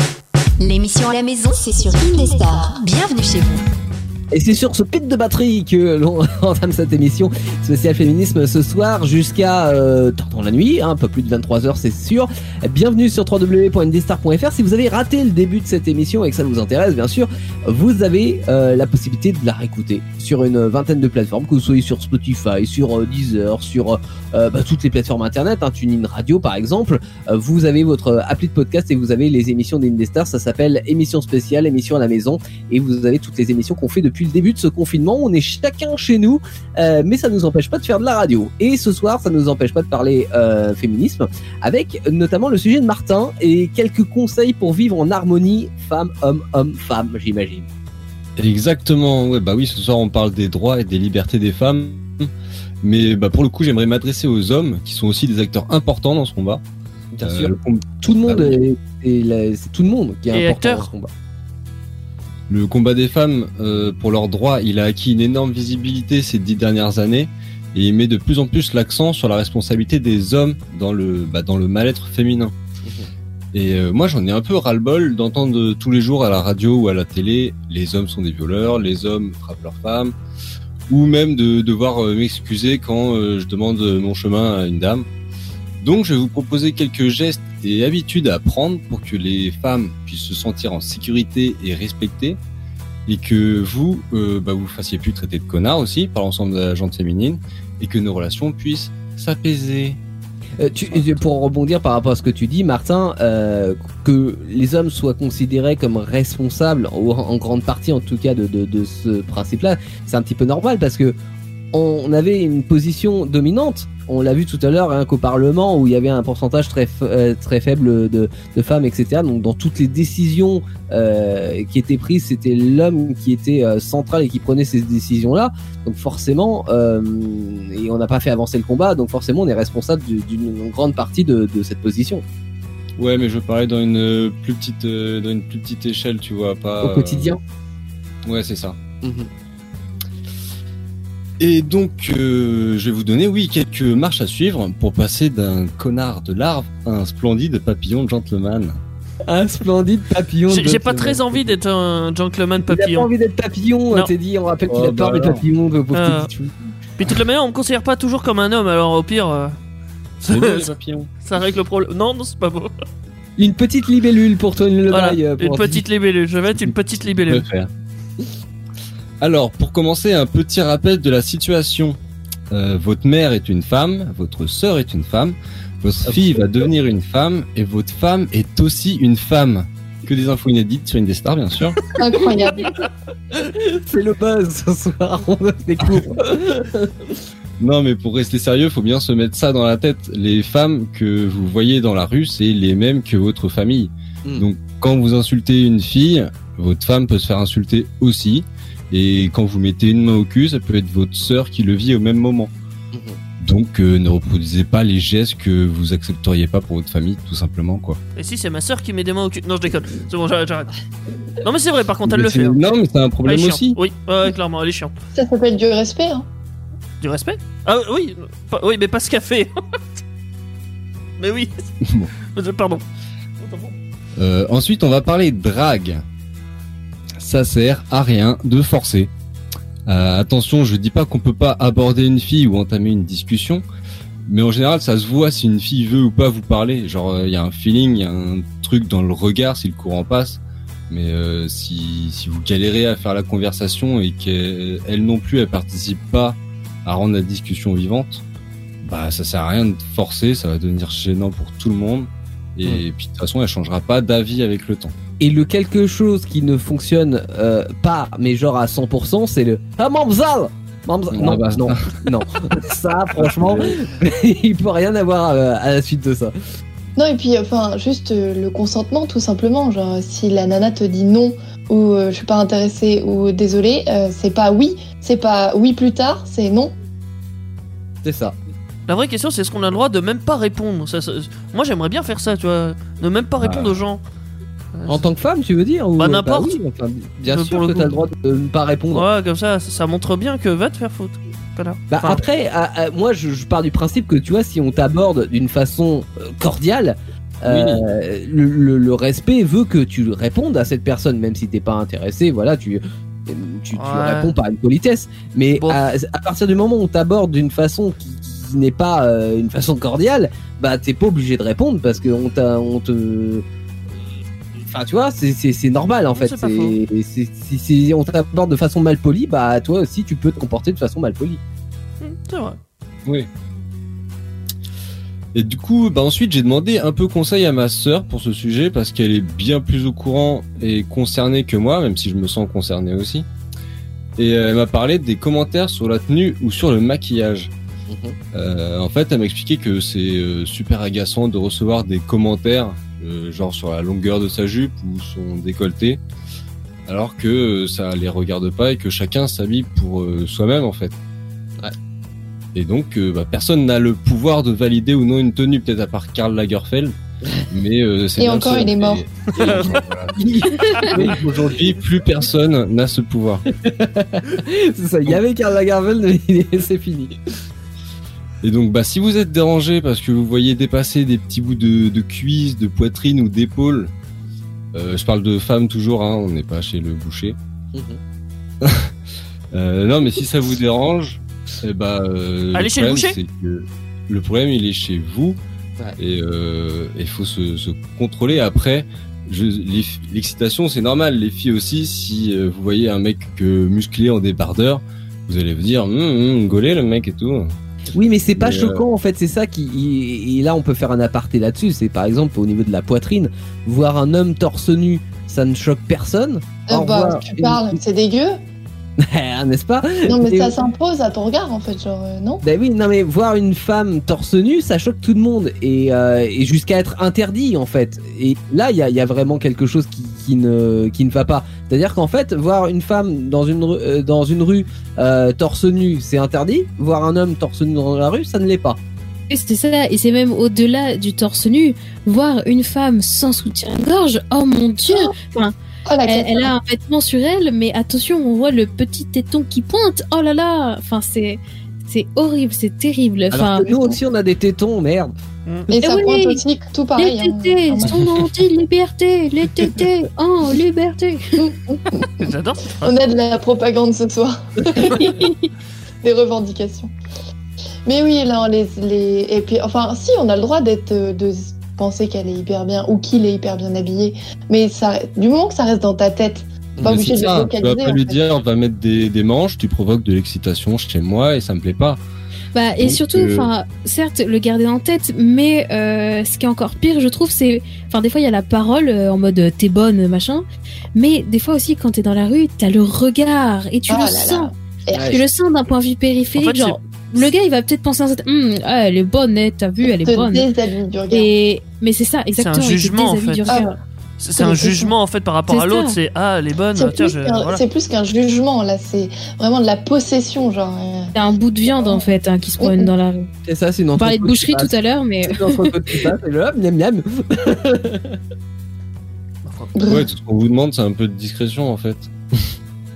L'émission à la maison, c'est sur Indestar. Bienvenue chez vous. Et c'est sur ce pic de batterie que l'on entame cette émission spéciale féminisme ce soir jusqu'à euh, dans la nuit, hein, un peu plus de 23h c'est sûr. Bienvenue sur www.ndestar.fr. Si vous avez raté le début de cette émission et que ça vous intéresse bien sûr, vous avez euh, la possibilité de la réécouter sur une vingtaine de plateformes, que vous soyez sur Spotify, sur euh, Deezer, sur euh, bah, toutes les plateformes internet, hein, TuneIn Radio par exemple. Euh, vous avez votre appli de podcast et vous avez les émissions d'Indestar. Ça s'appelle émission spéciale, émission à la maison et vous avez toutes les émissions qu'on fait depuis le début de ce confinement. On est chacun chez nous, euh, mais ça nous empêche pas de faire de la radio. Et ce soir, ça nous empêche pas de parler euh, féminisme, avec notamment le sujet de Martin et quelques conseils pour vivre en harmonie femme, homme, homme, femme, j'imagine. Exactement. Ouais, bah oui, ce soir on parle des droits et des libertés des femmes. Mais bah, pour le coup, j'aimerais m'adresser aux hommes qui sont aussi des acteurs importants dans ce combat. Bien Euh, sûr. Tout le monde Ah oui. est, est là- c'est tout le monde qui est Et important acteur. dans ce combat. Le combat des femmes euh, pour leurs droits, il a acquis une énorme visibilité ces dix dernières années et il met de plus en plus l'accent sur la responsabilité des hommes dans le bah, dans le mal-être féminin. Et euh, moi, j'en ai un peu ras-le-bol d'entendre tous les jours à la radio ou à la télé les hommes sont des violeurs, les hommes frappent leurs femmes, ou même de devoir euh, m'excuser quand je demande mon chemin à une dame. Donc, je vais vous proposer quelques gestes et habitudes à prendre pour que les femmes puissent se sentir en sécurité et respectées, et que vous, euh, bah, vous fassiez plus traiter de connards aussi par l'ensemble de la gente féminine, et que nos relations puissent s'apaiser. Euh, pour rebondir par rapport à ce que tu dis, Martin, euh, que les hommes soient considérés comme responsables, ou en, grande partie en tout cas de, de ce principe-là, c'est un petit peu normal parce que on avait une position dominante. On l'a vu tout à l'heure, hein, qu'au Parlement, où il y avait un pourcentage très, euh, très faible de, de femmes, etc. Donc, dans toutes les décisions euh, qui étaient prises, c'était l'homme qui était euh, central et qui prenait ces décisions-là. Donc, forcément, et on n'a pas fait avancer le combat, donc forcément, on est responsable du- d'une grande partie de, de cette position. Ouais, mais je parlais dans une plus petite, dans une plus petite échelle, tu vois, pas Au quotidien. Ouais, c'est ça. Et donc, euh, je vais vous donner, oui, quelques marches à suivre pour passer d'un connard de larve à un splendide papillon gentleman. Un splendide papillon. J'ai j'ai pas très envie d'être un gentleman Il a pas papillon. envie d'être papillon, t'es dit, on rappelle qu'il Oh, a peur bah des papillons, de pauvre petit. Puis de toute la manière, on me considère pas toujours comme un homme, alors au pire, euh, C'est papillons. ça règle le problème. Non, non, c'est pas beau. Une petite libellule pour Tony Le Voilà, Bail, euh, pour une petite libellule. Je vais être une petite libellule. Alors, pour commencer, un petit rappel de la situation. Euh, votre mère est une femme, votre sœur est une femme, votre fille va devenir une femme et votre femme est aussi une femme. Que des infos inédites sur Indestar, bien sûr. Incroyable. C'est le buzz ce soir, on découvre. Non, mais pour rester sérieux, faut bien se mettre ça dans la tête. Les femmes que vous voyez dans la rue, c'est les mêmes que votre famille. Mm. Donc, quand vous insultez une fille, votre femme peut se faire insulter aussi. Et quand vous mettez une main au cul, ça peut être votre sœur qui le vit au même moment. Donc, euh, ne reproduisez pas les gestes que vous accepteriez pas pour votre famille, tout simplement, quoi. Et si c'est ma soeur qui met des mains au cul. Non, je déconne. C'est bon, j'arrête, j'arrête. Non, mais c'est vrai, par contre, elle Mais le fait. hein. Non, mais c'est un problème aussi. Oui, ouais, clairement, elle est chiante. Ça s'appelle du respect. Hein. Du respect? Ah oui, pas- oui, mais pas ce qu'elle fait. mais oui. Pardon. Euh, ensuite, on va parler de drague. Ça sert à rien de forcer. Euh, attention, je dis pas qu'on peut pas aborder une fille ou entamer une discussion, mais en général, ça se voit si une fille veut ou pas vous parler. Genre, il y a un feeling, il y a un truc dans le regard si le courant passe. Mais euh, si, si vous galérez à faire la conversation et qu'elle elle non plus elle participe pas à rendre la discussion vivante, bah ça sert à rien de forcer, ça va devenir gênant pour tout le monde. Et puis de toute façon, elle changera pas d'avis avec le temps. Et le quelque chose qui ne fonctionne euh, pas, mais genre à 100%, c'est le Ah, Mamzal Mamzal Non, Ah bah, non, non. Ça, franchement, il peut rien avoir euh, à la suite de ça. Non, et puis, enfin, juste euh, le consentement, tout simplement. Genre, si la nana te dit non, ou euh, je suis pas intéressée, ou désolé, euh, c'est pas oui, c'est pas oui plus tard, c'est non. C'est ça. La vraie question, c'est est-ce qu'on a le droit de même pas répondre? Ça, ça- Moi, j'aimerais bien faire ça, tu vois. Ne même pas répondre Bah. aux gens. En tant que femme, tu veux dire ou- Bah, n'importe. oui, enfin, bien Euh, sûr le que t'as le droit de ne pas répondre. Ouais, comme ça, ça, montre bien que va te faire foutre. connard. Bah Enfin, après, à- à- moi je, je pars du principe que tu vois, si on t'aborde d'une façon euh, cordiale, euh, le, le- le respect veut que tu répondes à cette personne, même si t'es pas intéressé. Voilà, tu tu, réponds par une politesse. Mais à, à partir du moment où on t'aborde d'une façon qui, qui n'est pas euh, une façon cordiale, bah t'es pas obligé de répondre parce que on t'a on te Enfin, tu vois, c'est- c'est c'est normal en fait. c'est pas C'est- c'est- Si si on t'aborde de façon mal polie, bah toi aussi tu peux te comporter de façon mal polie. C'est vrai. Oui. Et du coup, bah ensuite, j'ai demandé un peu conseil à ma sœur pour ce sujet parce qu'elle est bien plus au courant et concernée que moi, même si je me sens concerné aussi. Et euh, elle m'a parlé des commentaires sur la tenue ou sur le maquillage. Euh, en fait, elle m'a expliqué que c'est euh, super agaçant de recevoir des commentaires, genre sur la longueur de sa jupe ou son décolleté, alors que euh, ça les regarde pas et que chacun s'habille pour euh, soi-même en fait. Et donc, euh, bah, personne n'a le pouvoir de valider ou non une tenue, peut-être à part Karl Lagerfeld. Mais euh, c'est Et encore, seul. il est mort. Voilà. Aujourd'hui, plus personne n'a ce pouvoir. c'est ça, il y avait Karl Lagerfeld, mais c'est fini. Et donc, bah, si vous êtes dérangé parce que vous voyez dépasser des petits bouts de, de cuisse, de poitrine ou d'épaule, euh, je parle de femmes toujours, hein, on n'est pas chez le boucher. Euh, non, mais si ça vous dérange, eh bah, euh, Allez chez le problème, boucher. que Le problème, il est chez vous. Et euh, il faut se, se contrôler. Après, l'excitation, c'est normal. Les filles aussi, si euh, vous voyez un mec euh, musclé en débardeur, vous allez vous dire, hum, hum, gaulé le mec et tout. Oui, mais c'est pas Mais, euh, choquant en fait, c'est ça qui. Et là, on peut faire un aparté là-dessus. C'est par exemple au niveau de la poitrine, voir un homme torse nu, ça ne choque personne. Euh, bah, tu parles, c'est dégueu. N'est-ce pas Non, mais Et- ça s'impose à ton regard, en fait, genre, euh, non Ben oui, non mais voir une femme torse nu, ça choque tout le monde et, euh, et jusqu'à être interdit en fait. Et là, il y a, il y a vraiment quelque chose qui, qui ne qui ne va pas. C'est-à-dire qu'en fait, voir une femme dans une rue, euh, dans une rue euh, torse nu, c'est interdit. Voir un homme torse nu dans la rue, ça ne l'est pas. Et c'était ça, et c'est même au-delà du torse nu, voir une femme sans soutien-gorge, oh mon dieu enfin, elle, elle a un vêtement sur elle, mais attention, on voit le petit téton qui pointe, oh là là Enfin, c'est c'est horrible, c'est terrible. Enfin, Alors que nous aussi, on a des tétons, merde. Et ça Eh pointe oui. aussi tout pareil. Les hein. tétés, Ah, son anti-liberté, les tétés, oh, liberté J'adore. On a de la propagande ce soir. Des revendications. Mais oui, là, les, les... Et puis, enfin, si, on a le droit d'être, euh, de penser qu'elle est hyper bien ou qu'il est hyper bien habillé. Mais ça, du moment que ça reste dans ta tête, pas obligé de le ça, tu vas pas lui fait. dire, on va mettre des, des manches, tu provoques de l'excitation chez moi et ça me plaît pas. Bah, et Donc, surtout, euh, enfin, certes, le garder en tête, mais euh, ce qui est encore pire, je trouve, c'est, enfin, des fois, il y a la parole euh, en mode t'es bonne, machin, mais des fois aussi, quand t'es dans la rue, t'as le regard et tu Ah le là là. sens. Ouais. Tu le sens d'un point de vue périphérique, En fait, genre, le gars, il va peut-être penser à cette, Hum, ah, elle est bonne, hein, t'as vu, elle est bonne. Et, mais c'est ça, exactement. il te jugement, en fait. regard. C'est c'est un jugement en fait par rapport C'est à l'autre. C'est ah, elle est bonne. C'est plus qu'un- voilà. c'est jugement, là, c'est vraiment de la possession, genre. euh. C'est un bout de viande, en fait, hein, qui se promène dans la rue. C'est ça, c'est une On parlait de boucherie tout à l'heure, mais. C'est. Ouais, tout ce qu'on vous demande, c'est un peu de discrétion en fait.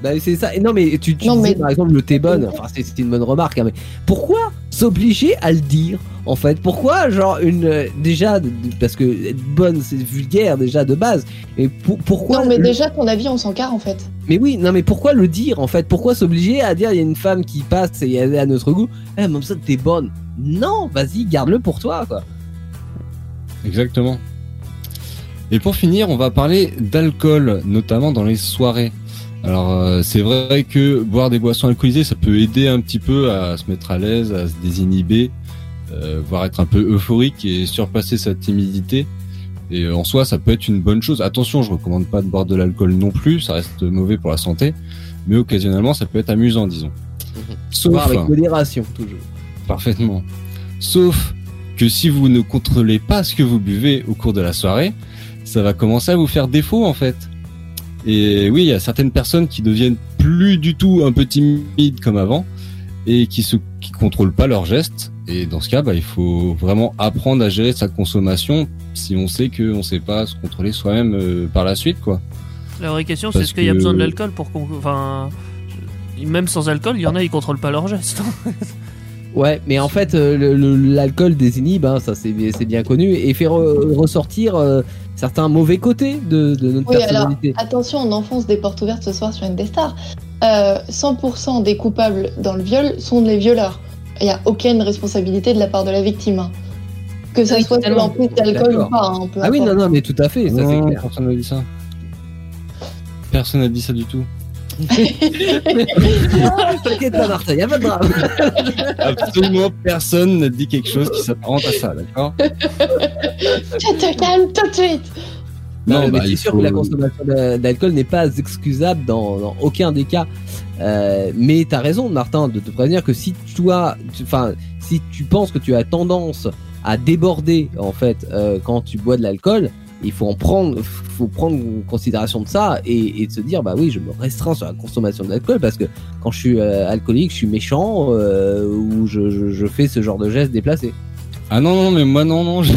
Bah, c'est ça. Et non, mais tu, tu Non, disais, mais- par exemple le t'es bonne. Enfin, c'est une bonne remarque. hein, mais pourquoi s'obliger à le dire en fait? Pourquoi, genre, une euh, déjà parce que être bonne, c'est vulgaire déjà de base. Et pour- pourquoi Non, mais le- déjà, ton avis, on s'en carre, en fait. Mais oui, non, mais pourquoi le dire en fait? Pourquoi s'obliger à dire il y a une femme qui passe et elle est à notre goût? Eh, même ça, t'es bonne. Non, vas-y, garde-le pour toi, quoi. Exactement. Et pour finir, on va parler d'alcool, notamment dans les soirées. Alors euh, c'est vrai que boire des boissons alcoolisées, ça peut aider un petit peu à se mettre à l'aise, à se désinhiber, euh, voire être un peu euphorique et surpasser sa timidité. Et en soi, ça peut être une bonne chose. Attention, je recommande pas de boire de l'alcool non plus, ça reste mauvais pour la santé, mais occasionnellement, ça peut être amusant, disons. Sauf, Boire avec modération, toujours. parfaitement. Sauf que si vous ne contrôlez pas ce que vous buvez au cours de la soirée, ça va commencer à vous faire défaut en fait. Et oui, il y a certaines personnes qui deviennent plus du tout un peu timides comme avant et qui se qui contrôlent pas leurs gestes. Et dans ce cas, bah, il faut vraiment apprendre à gérer sa consommation si on sait que on sait pas se contrôler soi-même euh, par la suite, quoi. La vraie question, c'est est-ce qu'il y a besoin de l'alcool pour qu'on. Enfin. Même sans alcool, il y en a, ils contrôlent pas leurs gestes. Ouais, mais en fait, euh, l'alcool désinhibe, hein, ça c'est c'est bien connu, et fait re- ressortir euh, certains mauvais côtés de, de notre Oui, alors personnalité. attention, on enfonce des portes ouvertes ce soir sur une des stars. Euh, 100% des coupables dans le viol sont les violeurs. Il n'y a aucune responsabilité de la part de la victime. hein. Que ça Oui, soit sous l'emprise d'alcool ou pas. hein, Ah oui, non, non, mais tout à fait, ça c'est Non, clair. personne n'a dit ça. Personne n'a dit ça du tout. T'inquiète pas, Martin, y a pas de drame. Absolument personne n'a dit quelque chose qui s'apparente à ça, d'accord? Tu te calmes tout de suite. Non, mais bah, c'est sûr faut- que la consommation d'a- d'alcool n'est pas excusable dans, dans aucun des cas. Euh, mais t'as raison, Martin, de te prévenir que si toi, tu- enfin, si tu penses que tu as tendance à déborder en fait euh, quand tu bois de l'alcool, il faut en prendre, faut prendre considération de ça et, de se dire bah oui, je me restreins sur la consommation d'alcool parce que quand je suis euh, alcoolique, je suis méchant euh, ou je fais ce genre de gestes déplacés. Ah non, non, mais moi non, non. je-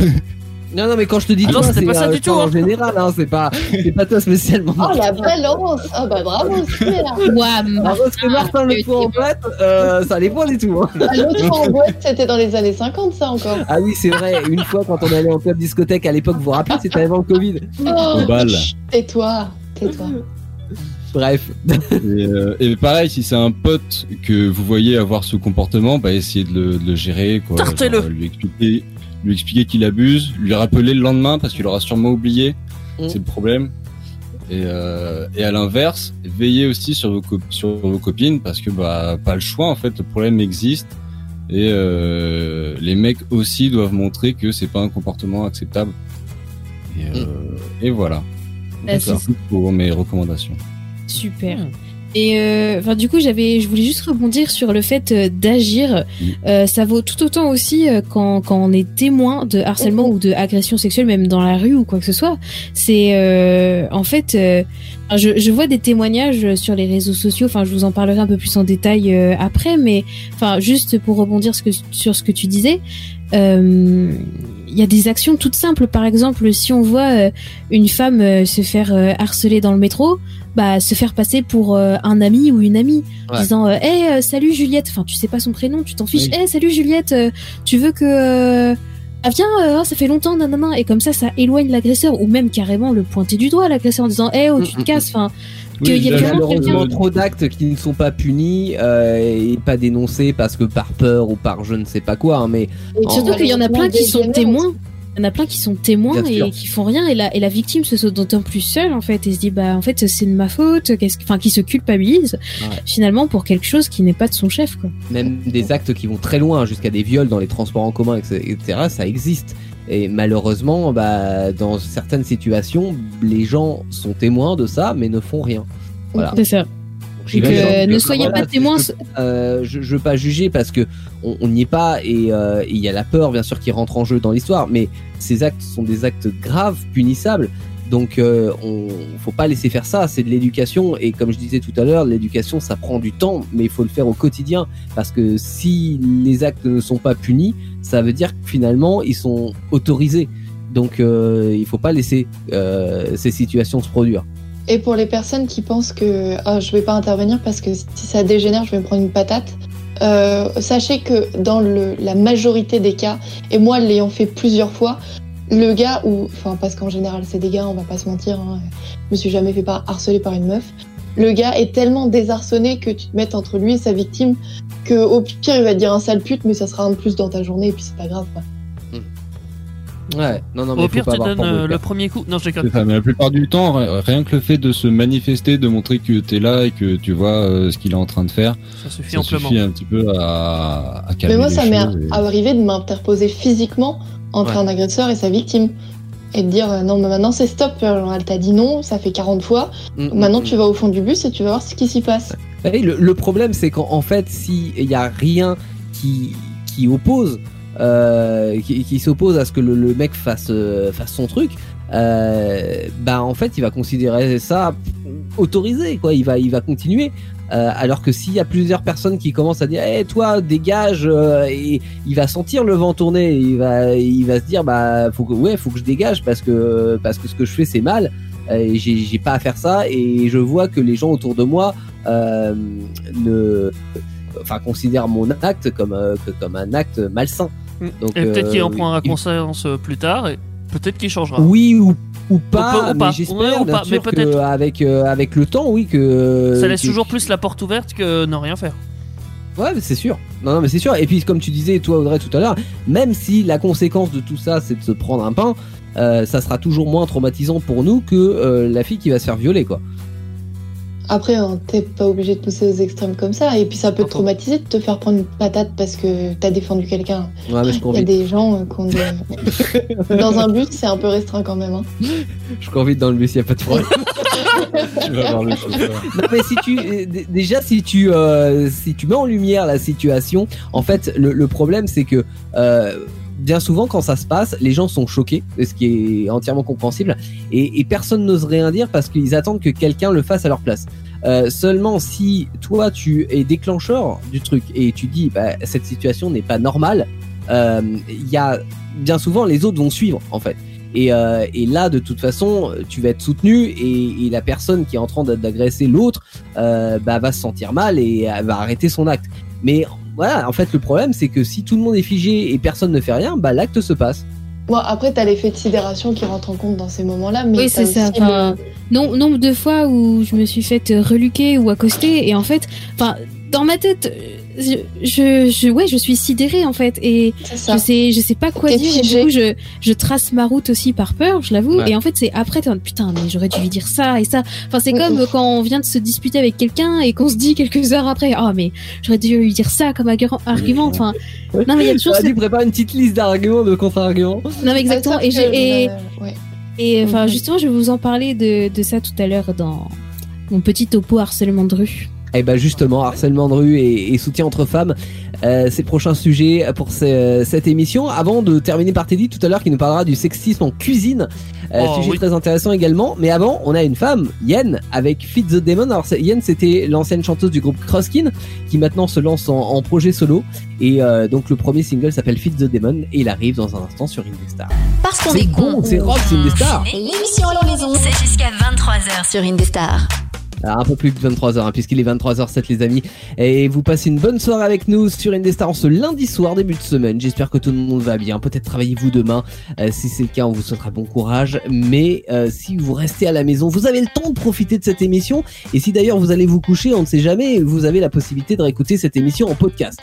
Non, non, mais quand je te dis Ah non, toi, c'est pas ça euh, du tout, en hein. général, hein, c'est pas, c'est pas toi spécialement. Oh la balance Ah bah bravo, c'est là. Ouah, Alors, parce que Martin le fout en boîte, euh, ça allait pas du tout. hein. Ah, L'autre fois en boîte, c'était dans les années 50 ça encore. Ah oui, c'est vrai, une fois quand on allait en club discothèque à l'époque, vous vous rappelez, c'était avant le Covid. Oh, Au bal. chut, Tais-toi, tais-toi. Bref. Et, euh, et pareil, si c'est un pote que vous voyez avoir ce comportement, bah essayez de le, de le gérer, quoi. Tartez-le. Genre, Lui expliquer, lui expliquer qu'il abuse, lui rappeler le lendemain parce qu'il aura sûrement oublié. Mm. C'est le problème. Et, euh, et à l'inverse, veillez aussi sur vos, co- sur vos copines parce que bah pas le choix en fait, le problème existe. Et euh, les mecs aussi doivent montrer que c'est pas un comportement acceptable. Et, euh, et voilà. Bah, C'est mes recommandations. Super. Et euh, enfin, du coup, j'avais, je voulais juste rebondir sur le fait euh, d'agir. Euh, ça vaut tout autant aussi euh, quand, quand on est témoin de harcèlement ou de agression sexuelle, même dans la rue ou quoi que ce soit. C'est euh, en fait, euh, je, je vois des témoignages sur les réseaux sociaux. Enfin, je vous en parlerai un peu plus en détail euh, après, mais enfin, juste pour rebondir ce que, sur ce que tu disais. euh, il y a des actions toutes simples. Par exemple, si on voit euh, une femme euh, se faire euh, harceler dans le métro, bah se faire passer pour un ami ou une amie, Ouais. disant hey euh, salut Juliette. Enfin, tu sais pas son prénom, tu t'en fiches. Oui. Hey salut Juliette, tu veux que ah viens, euh, oh, ça fait longtemps, nanana. Et comme ça, ça éloigne l'agresseur ou même carrément le pointer du doigt l'agresseur en disant hey oh tu te casses. Enfin, Oui, qu'il y a Malheureusement, trop d'actes qui ne sont pas punis euh, et pas dénoncés parce que par peur ou par je ne sais pas quoi. hein, mais Et Surtout qu'il y en a plein qui sont témoins. Il y en a plein qui sont témoins et qui font rien et la, et la victime se sent d'autant plus seule en fait et se dit bah en fait c'est de ma faute qu'est-ce que- enfin qui se culpabilise Ouais. finalement pour quelque chose qui n'est pas de son chef quoi. même des actes qui vont très loin jusqu'à des viols dans les transports en commun, etc., ça existe. Et malheureusement, bah, dans certaines situations, les gens sont témoins de ça, mais ne font rien. Voilà. C'est ça. Euh, que- ne soyez pas témoins. Je, euh, je, je veux pas juger parce que on n'y est pas et euh, et il y a la peur bien sûr qui rentre en jeu dans l'histoire, mais ces actes sont des actes graves, punissables. Donc euh, on faut pas laisser faire ça, c'est de l'éducation et comme je disais tout à l'heure, l'éducation ça prend du temps, mais il faut le faire au quotidien parce que si les actes ne sont pas punis, ça veut dire que finalement ils sont autorisés. Donc euh, il faut pas laisser euh, ces situations se produire. Et pour les personnes qui pensent que ah, je vais pas intervenir parce que si ça dégénère, je vais me prendre une patate, euh, sachez que dans la majorité des cas, et moi l'ayant fait plusieurs fois, le gars ou enfin parce qu'en général c'est des gars, on va pas se mentir, hein, je me suis jamais fait harceler par une meuf. Le gars est tellement désarçonné que tu te mettes entre lui et sa victime que au pire il va te dire un sale pute, mais ça sera un de plus dans ta journée et puis c'est pas grave. Quoi. Ouais, non, non, mais Au pire, tu donnes euh, le premier coup. Non, je ça, mais la plupart du temps, ri- rien que le fait de se manifester, de montrer que t'es là et que tu vois euh, ce qu'il est en train de faire, Ça suffit ça amplement. suffit un petit peu à, à calmer Mais moi, les ça m'est et- arrivé de m'interposer physiquement entre Ouais. un agresseur et sa victime. Et de dire euh, non, mais maintenant c'est stop. Genre, elle t'a dit non, ça fait 40 fois. Mm, Maintenant, mm, tu vas au fond du bus et tu vas voir ce qui s'y passe. Oui, le, le problème, c'est qu'en en fait, s'il n'y a rien qui, qui oppose, euh, qui, qui s'oppose à ce que le, le mec fasse, euh, fasse son truc, bah en fait, il va considérer ça autorisé, quoi. Il va, il va continuer. Euh, alors que s'il y a plusieurs personnes qui commencent à dire, eh toi, dégage, euh, et il va sentir le vent tourner, il va, il va se dire, bah faut que, ouais, faut que je dégage parce que, parce que ce que je fais c'est mal. euh, j'ai pas à faire ça et je vois que les gens autour de moi euh, ne enfin considèrent mon acte comme comme un acte malsain. Donc, Et peut-être qu'il en prendra il- conscience plus tard et peut-être qu'il changera. Oui ou, ou Ou pas, ou mais j'espère Ouais, bien mais que avec euh, avec le temps, oui que Ça laisse que- toujours plus la porte ouverte que ne rien faire. Ouais, mais c'est sûr. Non, non, mais c'est sûr. Et puis, comme tu disais, toi, Audrey, tout à l'heure, même si la conséquence de tout ça, c'est de se prendre un pain, euh, ça sera toujours moins traumatisant pour nous que euh, la fille qui va se faire violer, quoi. Après, hein, t'es pas obligé de pousser aux extrêmes comme ça. Et puis, ça peut te traumatiser de te faire prendre une patate parce que t'as défendu quelqu'un. Ouais, mais je Il y a des gens euh, qui ont des- Dans un bus, c'est un peu restreint quand même. hein. je convie dans le bus, y a pas de problème. Tu vas voir le chauffeur. non, mais si tu, euh, déjà, si tu, euh, si tu mets en lumière la situation, en fait, le, le problème, c'est que, euh, bien souvent, quand ça se passe, les gens sont choqués, ce qui est entièrement compréhensible, et, personne n'ose rien dire parce qu'ils attendent que quelqu'un le fasse à leur place. Euh, seulement si toi tu es déclencheur du truc et tu dis bah, cette situation n'est pas normale, euh, il y a bien souvent les autres vont suivre en fait. Et, euh, là, de toute façon, tu vas être soutenu et, la personne qui est en train d'a- d'agresser l'autre euh, bah, va se sentir mal et va arrêter son acte. Mais voilà, en fait, le problème, c'est que si tout le monde est figé et personne ne fait rien, bah, l'acte se passe. Bon, après, t'as l'effet de sidération qui rentre en compte dans ces moments-là. Mais Oui, c'est ça. aussi Enfin, non, nombre de fois où je me suis faite reluquer ou accoster, et en fait, enfin, dans ma tête, euh, je, je, je- ouais, je suis sidérée en fait, et je sais, je sais pas quoi dire. Du coup, je, je trace ma route aussi par peur, je l'avoue. Ouais. Et en fait, c'est après, t'es putain, mais j'aurais dû lui dire ça et ça. Enfin, c'est comme quand on vient de se disputer avec quelqu'un et qu'on se dit quelques heures après, oh mais j'aurais dû lui dire ça comme argu- argument. Enfin, non mais il y a toujours ce... dû préparer une petite liste d'arguments, de contre-arguments. non mais exactement. Ah, Et j'ai et, ouais. et enfin Mhm. justement, je vais vous en parler de, de ça tout à l'heure dans mon petit topo harcèlement de rue. Et bah justement, harcèlement de rue et, et soutien entre femmes, euh, c'est le prochain sujet pour ce- cette émission. Avant de terminer par Teddy tout à l'heure qui nous parlera du sexisme en cuisine, euh, Oh, sujet oui. très intéressant également. Mais avant, on a une femme, Yen, avec Feed the Demon. Alors Yen, c'était l'ancienne chanteuse du groupe Crosskin qui maintenant se lance en, en projet solo. Et euh, donc le premier single s'appelle Feed the Demon et il arrive dans un instant sur Indestar. Parce qu'on est con. c'est rock, c'est Indestar. L'émission à la maison, c'est jusqu'à 23h sur Indestar. Un peu plus de 23h, hein, puisqu'il est 23h07 les amis. Et vous passez une bonne soirée avec nous sur Indestar en ce lundi soir, début de semaine. J'espère que tout le monde va bien. Peut-être travaillez-vous demain. Euh, si c'est le cas, on vous souhaitera bon courage. Mais euh, si vous restez à la maison, vous avez le temps de profiter de cette émission. Et si d'ailleurs vous allez vous coucher, on ne sait jamais, vous avez la possibilité de réécouter cette émission en podcast.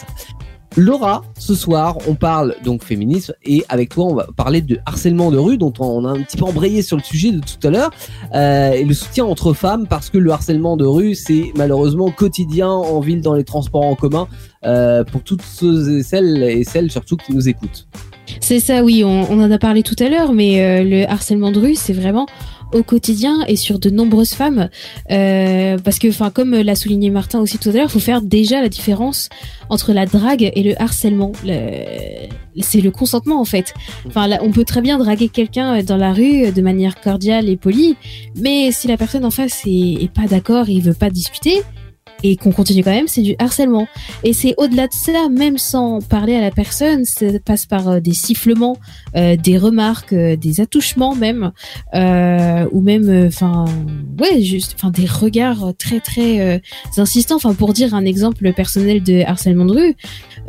Laura, ce soir, on parle donc féminisme et avec toi, on va parler de harcèlement de rue dont on a un petit peu embrayé sur le sujet de tout à l'heure euh, et le soutien entre femmes parce que le harcèlement de rue, c'est malheureusement quotidien en ville, dans les transports en commun euh, pour toutes celles et celles surtout qui nous écoutent. C'est ça, oui, on, on en a parlé tout à l'heure, mais euh, le harcèlement de rue, c'est vraiment au quotidien et sur de nombreuses femmes, euh, parce que, enfin, comme l'a souligné Martin aussi tout à l'heure, il faut faire déjà la différence entre la drague et le harcèlement. Le- C'est le consentement en fait. Enfin, là, on peut très bien draguer quelqu'un dans la rue de manière cordiale et polie, mais si la personne en face est, est pas d'accord, et veut pas discuter. Et qu'on continue quand même, c'est du harcèlement. Et c'est au-delà de ça, même sans parler à la personne, ça passe par euh, des sifflements, euh, des remarques, euh, des attouchements même, euh, ou même, enfin, ouais, juste, enfin, des regards très très euh, insistants. Enfin, pour dire un exemple personnel de harcèlement de rue,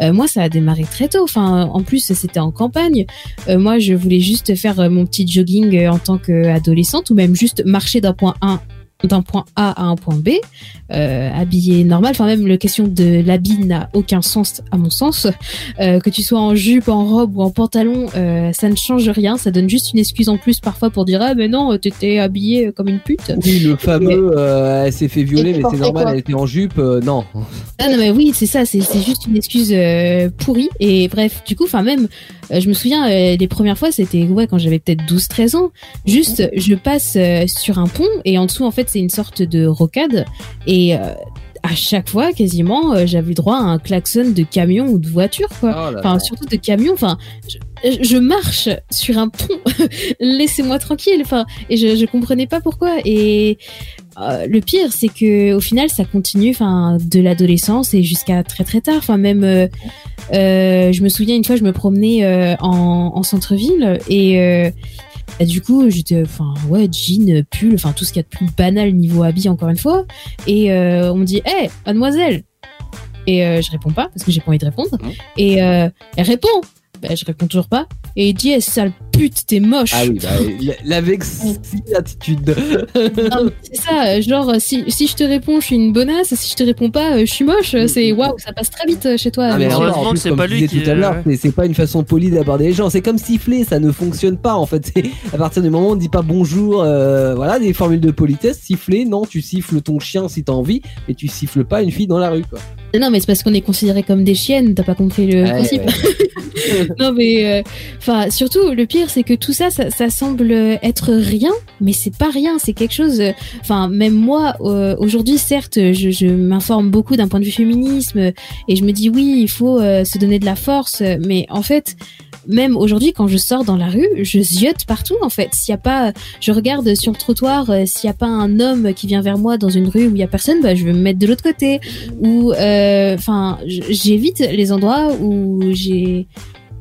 euh, moi, ça a démarré très tôt. Enfin, en plus, c'était en campagne. Euh, moi, je voulais juste faire euh, mon petit jogging euh, en tant qu'adolescente, ou même juste marcher d'un point A d'un point A à un point B, euh, habillé normal. Enfin même la question de l'habit n'a aucun sens à mon sens. Euh, que tu sois en jupe, en robe ou en pantalon, euh, ça ne change rien. Ça donne juste une excuse en plus parfois pour dire ah mais non t'étais habillé comme une pute. Oui, le fameux, euh, elle s'est fait violer, mais c'est normal, elle était en jupe. non. Ah non mais oui c'est ça c'est juste une excuse pourrie et bref du coup enfin même je me souviens les premières fois c'était ouais quand j'avais peut-être 12 13 ans juste je passe sur un pont et en dessous en fait c'est une sorte de rocade. Et euh, à chaque fois quasiment euh, j'avais droit à un klaxon de camion ou de voiture quoi. Oh là enfin là. surtout de camion. Enfin je, je marche sur un pont. Laissez-moi tranquille. Enfin et je, je comprenais pas pourquoi. Et euh, le pire c'est que au final ça continue enfin de l'adolescence et jusqu'à très très tard. Enfin même euh, je me souviens une fois je me promenais en, en centre-ville et euh, bah, du coup j'étais enfin ouais jean pull enfin tout ce qu'il y a de plus banal niveau habit encore une fois. Et euh, on me dit hé mademoiselle! Et euh, je réponds pas parce que j'ai pas envie de répondre. Et euh, elle répond. Bah, je réponds toujours pas. Et il dit eh, sale pute t'es moche Ah oui, bah, la, attitude. C'est ça, euh, genre euh, si, si je te réponds je suis une bonasse, si je te réponds pas euh, je suis moche, c'est waouh, ça passe très vite chez toi. Ah, mais heureusement en que plus, c'est comme pas tu lui disais qui tout à l'heure, c'est- c'est pas une façon polie d'aborder les gens. C'est comme siffler, ça ne fonctionne pas en fait. À partir du moment où on dit pas bonjour, euh, voilà, des formules de politesse. Siffler, non, tu siffles ton chien si t'as envie, mais tu siffles pas une fille dans la rue, quoi. Non mais c'est parce qu'on est considérés comme des chiennes, t'as pas compris le Ouais, principe. ouais. non mais euh, enfin surtout le pire c'est que tout ça, ça semble être rien mais c'est pas rien c'est quelque chose euh, enfin même moi euh, aujourd'hui certes je, m'informe beaucoup d'un point de vue féminisme euh, et je me dis oui il faut euh, se donner de la force euh, mais en fait même aujourd'hui quand je sors dans la rue je ziote partout en fait. S'il y a pas je regarde sur le trottoir euh, s'il y a pas un homme qui vient vers moi dans une rue où il y a personne bah je vais me mettre de l'autre côté. Ou euh, enfin j'évite les endroits où j'ai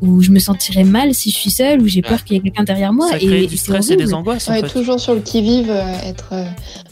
où je me sentirais mal si je suis seule, où j'ai peur qu'il y ait quelqu'un derrière moi. Ça et, crée et du stress et des angoisses en Ouais, fait. toujours sur le qui-vive, euh, être euh,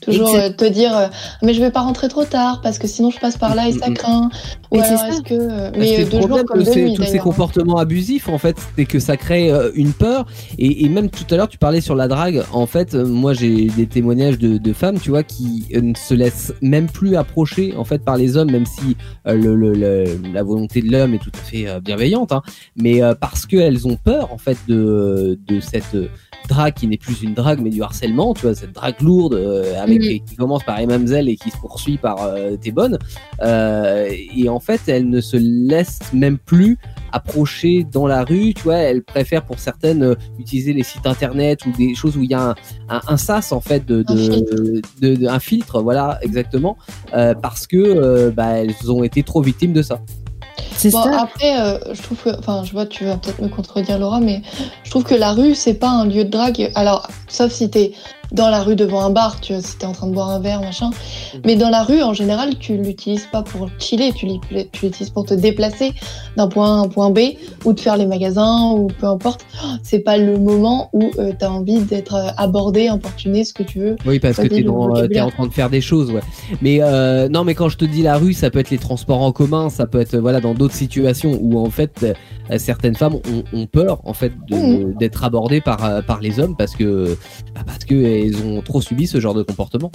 toujours Exact. euh, te dire euh, mais je vais pas rentrer trop tard parce que sinon je passe par là et ça Mm, mm. craint. Ou Mais c'est alors ça. est-ce que euh, mais que le de jour problème comme de de ces- nuit tous ces comportements abusifs, en fait, c'est que ça crée euh, une peur. Et, et même tout à l'heure, tu parlais sur la drague. En fait, moi, j'ai des témoignages de, de femmes, tu vois, qui ne se laissent même plus approcher, en fait, par les hommes, même si euh, le, le- le- la volonté de l'homme est tout à fait euh, bienveillante, hein, mais euh, parce qu'elles ont peur, en fait, de, de cette euh, drague qui n'est plus une drague, mais du harcèlement, tu vois, cette drague lourde euh, avec Mhm. qui commence par Emamzel et qui se poursuit par euh, T'es bonne. Euh, et en fait, elles ne se laissent même plus approcher dans la rue, tu vois, elles préfèrent pour certaines utiliser les sites internet ou des choses où il y a un, un, un sas en fait de, Un filtre. de- de- un filtre, voilà exactement, parce que bah, elles ont été trop victimes de ça. C'est Bon, ça. après, euh, je trouve que, enfin, je vois, tu vas peut-être me contredire, Laura, mais je trouve que la rue, c'est pas un lieu de drague. Alors, sauf si t'es dans la rue devant un bar, tu vois, si t'es en train de boire un verre, machin. Mais dans la rue, en général, tu l'utilises pas pour chiller, tu l'utilises pour te déplacer d'un point A à un point B, ou de faire les magasins, ou peu importe. C'est pas le moment où euh, t'as envie d'être euh, abordé, importuné, ce que tu veux. Oui, parce que t'es dans, euh, t'es en train de faire des choses, ouais. Mais euh, non, mais quand je te dis la rue, ça peut être les transports en commun, ça peut être voilà dans d'autres situations où en fait euh, certaines femmes ont, ont peur en fait de- Mhm. d'être abordées par par les hommes parce que bah, parce que elles ont trop subi ce genre de comportement.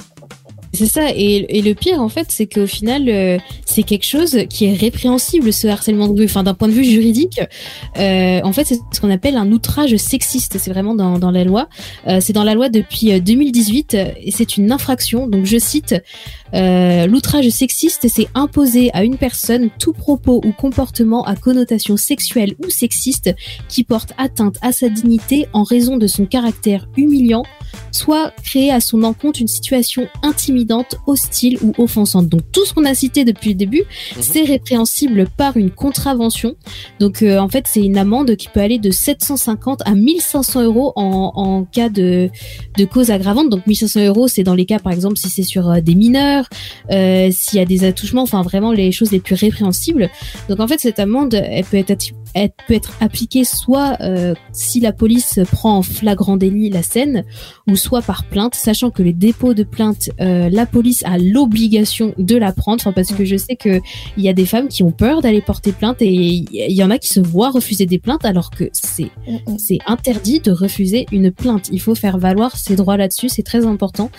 C'est ça. Et, le pire, en fait, c'est qu'au final, euh, c'est quelque chose qui est répréhensible, ce harcèlement de rue. Enfin, d'un point de vue juridique, euh, en fait, c'est ce qu'on appelle un outrage sexiste. C'est vraiment dans, la loi. Euh, c'est dans la loi depuis euh, 2018 euh, et c'est une infraction. Donc, je cite. L'outrage sexiste, c'est imposer à une personne tout propos ou comportement à connotation sexuelle ou sexiste qui porte atteinte à sa dignité en raison de son caractère humiliant, soit créer à son encontre une situation intimidante, hostile ou offensante. Donc tout ce qu'on a cité depuis le début, c'est répréhensible par une contravention. Donc euh, en fait, c'est une amende qui peut aller de 750 à 1500 euros en, en cas de, de cause aggravante. Donc 1500 euros, c'est dans les cas, par exemple, si c'est sur euh, des mineurs, euh, s'il y a des attouchements, enfin vraiment les choses les plus répréhensibles. Donc en fait, cette amende, elle peut être être, peut être appliquée soit euh, si la police prend en flagrant délit la scène, ou soit par plainte, sachant que les dépôts de plainte, euh, la police a l'obligation de la prendre, enfin, parce que je sais que il y a des femmes qui ont peur d'aller porter plainte et il y en a qui se voient refuser des plaintes alors que c'est c'est interdit de refuser une plainte. Il faut faire valoir ses droits là-dessus, c'est très important.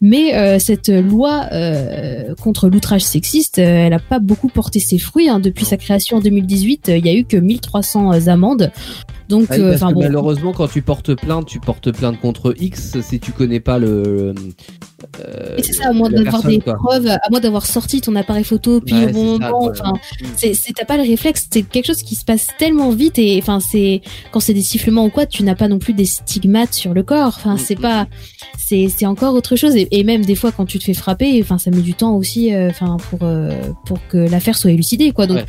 Mais euh, cette loi euh, contre l'outrage sexiste, euh, elle a pas beaucoup porté ses fruits. hein. Depuis sa création en 2018, euh, il y a eu que 1300 amendes. Donc, Ouais, euh, parce enfin que bon, malheureusement, quand tu portes plainte, tu portes plainte contre X si tu connais pas le. euh, c'est ça, à moins d'avoir des quoi. preuves, à moins d'avoir sorti ton appareil photo, puis Ouais, au bon moment, enfin, Mm. t'as pas le réflexe, c'est quelque chose qui se passe tellement vite et, enfin, c'est, quand c'est des sifflements ou quoi, tu n'as pas non plus des stigmates sur le corps, enfin, Mm, c'est pas, c'est, encore autre chose et, et même des fois quand tu te fais frapper, enfin, ça met du temps aussi, euh, enfin, pour, euh, pour que l'affaire soit élucidée, quoi, donc, Ouais.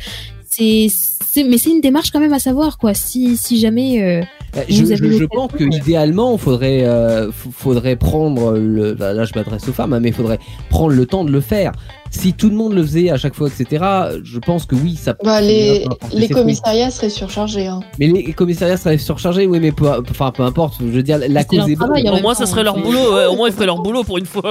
C'est, c'est, mais c'est une démarche quand même à savoir, quoi, si, si jamais, euh, vous Je, je- je pense que euh, idéalement, faudrait, euh, faudrait prendre le. Là, je m'adresse aux femmes, hein, mais faudrait prendre le temps de le faire. Si tout le monde le faisait à chaque fois, etc., je pense que oui, ça. Bah, les, les commissariats seraient surchargés. Hein. Mais les commissariats seraient surchargés, oui, mais peu, enfin, peu importe. Je veux dire, la cause est bonne. Au moins, ça serait leur boulot. ouais, au moins, ils feraient leur boulot pour une fois.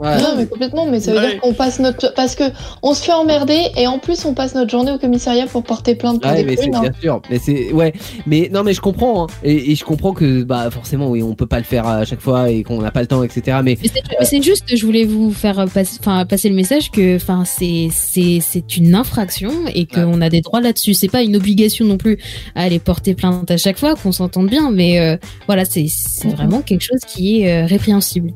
Ouais. Non, mais complètement, mais ça veut Ouais. dire qu'on passe notre. Parce que on se fait emmerder et en plus on passe notre journée au commissariat pour porter plainte pour Ouais, des mais crimes. hein. bien sûr. Mais c'est ouais. Mais non, mais je comprends. hein. Et, et je comprends que bah forcément, oui, on peut pas le faire à chaque fois et qu'on n'a pas le temps, etc. Mais Mais c'est- juste, je voulais vous faire passer, enfin, passer le message que, enfin, c'est, c'est, c'est une infraction et qu'on a des droits là-dessus. C'est pas une obligation non plus à aller porter plainte à chaque fois, qu'on s'entende bien, mais euh, voilà, c'est, c'est Mhm. vraiment quelque chose qui est euh, répréhensible.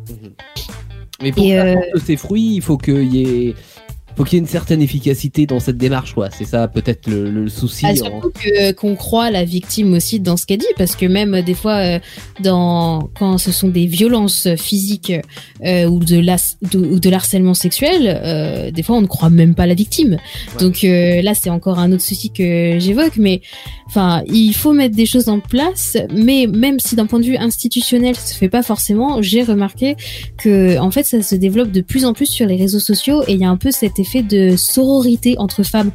Mais pour faire euh, ces fruits, il faut qu'il y ait faut qu'il y ait une certaine efficacité dans cette démarche, quoi. C'est ça peut-être le, le souci. Ah, en- surtout que qu'on croit la victime aussi dans ce qu'elle dit, parce que même euh, des fois, euh, dans quand ce sont des violences physiques euh, ou de de, ou de l'harcèlement sexuel, euh, des fois on ne croit même pas la victime. Donc euh, là, c'est encore un autre souci que j'évoque, mais enfin, il faut mettre des choses en place, mais même si d'un point de vue institutionnel, ça se fait pas forcément, j'ai remarqué que en fait, ça se développe de plus en plus sur les réseaux sociaux et il y a un peu cet effet de sororité entre femmes.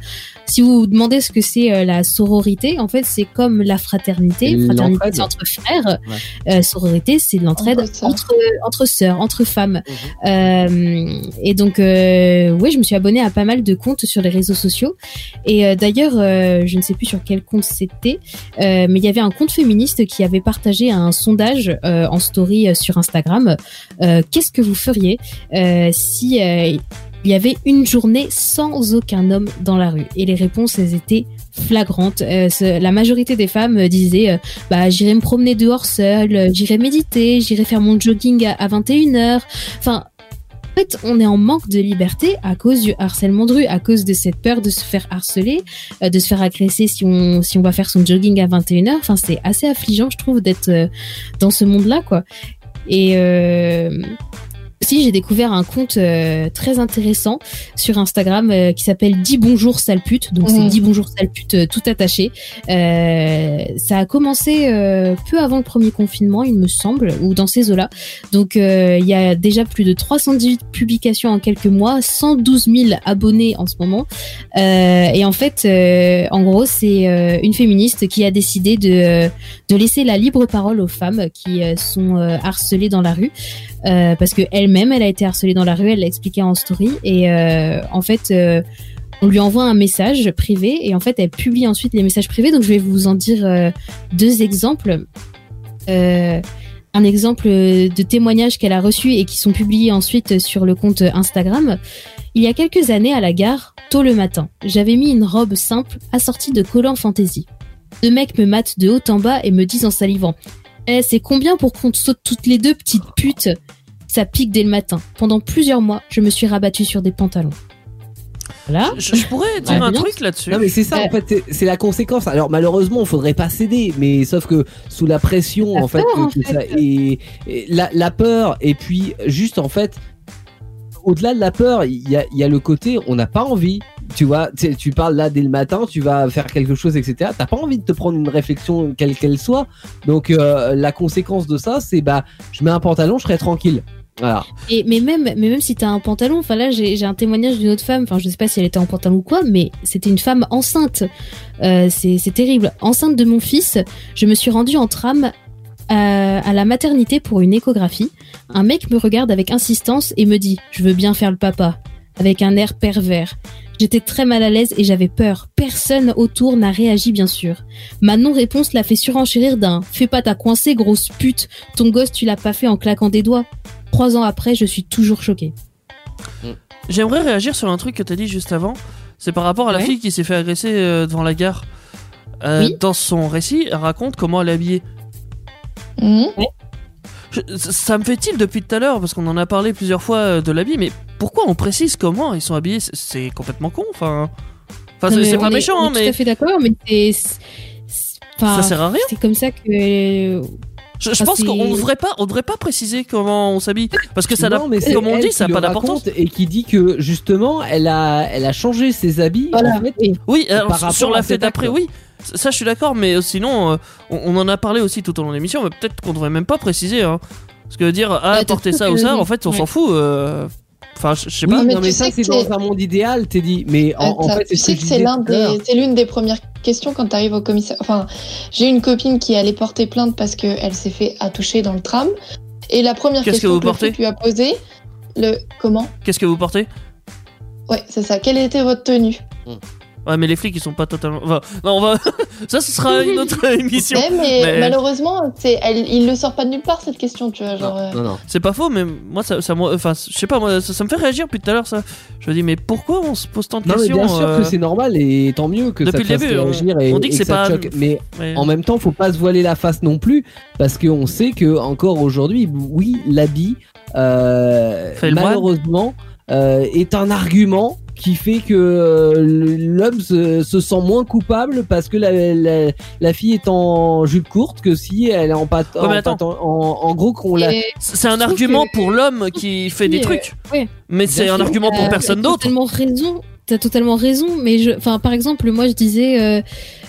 Si vous vous demandez ce que c'est euh, la sororité, en fait, c'est comme la fraternité. Fraternité, c'est entre frères. Euh, sororité, c'est l'entraide Entre sœurs. entre entre sœurs, entre femmes. Mhm. Euh, et donc, euh, ouais, je me suis abonnée à pas mal de comptes sur les réseaux sociaux. Et euh, d'ailleurs, euh, je ne sais plus sur quel compte c'était, euh, mais il y avait un compte féministe qui avait partagé un sondage euh, en story euh, sur Instagram. Euh, Qu'est-ce que vous feriez euh, si euh, il y avait une journée sans aucun homme dans la rue Et les réponses, elles étaient flagrantes. Euh, la majorité des femmes euh, disaient euh, bah j'irai me promener dehors seule, j'irai méditer, j'irai faire mon jogging à, à 21h. Enfin en fait, on est en manque de liberté à cause du harcèlement de rue, à cause de cette peur de se faire harceler, de se faire agresser si on si on va faire son jogging à 21h. Enfin, c'est assez affligeant, je trouve, d'être dans ce monde-là, quoi. Et aussi, j'ai découvert un compte euh, très intéressant sur Instagram euh, qui s'appelle Dis bonjour sale pute. Donc c'est Mhm. Dis bonjour sale pute euh, tout attaché. Ça a commencé peu avant le premier confinement, il me semble, ou dans ces eaux-là. Donc il y a déjà plus de 318 publications en quelques mois, 112 000 abonnés en ce moment. Et en fait, en gros, c'est une féministe qui a décidé de, de laisser la libre parole aux femmes qui sont harcelées dans la rue. Euh, parce que elle-même, elle a été harcelée dans la rue, elle l'a expliqué en story. Et euh, en fait, euh, on lui envoie un message privé et en fait, elle publie ensuite les messages privés. Donc, je vais vous en dire deux exemples. Un exemple de témoignages qu'elle a reçus et qui sont publiés ensuite sur le compte Instagram. Il y a quelques années, à la gare, tôt le matin, j'avais mis une robe simple assortie de collants fantaisie. Deux mecs me matent de haut en bas et me disent en salivant Eh, c'est combien pour qu'on te saute toutes les deux, petites putes? Ça pique dès le matin. Pendant plusieurs mois, je me suis rabattue sur des pantalons. Voilà. Je, je pourrais dire un bien. truc là-dessus. Non mais c'est ça en fait, c'est- c'est la conséquence. Alors malheureusement, il faudrait pas céder, mais sauf que sous la pression La en fait, peur, que- en que fait. ça- et, et la, la peur et puis juste en fait, au-delà de la peur, il y a, il y a le côté on n'a pas envie. Tu vois, tu, parles là dès le matin, tu vas faire quelque chose, etc. T'as pas envie de te prendre une réflexion quelle qu'elle soit. Donc euh, la conséquence de ça, c'est bah je mets un pantalon, je serai tranquille. Et mais même mais même si t'as un pantalon, enfin là j'ai un témoignage d'une autre femme, enfin je sais pas si elle était en pantalon ou quoi, mais c'était une femme enceinte. Euh, c'est terrible. Enceinte de mon fils, je me suis rendue en tram à, à la maternité pour une échographie. Un mec me regarde avec insistance et me dit je veux bien faire le papa avec un air pervers. J'étais très mal à l'aise et j'avais peur. Personne autour n'a réagi, bien sûr. Ma non-réponse l'a fait surenchérir d'un Fais pas ta coincée, grosse pute. Ton gosse, tu l'as pas fait en claquant des doigts. Trois ans après, je suis toujours choquée. J'aimerais réagir sur un truc que t'as dit juste avant. C'est par rapport à la Ouais. fille qui s'est fait agresser euh, devant la gare. Euh, Oui. Dans son récit, elle raconte comment elle est habillée. Mhm. Je- ça- me fait tilt depuis tout à l'heure parce qu'on en a parlé plusieurs fois euh, de l'habit, mais pourquoi on précise comment ils sont habillés? C'est- complètement con. Enfin, enfin c'est pas est- méchant, on hein, est tout mais à fait d'accord, mais c'est- c'est. c'est- enfin, ça sert à rien. C'est comme ça que. Je, pense c'est- qu'on devrait pas, on devrait pas préciser comment on s'habille parce que ça, Non, mais comme on dit, ça n'a pas d'importance. Et qui dit que justement, elle a, elle a changé ses habits. Voilà. En fait, Oui, alors, sur la fête d'après, oui. Ça, je suis d'accord, mais euh, sinon, euh, on, on en a parlé aussi tout au long de l'émission, mais peut-être qu'on devrait même pas préciser. Hein. Parce que dire, ah, t'as porter ça ou ça, en fait, on Ouais. s'en fout. euh, Enfin, je sais Oui, pas. mais non, tu mais sais ça, que c'est dans un monde idéal, t'es dit. Mais en, fait, tu sais que c'est des, l'une des premières questions quand tu arrives au commissariat. Enfin, j'ai une copine qui allait porter plainte parce qu'elle s'est fait attoucher dans le tram. Et la première Qu'est-ce que question vous que, le portez flic lui a posée, le comment? Qu'est-ce que vous portez? Ouais, c'est ça. Quelle était votre tenue? Ouais, mais les flics, ils sont pas totalement. Enfin, non, on va. ça, ce sera une autre émission. Ouais, mais, Mais- malheureusement, c'est, elle, il le sort pas de nulle part cette question, tu vois. Genre, euh, Non, non. C'est pas faux, mais moi, ça, ça moi, enfin, je sais pas, moi, ça, ça me fait réagir depuis tout à l'heure, ça. Je me dis, mais pourquoi on se pose tant de Non, mais questions bien sûr euh, que c'est normal et tant mieux que Depuis ça te le fasse début, on- réagir et, on dit que et c'est pas- choque. Mais ouais. en même temps, faut pas se voiler la face non plus parce qu'on sait que encore aujourd'hui, oui, l'habit, euh, malheureusement, euh, est un argument qui fait que euh, l'homme se, se sent moins coupable parce que la, la, la fille est en jupe courte que si elle est en Ouais, mais en, en, en gros qu'on la Et- C'est un argument que- pour l'homme qui fait des Oui, euh, trucs. ouais. Mais c'est un argument pour Euh, personne t'as d'autre. totalement raison. T'as totalement raison, mais je, enfin, par exemple, moi, je disais, euh,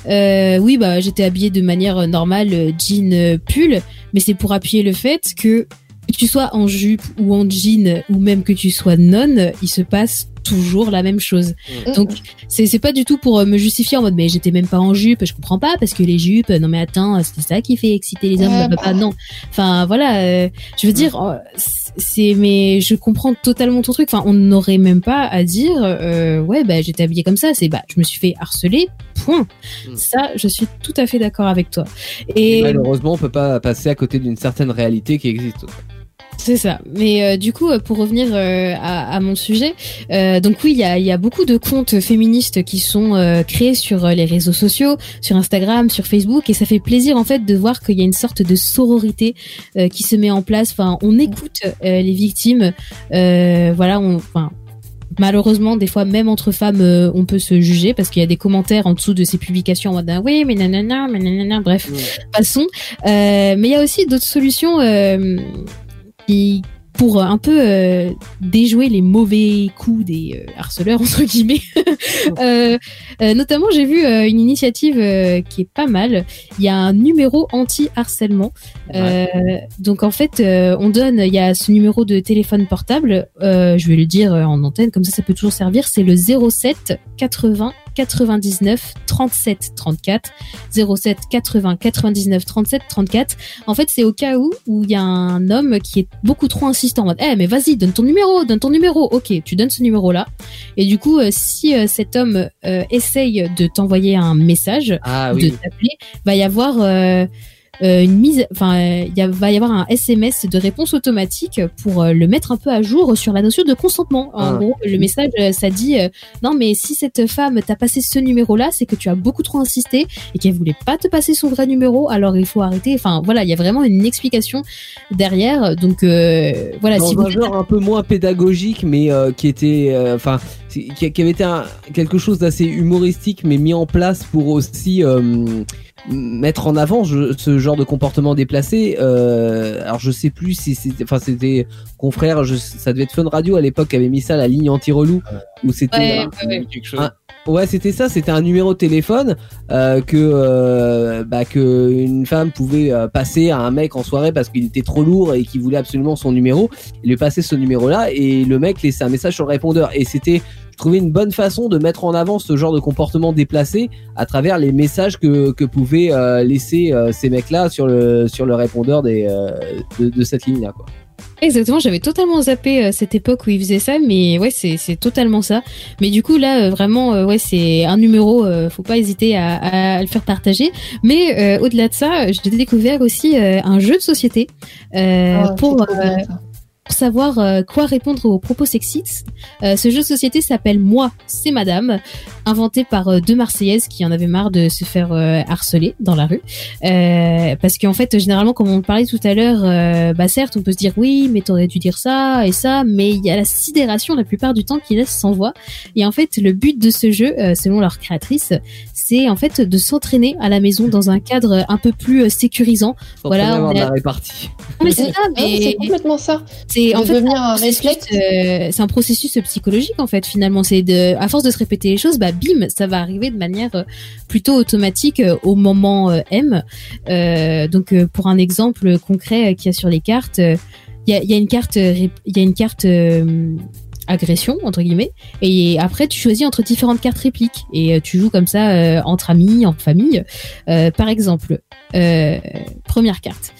euh, oui, bah, j'étais habillée de manière normale, jean, pull, mais c'est pour appuyer le fait que que tu sois en jupe ou en jean ou même que tu sois non, il se passe toujours la même chose. Mm. Donc c'est c'est pas du tout pour euh, me justifier en mode mais j'étais même pas en jupe, je comprends pas parce que les jupes, non mais attends, c'est ça qui fait exciter les hommes, Ouais, bah, bah, non. Enfin voilà, euh, je veux dire euh, c'est mais je comprends totalement ton truc. Enfin on n'aurait même pas à dire euh, ouais bah j'étais habillée comme ça, c'est bah je me suis fait harceler. Point. Mm. Ça je suis tout à fait d'accord avec toi. Et Et malheureusement, on peut pas passer à côté d'une certaine réalité qui existe. C'est ça. Mais euh, du coup, euh, pour revenir euh, à, à mon sujet, euh, donc oui, il y a, y a beaucoup de comptes féministes qui sont euh, créés sur euh, les réseaux sociaux, sur Instagram, sur Facebook, et ça fait plaisir en fait de voir qu'il y a une sorte de sororité euh, qui se met en place. Enfin, on écoute euh, les victimes. Euh, voilà, on, enfin. Malheureusement, des fois, même entre femmes, euh, on peut se juger parce qu'il y a des commentaires en dessous de ces publications en mode ah oui, mais nanana, mais nanana, bref, passons. Euh, mais il y a aussi d'autres solutions euh, qui, pour un peu euh, déjouer les mauvais coups des euh, harceleurs entre guillemets. Euh, euh, notamment, j'ai vu euh, une initiative euh, qui est pas mal. Il y a un numéro anti-harcèlement. Euh, donc en fait, euh, on donne, il y a ce numéro de téléphone portable. euh, je vais le dire euh, en antenne, comme ça, ça peut toujours servir. C'est le 07 80 99 37 34 07 80 99 37 34. En fait, c'est au cas où où il y a un homme qui est beaucoup trop insistant en mode "Eh mais vas-y, donne ton numéro, donne ton numéro." OK, tu donnes ce numéro là. Et du coup, euh, si euh, cet homme euh, essaye de t'envoyer un message, Ah de oui. t'appeler, va y avoir une mise, enfin, euh, il y a- va y avoir un SMS de réponse automatique pour euh, le mettre un peu à jour sur la notion de consentement. En Ah. gros, le message, euh, ça dit euh, non, mais si cette femme t'a passé ce numéro-là, c'est que tu as beaucoup trop insisté et qu'elle voulait pas te passer son vrai numéro, alors il faut arrêter. Enfin, voilà, il y a vraiment une explication derrière. Donc, euh, voilà, dans si un vous genre un peu moins pédagogique, mais euh, qui était, euh, enfin, qui, qui avait été un- quelque chose d'assez humoristique, mais mis en place pour aussi, euh, mettre en avant je- ce genre de comportement déplacé. Euh, alors je sais plus si c'était, enfin c'était confrère, je, ça devait être Fun Radio à l'époque qui avait mis ça la ligne anti-relou où c'était Ouais, c'était ça. C'était un numéro de téléphone euh, que euh, bah, que une femme pouvait euh, passer à un mec en soirée parce qu'il était trop lourd et qu'il voulait absolument son numéro. Il lui passait ce numéro-là et le mec laissait un message sur le répondeur. Et c'était, je trouvais une bonne façon de mettre en avant ce genre de comportement déplacé à travers les messages que que pouvaient euh, laisser euh, ces mecs-là sur le sur le répondeur des euh, de, de cette ligne-là. Quoi. Exactement, j'avais totalement zappé euh, cette époque où il faisait ça, mais ouais, c'est c'est totalement ça. Mais du coup là, euh, vraiment, euh, ouais, c'est un numéro, euh, faut pas hésiter à, à le faire partager. Mais euh, au-delà de ça, j'ai découvert aussi euh, un jeu de société euh, Ah, pour pour savoir euh, quoi répondre aux propos sexistes. Euh, ce jeu de société s'appelle Moi, c'est Madame, inventé par euh, deux Marseillaises qui en avaient marre de se faire harceler dans la rue. Parce qu'en fait, généralement, comme on parlait tout à l'heure, bah certes, on peut se dire oui, mais t'aurais dû dire ça et ça, mais il y a la sidération la plupart du temps qui laisse sans voix. Et en fait, le but de ce jeu, selon leur créatrice, c'est en fait de s'entraîner à la maison dans un cadre un peu plus euh, sécurisant. Sans Voilà, avoir on de est- la répartie. Mais c'est ça, Ah mais c'est complètement ça. c'est en fait devenir un un processus, réflexe. euh, c'est un processus psychologique en fait finalement c'est de à force de se répéter les choses bah bim ça va arriver de manière euh, plutôt automatique au moment M Euh, donc pour un exemple concret qu'il y a sur les cartes il y, a, il y a une carte il y a une carte euh, agression entre guillemets et après tu choisis entre différentes cartes répliques et euh, tu joues comme ça euh, entre amis en famille Euh, par exemple première carte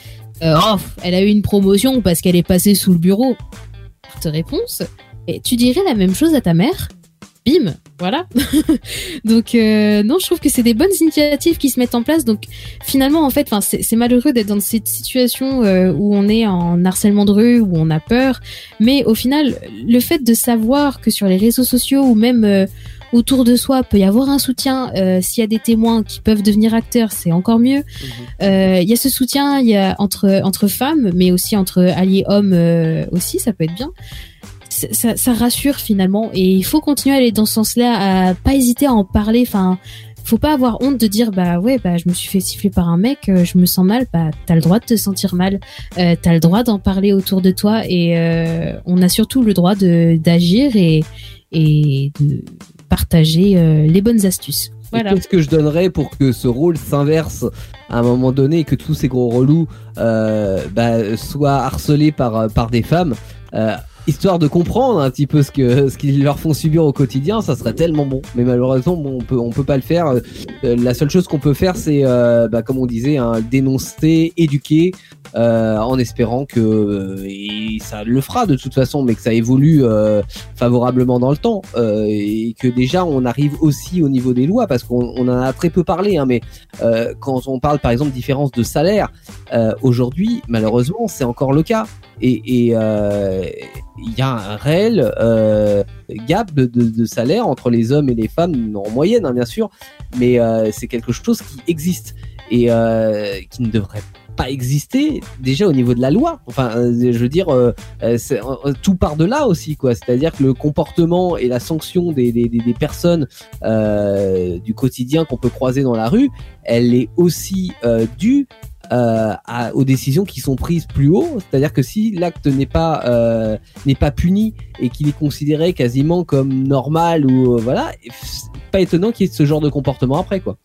oh, elle a eu une promotion parce qu'elle est passée sous le bureau. Carte réponse. Et tu dirais la même chose à ta mère? Bim, voilà. donc euh, non, je trouve que c'est des bonnes initiatives qui se mettent en place. Donc finalement, en fait, c'est malheureux d'être dans cette situation euh, où on est en harcèlement de rue, où on a peur. Mais au final, le fait de savoir que sur les réseaux sociaux ou même euh, autour de soi peut y avoir un soutien, euh, s'il y a des témoins qui peuvent devenir acteurs, c'est encore mieux. Euh, Il y a ce soutien, il y a entre entre femmes, mais aussi entre alliés hommes aussi, ça peut être bien. Ça, rassure finalement, et il faut continuer à aller dans ce sens-là, à pas hésiter à en parler. Enfin, faut pas avoir honte de dire bah ouais bah je me suis fait siffler par un mec, euh, je me sens mal. Bah t'as le droit de te sentir mal, euh, t'as le droit d'en parler autour de toi, et euh, on a surtout le droit de d'agir et et de partager euh, les bonnes astuces. Voilà. Qu'est-ce que je donnerais pour que ce rôle s'inverse à un moment donné et que tous ces gros relous euh, bah, soient harcelés par, par des femmes? Euh, Histoire de comprendre un petit peu ce que ce qu'ils leur font subir au quotidien, ça serait tellement bon. Mais malheureusement, bon, on peut on peut pas le faire. Euh, la seule chose qu'on peut faire, c'est euh, bah, comme on disait, hein, dénoncer, éduquer, euh, en espérant que euh, et ça le fera de toute façon, mais que ça évolue euh, favorablement dans le temps euh, et que déjà on arrive aussi au niveau des lois parce qu'on on en a très peu parlé, hein, mais quand on parle par exemple différence de salaire, aujourd'hui malheureusement c'est encore le cas et et, euh, il y a un réel euh, gap de, salaire entre les hommes et les femmes en moyenne hein, bien sûr, mais euh, c'est quelque chose qui existe et qui ne devrait pas exister déjà au niveau de la loi. Enfin, je veux dire, euh, tout part de là aussi, quoi. C'est-à-dire que le comportement et la sanction des, des, des, personnes du quotidien qu'on peut croiser dans la rue, elle est aussi due euh, à- aux décisions qui sont prises plus haut. C'est-à-dire que si l'acte n'est pas euh, n'est pas puni et qu'il est considéré quasiment comme normal ou euh, voilà, pas étonnant qu'il y ait ce genre de comportement après, quoi.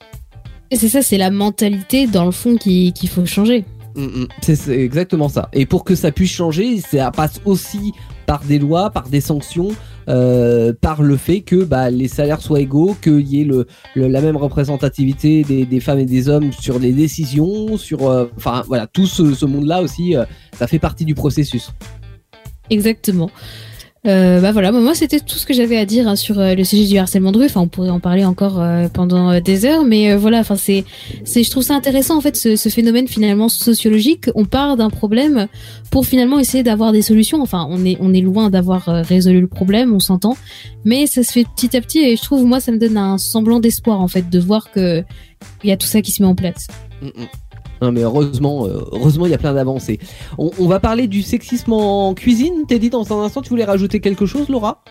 C'est ça, c'est la mentalité dans le fond qui- qu'il faut changer. Mm, mm. C'est exactement ça. Et pour que ça puisse changer, ça passe aussi par des lois, par des sanctions, euh, par le fait que bah, les salaires soient égaux, qu'il y ait la même représentativité des, femmes et des hommes sur les décisions, sur, euh, enfin voilà, tout ce, ce monde-là aussi, euh, ça fait partie du processus. Exactement. Euh, bah voilà, moi c'était tout ce que j'avais à dire hein, sur euh, le sujet du harcèlement de rue. Enfin, on pourrait en parler encore euh, pendant euh, des heures, mais euh, voilà. Enfin, c'est, c'est, je trouve ça intéressant en fait ce, ce phénomène finalement sociologique. On part d'un problème pour finalement essayer d'avoir des solutions. Enfin, on est, on est loin d'avoir résolu le problème, on s'entend, mais ça se fait petit à petit et je trouve moi ça me donne un semblant d'espoir en fait de voir que il y a tout ça qui se met en place. Mm, mm. Non mais heureusement, euh, heureusement il y a plein d'avancées. On, on va parler du sexisme en cuisine. T'es dit dans un instant, tu voulais rajouter quelque chose, Laura?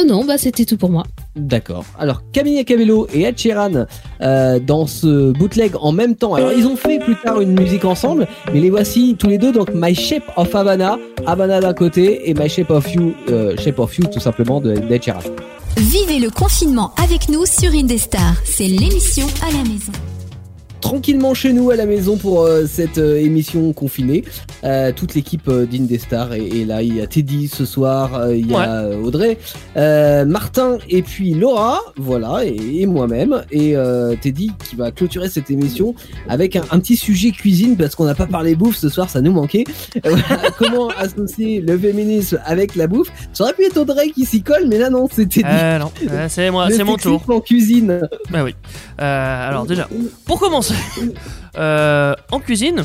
Oh non, bah c'était tout pour moi. D'accord. Alors Camilla Cabello et Ed Sheeran euh, dans ce bootleg en même temps. Alors ils ont fait plus tard une musique ensemble, mais les voici tous les deux. Donc My Shape of Havana, Havana d'un côté et My Shape of You, euh, Shape of You tout simplement de d'Ed Sheeran. Vivez le confinement avec nous sur Indestar. C'est l'émission à la maison. Tranquillement chez nous à la maison pour euh, cette euh, émission confinée. Euh, toute l'équipe d'Indestar est, est là. Il y a Teddy ce soir, il y a Audrey, Martin et puis Laura, voilà, et, et moi-même. Et Teddy qui va clôturer cette émission avec un, un petit sujet cuisine parce qu'on n'a pas parlé bouffe ce soir, ça nous manquait. Comment associer le féminisme avec la bouffe Ça aurait pu être Audrey qui s'y colle, mais là non, c'est Teddy. C'est moi, c'est mon tour. en cuisine. Bah oui. Alors déjà, pour commencer, euh, en cuisine,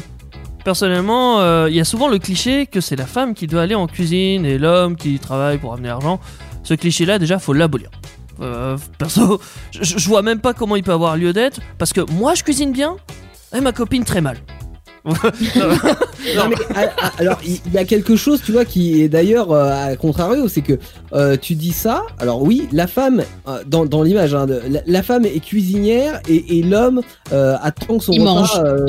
personnellement, euh, il y a souvent le cliché que c'est la femme qui doit aller en cuisine et l'homme qui travaille pour amener l'argent. Ce cliché-là, déjà, faut l'abolir. Euh, perso, je, je vois même pas comment il peut avoir lieu d'être parce que moi, je cuisine bien et ma copine très mal. Non, mais, ah, ah, alors il y a quelque chose tu vois qui est d'ailleurs euh, à contrario c'est que euh, tu dis ça alors oui la femme euh, dans, dans l'image hein, la, la femme est cuisinière et, et l'homme euh, attend que son Il repas euh,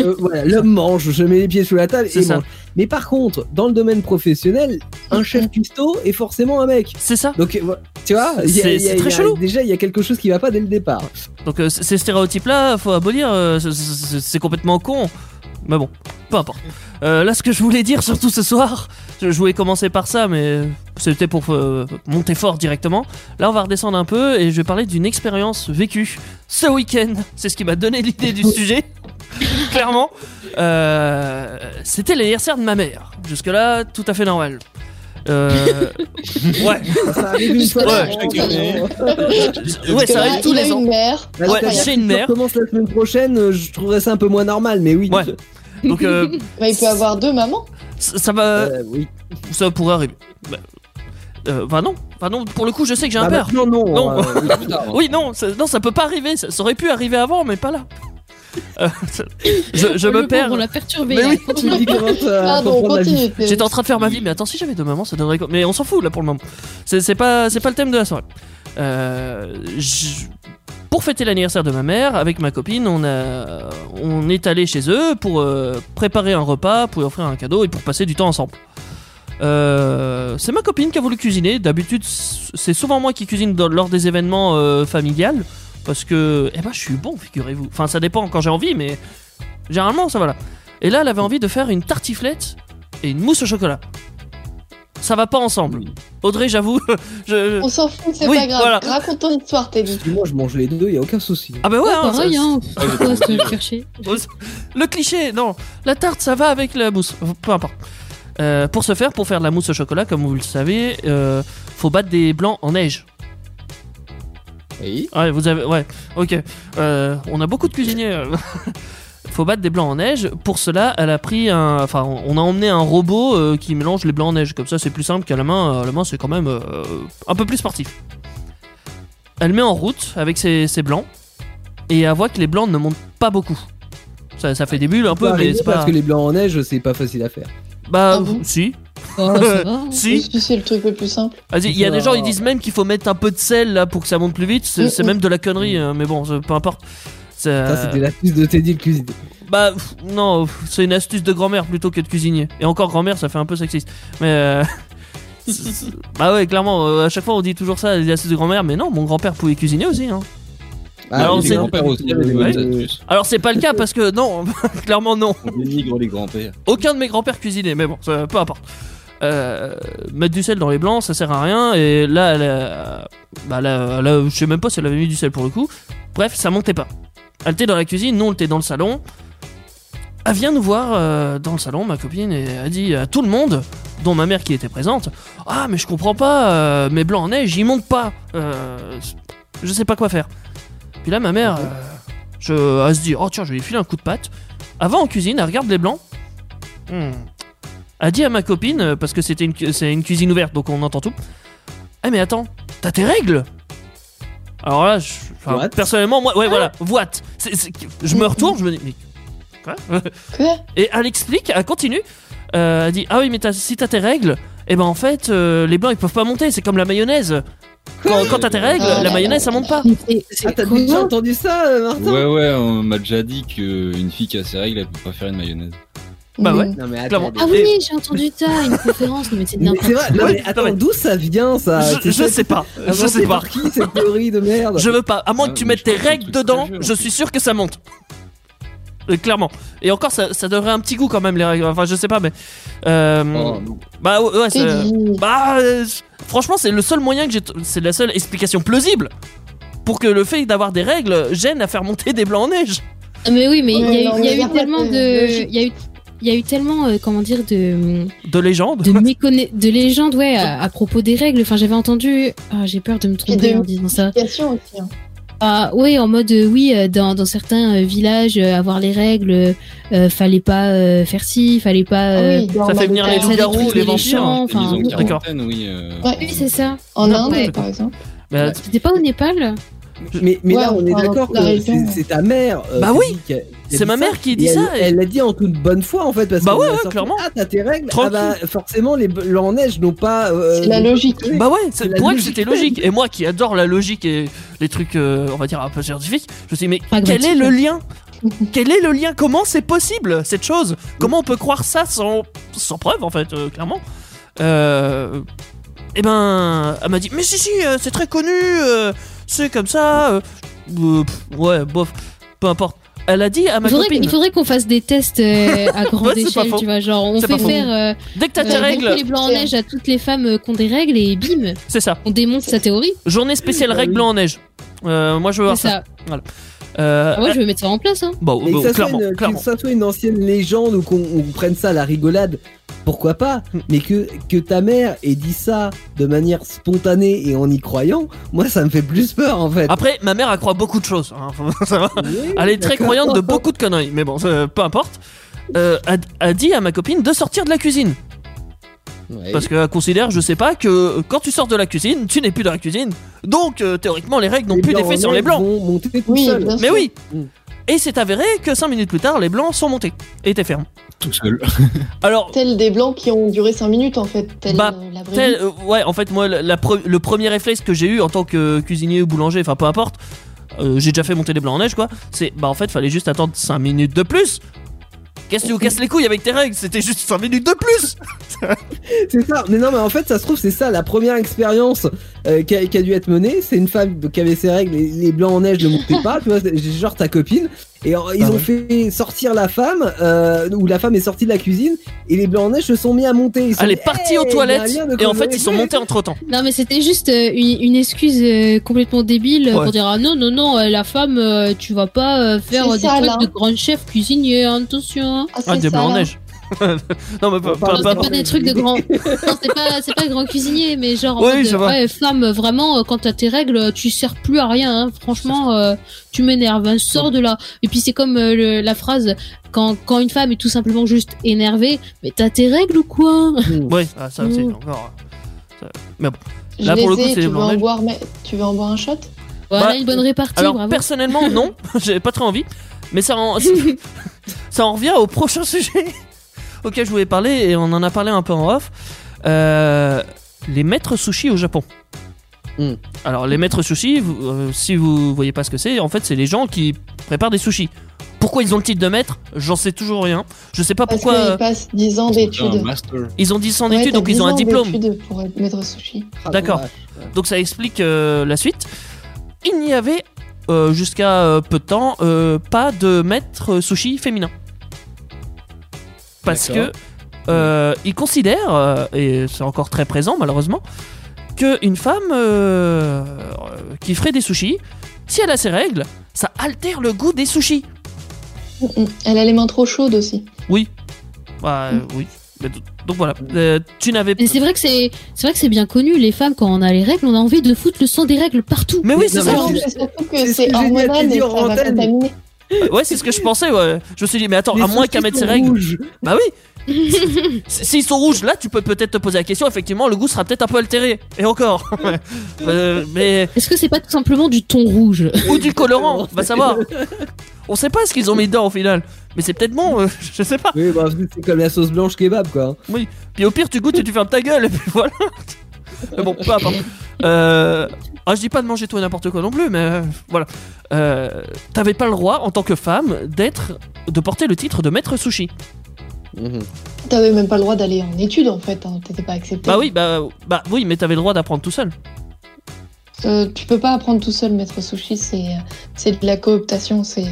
euh, voilà l'homme mange je mets les pieds sous la table et ça. mange mais par contre dans le domaine professionnel un chef cuistot est forcément un mec C'est ça. donc euh, tu vois C'est- très chelou. déjà il y a quelque chose qui va pas dès le départ Donc euh, ces stéréotypes-là, faut abolir. euh, c'est- complètement con. Mais bon, peu importe. Euh, là, ce que je voulais dire, surtout ce soir, je, je voulais commencer par ça, mais c'était pour euh, monter fort directement. Là, on va redescendre un peu et je vais parler d'une expérience vécue ce week-end. C'est ce qui m'a donné l'idée du sujet. Clairement, Euh, c'était l'anniversaire de ma mère. Jusque-là, tout à fait normal. Euh, ouais, ça arrive une fois Ouais, ouais, ça arrive tous les ans. une mère. Ouais, j'ai une si mère. on commence la semaine prochaine, euh, je trouverais ça un peu moins normal, mais oui. Ouais. Donc, euh, Bah, il peut avoir deux mamans. ça, ça va. Euh, oui. Ça pourrait arriver. Bah, euh, bah non, bah non, pour le coup, je sais que j'ai un Bah, père. non. Non. euh, oui. Non, ça, non, ça peut pas arriver. Ça, ça aurait pu arriver avant, mais pas là. Euh, je je Le me perds. On l'a perturbé. Mais là. oui. Tu me dis comment ça Pardon, comprendre la vie. continue. Teddy. J'étais en train de faire ma vie, mais attends, si j'avais deux mamans, ça donnerait quoi Mais on s'en fout là pour le moment. C'est c'est pas, c'est pas le thème de la soirée. Euh, je- Pour fêter l'anniversaire de ma mère, avec ma copine, on, a, on est allé chez eux pour euh, préparer un repas, pour lui offrir un cadeau et pour passer du temps ensemble. Euh, c'est ma copine qui a voulu cuisiner. D'habitude, c'est souvent moi qui cuisine dans- lors des événements euh, familiales. Parce que, eh ben, je suis bon, figurez-vous. Enfin, ça dépend quand j'ai envie, mais généralement, ça va là. Et là, elle avait envie de faire une tartiflette et une mousse au chocolat. Ça va pas ensemble. Audrey, j'avoue, je... On s'en fout, c'est Oui, pas grave. voilà. Raconte ton histoire, Teddy. Moi, je mange les deux, il y a aucun souci. Ah bah ouais, hein, Pareil, ça- hein. Ah, Pourquoi se chercher Le cliché, non. La tarte, ça va avec la mousse. Peu importe. Euh, pour ce faire, pour faire de la mousse au chocolat, comme vous le savez, euh, faut battre des blancs en neige. Oui. Ouais, vous avez, ouais, ok. Euh, on a beaucoup de cuisiniers. euh. faut battre des blancs en neige. Pour cela, elle a pris un, enfin, on a emmené un robot euh, qui mélange les blancs en neige. Comme ça, c'est plus simple qu'à la main. À la main, c'est quand même euh, un peu plus sportif. Elle met en route avec ses, ses blancs et elle voit que les blancs ne montent pas beaucoup. Ça, ça fait des bulles un peu, mais c'est pas. Parce que les blancs en neige, c'est pas facile à faire. Bah, Ah bon? si. Oh, ça va. Si. Si c'est le truc le plus simple. Vas-y, il y a des gens, ils disent même qu'il faut mettre un peu de sel là pour que ça monte plus vite. C'est Mm, c'est mm. même de la connerie, hein, mais bon, peu importe. C'est- Ça, c'était l'astuce de Teddy le cuisinier. Bah pff, non, pff, c'est une astuce de grand-mère plutôt que de cuisinier. Et encore grand-mère, ça fait un peu sexiste. Mais euh, bah ouais, clairement, euh, à chaque fois on dit toujours ça, les astuces de grand-mère. Mais non, mon grand-père pouvait cuisiner aussi. Hein. Alors, c'est- astuces. Alors c'est pas le cas parce que non, clairement non. On dénigre les grands-pères. Aucun de mes grands-pères cuisinait, mais bon, ça, peu importe. Euh, mettre du sel dans les blancs, ça sert à rien. Et là, elle a- bah, je sais même pas si elle avait mis du sel pour le coup. Bref, ça montait pas. Elle était dans la cuisine, nous on était dans le salon. Elle vient nous voir euh, dans le salon, ma copine, et a dit à tout le monde, dont ma mère qui était présente, Ah, mais je comprends pas, euh, mes blancs en neige, ils montent pas. Je sais pas quoi faire. Puis là, ma mère, euh, je, elle se dit Oh, tiens, je vais lui filer un coup de patte. Avant en cuisine, elle regarde les blancs. Hmm. Elle dit à ma copine, euh, parce que c'était une, cu- c'est une cuisine ouverte, donc on entend tout. Ah, mais attends, t'as tes règles Alors là, je- enfin, What? personnellement, moi, ouais, voilà, what? Je me retourne, je me dis, mais quoi? Quoi? Et elle explique, elle continue. Euh, elle dit Ah oui, mais si t'as tes règles, Et ben en fait, euh, les blancs ils peuvent pas monter. C'est comme la mayonnaise. Quand, quand t'as tes règles, Ah, la mayonnaise ça monte pas. Ah, t'as déjà entendu ça, euh, Martin Ouais, ouais, on m'a déjà dit qu'une fille qui a ses règles, elle peut pas faire une mayonnaise. Bah ouais. Non, mais attends, Clairement. Ah oui, j'ai entendu ça, une conférence, mais c'est Mais n'importe c'est vrai, non, Ouais, mais attends, d'où ça vient ça Je, je sais pas. Je Inventé sais pas. par qui cette théorie de merde Je veux pas. À moins que Ah, tu mettes je tes règles dedans, je suis sûr que ça monte. Euh, clairement. Et encore, ça, ça devrait un petit goût quand même les règles. Enfin, je sais pas, mais. euh, Oh, non. bah ouais. Bah, euh, franchement, c'est le seul moyen que j'ai. t- C'est la seule explication plausible pour que le fait d'avoir des règles gêne à faire monter des blancs en neige. Mais oui, mais il y a, Ouais, eu- non, il y a mais y a eu pas tellement de. Il y a eu. Il y a eu tellement, euh, comment dire, de, De légende. de, méconna- de légendes, ouais, à, à propos des règles. Enfin, j'avais entendu. Ah, j'ai peur de me tromper de- en disant ça. Aussi. hein. Ah, oui, en mode, euh, oui, euh, dans, dans certains euh, villages, euh, avoir les règles, euh, fallait pas euh, faire ci, fallait pas. Ah oui, ça fait venir les loups-garous, les vampires. D'accord. oui. euh, Ouais. Oui, c'est ça. En Inde, par exemple. Mais, C'était pas au Népal Mais, mais là, on est d'accord que c'est- ta mère. euh, Bah oui, c'est ma ça, mère qui dit elle- ça, et- Elle l'a dit en toute bonne foi en fait. Parce Bah ouais, ouais, clairement. Ah, t'as tes règles. Ah bah, forcément, les blancs en neige n'ont pas. euh, C'est la logique. Bah ouais, C'est pour elle c'était logique. Et moi qui adore la logique et les trucs, euh, on va dire un peu scientifiques, je me suis dit, mais quel est le lien Quel est le lien? Comment c'est possible cette chose? Comment on peut croire ça sans, sans preuve en fait, euh, clairement? Euh, Et ben, elle m'a dit, mais si si, euh, c'est très connu, euh, c'est comme ça. euh, euh, pff, ouais, bof, peu importe. Elle a dit à ma Il faudrait, copine, il faudrait qu'on fasse des tests euh, à grande Ouais, échelle, tu vois. Genre, on fait faire euh, dès que t'as tes euh, règles, gonfler les blancs en neige à toutes les femmes euh, qui ont des règles et bim, c'est ça. on démonte sa théorie. Journée spéciale Bah règles oui. blanc en neige. Euh, moi je veux voir C'est ça. ça. Euh, Ah, moi, je vais mettre ça en place. Hein. bon, Mais bon, que ça, soit clairement, une, que clairement. ça soit une ancienne légende ou qu'on on prenne ça à la rigolade, pourquoi pas. Mais que, que ta mère ait dit ça de manière spontanée et en y croyant, moi ça me fait plus peur en fait. Après, ma mère, elle croit beaucoup de choses. hein, ça va. Oui, Elle est très croyante de beaucoup de conneries, mais bon, euh, peu importe. Euh, a, a dit à ma copine de sortir de la cuisine. Ouais. Parce qu'elle considère, je sais pas, que quand tu sors de la cuisine, tu n'es plus dans la cuisine. Donc, euh, théoriquement, les règles n'ont Les plus d'effet sur les blancs. vont monter tout Oui, Mais oui Mm. Et c'est avéré que 5 minutes plus tard, les blancs sont montés et étaient fermes. Tout seul. Alors, Tels des blancs qui ont duré 5 minutes en fait. Tel Bah, euh, la vraie euh, ouais, en fait, moi, la, la pre- le premier réflexe que j'ai eu en tant que cuisinier ou boulanger, enfin peu importe, euh, j'ai déjà fait monter des blancs en neige, quoi. C'est, bah en fait, fallait juste attendre 5 minutes de plus. Qu'est-ce que tu vous casses les couilles avec tes règles? C'était juste 5 minutes de plus C'est ça, mais non, mais en fait, ça se trouve, c'est ça la première expérience euh, qui, a, dû être menée. C'est une femme qui avait ses règles, les, les blancs en neige ne montaient pas, tu vois, genre ta copine. Et ils Ah ont ouais. fait sortir la femme, euh, ou la femme est sortie de la cuisine, et les blancs en neige se sont mis à monter. Ils sont Elle est partie Hey, aux a toilettes et en fait, ils sont montés entre temps. Non, mais c'était juste euh, une, une excuse euh, complètement débile euh, Ouais. pour dire ah non non non la femme tu vas pas faire des ça, trucs là. de grand chef cuisinier hein, attention. hein. Ah, Ah, c'est des blancs en neige. non, mais pas, pas- pas- c'est pas des trucs de grand. non, c'est pas, c'est pas grand cuisinier, mais genre, en Oui, mode, ouais, femme, vraiment, euh, quand t'as tes règles, tu sers plus à rien. hein. Franchement, euh, tu m'énerves. Hein. Sors de là. Et puis c'est comme euh, le- la phrase quand quand une femme est tout simplement juste énervée, mais t'as tes règles ou quoi? Ouais, ah, ça aussi, Mm. encore. ça- Mais bon. Je Là, les pour le coup, ai, c'est tu les veux blancs en boire, mais tu veux en boire un shot? Voilà Bah, une bonne répartie. Alors, bravo. personnellement, non. J'ai pas très envie. Mais ça en, ça en revient au prochain sujet auquel je voulais parler et on en a parlé un peu en off. Euh, les maîtres sushi au Japon. Mm. Alors, les maîtres sushi, vous- euh, si vous voyez pas ce que c'est, en fait, c'est les gens qui préparent des sushis. Pourquoi ils ont le titre de maître? J'en sais toujours rien. Je sais pas Parce pourquoi. qu'ils passent 10 ans Ils d'études. master. Ils ont 10 ans Ouais, d'études, donc ils 10 ont un ans diplôme. d'études Pour être maître sushi. Ah, D'accord. Donc ça explique euh, la suite. Il n'y avait euh, jusqu'à euh, peu de temps euh, pas de maître sushi féminin. Parce que euh, ils considèrent, euh, et c'est encore très présent malheureusement, qu'une femme euh, qui ferait des sushis, si elle a ses règles, ça altère le goût des sushis. Mm, mm. Elle a les mains trop chaudes aussi. Oui. Bah, euh, oui. Donc voilà, Euh, tu n'avais Mais c'est vrai que c'est, c'est vrai que c'est bien connu. Les femmes, quand on a les règles, on a envie de foutre le sang des règles partout. Mais oui, c'est ça. surtout que c'est hormonal et ça va contaminer. Ouais, c'est ce que je pensais, ouais. Je me suis dit, mais attends, Les à moins qu'à mettre ses règles. rouges. Bah oui, S'ils sont rouges, là, tu peux peut-être te poser la question. Effectivement, le goût sera peut-être un peu altéré. Et encore. Euh, mais Est-ce que c'est pas tout simplement du thon rouge? Ou du colorant, va savoir. On sait pas ce qu'ils ont mis dedans au final. Mais c'est peut-être bon, euh, je sais pas. Oui, bah, c'est comme la sauce blanche kebab, quoi. Oui. Puis au pire, tu goûtes et tu fermes ta gueule. Et puis voilà. Mais bon, peu importe. Euh... Ah, je dis pas de manger tout et n'importe quoi non plus, mais euh, voilà. Euh, T'avais pas le droit, en tant que femme, d'être, de porter le titre de maître sushi. Mhm. T'avais même pas le droit d'aller en études en fait, hein, t'étais pas accepté. Bah oui, bah, bah oui, mais t'avais le droit d'apprendre tout seul. Euh, tu peux pas apprendre tout seul maître sushi, c'est c'est de la cooptation, c'est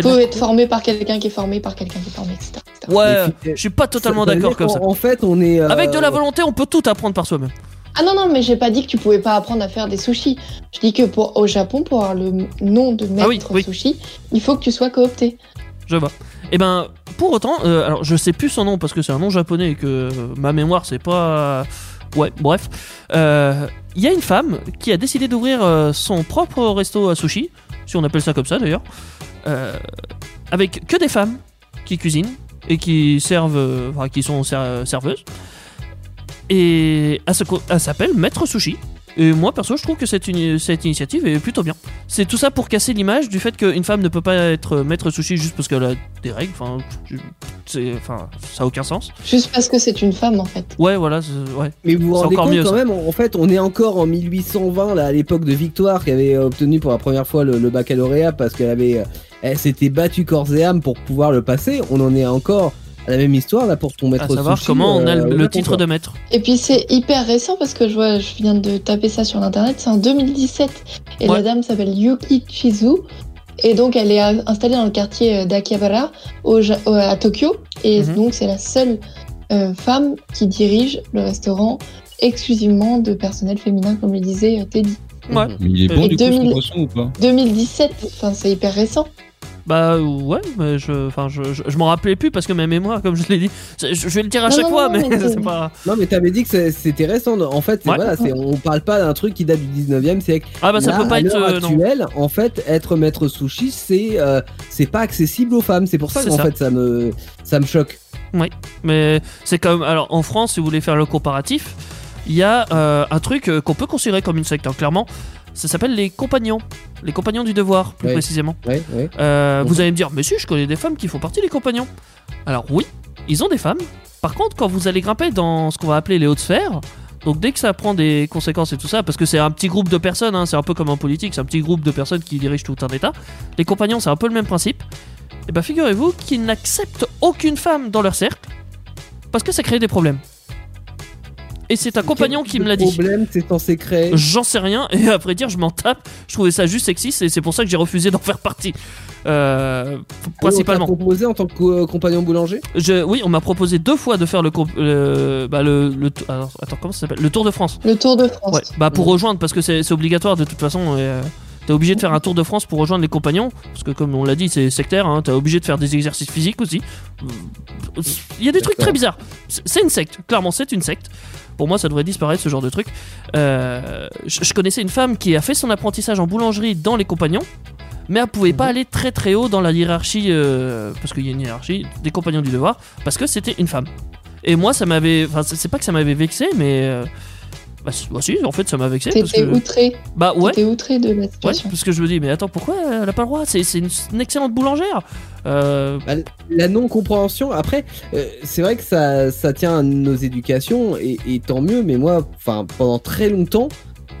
faut être formé par quelqu'un qui est formé par quelqu'un qui est formé, etc. etc. Ouais, je suis pas totalement d'accord comme ça. En fait, on est. euh, Avec de la volonté, on peut tout apprendre par soi-même. Ah non non, mais j'ai pas dit que tu pouvais pas apprendre à faire des sushis. Je dis que pour au Japon, pour avoir le nom de maître Ah oui, oui. sushi, il faut que tu sois coopté. Je vois. Et ben, pour autant, euh, alors je sais plus son nom parce que c'est un nom japonais et que euh, ma mémoire c'est pas. Ouais, bref. Euh, Il y a une femme qui a décidé d'ouvrir euh, son propre resto à sushi, si on appelle ça comme ça d'ailleurs, euh, avec que des femmes qui cuisinent et qui servent, euh, enfin, qui sont ser- serveuses. Et elle, s'appelle Maître Sushi. Et moi, perso, je trouve que cette, cette initiative est plutôt bien. C'est tout ça pour casser l'image du fait qu'une femme ne peut pas être maître sushi juste parce qu'elle a des règles. Enfin, ça a aucun sens. Juste parce que c'est une femme en fait. Ouais, voilà, ouais. Mais vous vous rendez encore compte mieux, quand ça. même, en fait, on est encore en 1820, là, à l'époque de Victoire, qui avait obtenu pour la première fois le, le baccalauréat parce qu'elle avait, euh, elle s'était battue corps et âme pour pouvoir le passer. On en est encore la même histoire là pour ton maître À savoir sushi, comment on a euh, le, titre de maître. Et puis c'est hyper récent parce que je vois, je viens de taper ça sur internet, c'est en 2017 et Ouais. la dame s'appelle Yuki Chizu et donc elle est installée dans le quartier euh, d'Akihabara au, Ja- au- à Tokyo et Mhm. donc c'est la seule euh, femme qui dirige le restaurant exclusivement de personnel féminin comme le disait Teddy. Ouais. Mais il est bon Et du coup 2000 son poisson ou pas? 2017, enfin c'est hyper récent. Bah ouais, mais je, enfin, je, je, je m'en rappelais plus parce que ma mémoire, comme je l'ai dit, je, je vais le dire à Non, chaque non, fois, non, mais mais c'est- pas. Non, mais t'avais dit que c'est- c'était récent. En fait, c'est- Ouais. voilà, c'est- on parle pas d'un truc qui date du 19e siècle. Ah bah ça Là, peut pas à être. l'heure euh, non. actuelle, en fait, être maître sushi, c'est euh, c'est pas accessible aux femmes. C'est pour ça qu'en ça. fait, ça me ça me choque. Mais c'est comme. Alors en France, si vous voulez faire le comparatif, il y a euh, un truc euh, qu'on peut considérer comme une secte, hein, clairement. Ça s'appelle les compagnons. Les compagnons du devoir, plus Ouais. précisément. Ouais, ouais. Euh. Vous allez me dire, mais si, je connais des femmes qui font partie des compagnons. Alors oui, ils ont des femmes. Par contre, quand vous allez grimper dans ce qu'on va appeler les hautes sphères, donc dès que ça prend des conséquences et tout ça, parce que c'est un petit groupe de personnes, hein, c'est un peu comme en politique, c'est un petit groupe de personnes qui dirigent tout un État. Les compagnons, c'est un peu le même principe. Et ben figurez-vous qu'ils n'acceptent aucune femme dans leur cercle parce que ça crée des problèmes. Et c'est un compagnon qui me l'a Le dit. problème, c'est censé créer. J'en sais rien, et après dire, je m'en tape. Je trouvais ça juste sexiste, et c'est pour ça que j'ai refusé d'en faire partie. Euh, principalement. On t'a proposé en tant que co- compagnon boulanger? Je, oui, on m'a proposé deux fois de faire le, bah, le, le tou- alors, attends, comment ça s'appelle? Le Tour de France. Le Tour de France. Ouais, bah pour rejoindre, parce que c'est c'est obligatoire de toute façon. euh, T'es obligé de faire un tour de France pour rejoindre les compagnons, parce que comme on l'a dit, c'est sectaire. Hein, T'es obligé de faire des exercices physiques aussi. Il y a des trucs très bizarres. C'est une secte, clairement, c'est une secte. Pour moi, ça devrait disparaître ce genre de truc. Euh, je, connaissais une femme qui a fait son apprentissage en boulangerie dans les compagnons, mais elle pouvait pas aller très très haut dans la hiérarchie, euh, parce qu'il y a une hiérarchie des compagnons du devoir, parce que c'était une femme. Et moi, ça m'avait. Enfin, c'est c'est pas que ça m'avait vexé, mais. euh, bah, si, bah si, en fait, ça m'a vexé. parce T'étais que- outré. Bah ouais. T'étais outré de la Ouais, parce que je me dis, mais attends, pourquoi elle a pas le droit? C'est c'est une, une excellente boulangère. Euh, Bah, la non-compréhension, après, euh, c'est vrai que ça, ça tient à nos éducations, et, et tant mieux, mais moi, enfin, pendant très longtemps,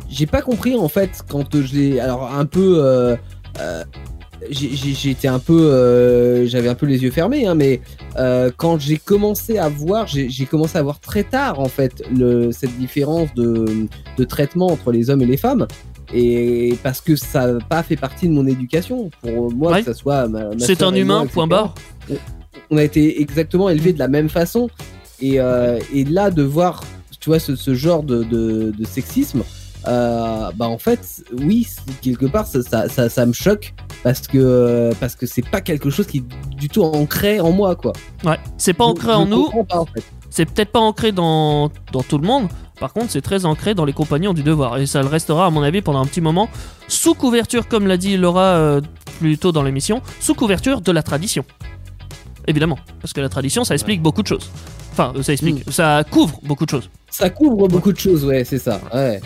j'ai pas compris, en fait, quand j'ai, alors, un peu, euh, été un peu, euh, j'avais un peu les yeux fermés, hein, mais euh, quand j'ai commencé à voir, j'ai commencé à voir très tard, en fait, le, cette différence de, de traitement entre les hommes et les femmes. Et parce que ça n'a pas fait partie de mon éducation. Pour moi, Ouais. que ça soit c'est un moi, humain, point barre. on a été exactement élevés de la même façon. Et, euh, et là, de voir, tu vois, ce, ce genre de, de, de sexisme, bah en fait, oui, quelque part, ça, ça, ça, ça me choque parce que parce que c'est pas quelque chose qui est du tout ancré en moi, quoi. Ouais, c'est pas ancré je en nous, comprends pas, en fait. c'est peut-être pas ancré dans, dans tout le monde. Par contre, c'est très ancré dans les compagnons du devoir. Et ça le restera, à mon avis, pendant un petit moment, sous couverture, comme l'a dit Laura euh, plus tôt dans l'émission, sous couverture de la tradition. évidemment. Parce que la tradition, ça explique beaucoup de choses. Enfin, euh, ça explique, ça couvre beaucoup de choses. Ça couvre beaucoup de choses, ouais, c'est ça. Ouais.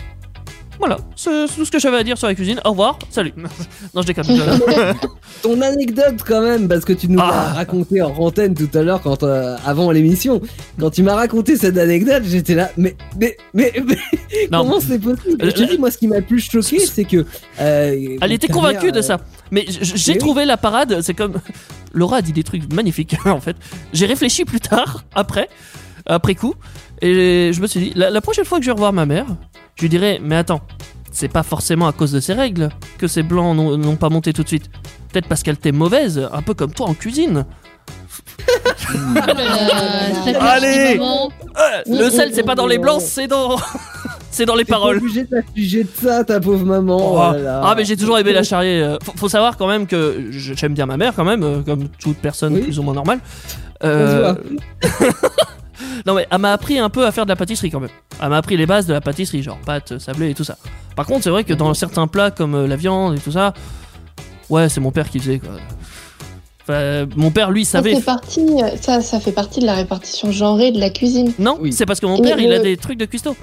Voilà, c'est tout ce que j'avais à dire sur la cuisine. Au revoir, salut. non, je déconne. Ton anecdote quand même, parce que tu nous Ah. l'as raconté en antenne tout à l'heure, quand euh, avant l'émission. Quand tu m'as raconté cette anecdote, j'étais là, mais mais mais, mais Non. comment c'est possible Euh, Je te dis, moi, ce qui m'a le plus choqué, c'est que euh, Elle était ta convaincue de ça. Mais j'ai oui. trouvé la parade, c'est comme. Laura a dit des trucs magnifiques, en fait. J'ai réfléchi plus tard, après, après coup, et je me suis dit, la, la prochaine fois que je vais revoir ma mère, je lui dirai, mais attends, c'est pas forcément à cause de ces règles que ces blancs n'ont pas monté tout de suite. Peut-être parce qu'elle t'est mauvaise, un peu comme toi en cuisine. Allez Euh, Le sel, c'est pas dans les blancs, c'est dans. c'est dans les pas paroles. obligé de t'affliger de ça, ta pauvre maman. Oh, oh là là. Ah mais j'ai toujours aimé la charrier. euh, Faut, faut savoir quand même que je- j'aime bien ma mère quand même, euh, comme toute personne Oui. plus ou moins normale. Euh, non mais elle m'a appris un peu à faire de la pâtisserie quand même. Elle m'a appris les bases de la pâtisserie, genre pâte, sablé et tout ça. Par contre c'est vrai que dans certains plats comme euh, la viande et tout ça, ouais c'est mon père qui faisait quoi. Enfin, mon père lui Ça savait. fait, partie, euh, ça, ça fait partie de la répartition genrée de la cuisine. Non, Oui. c'est parce que mon Et père il a des trucs de cuistot.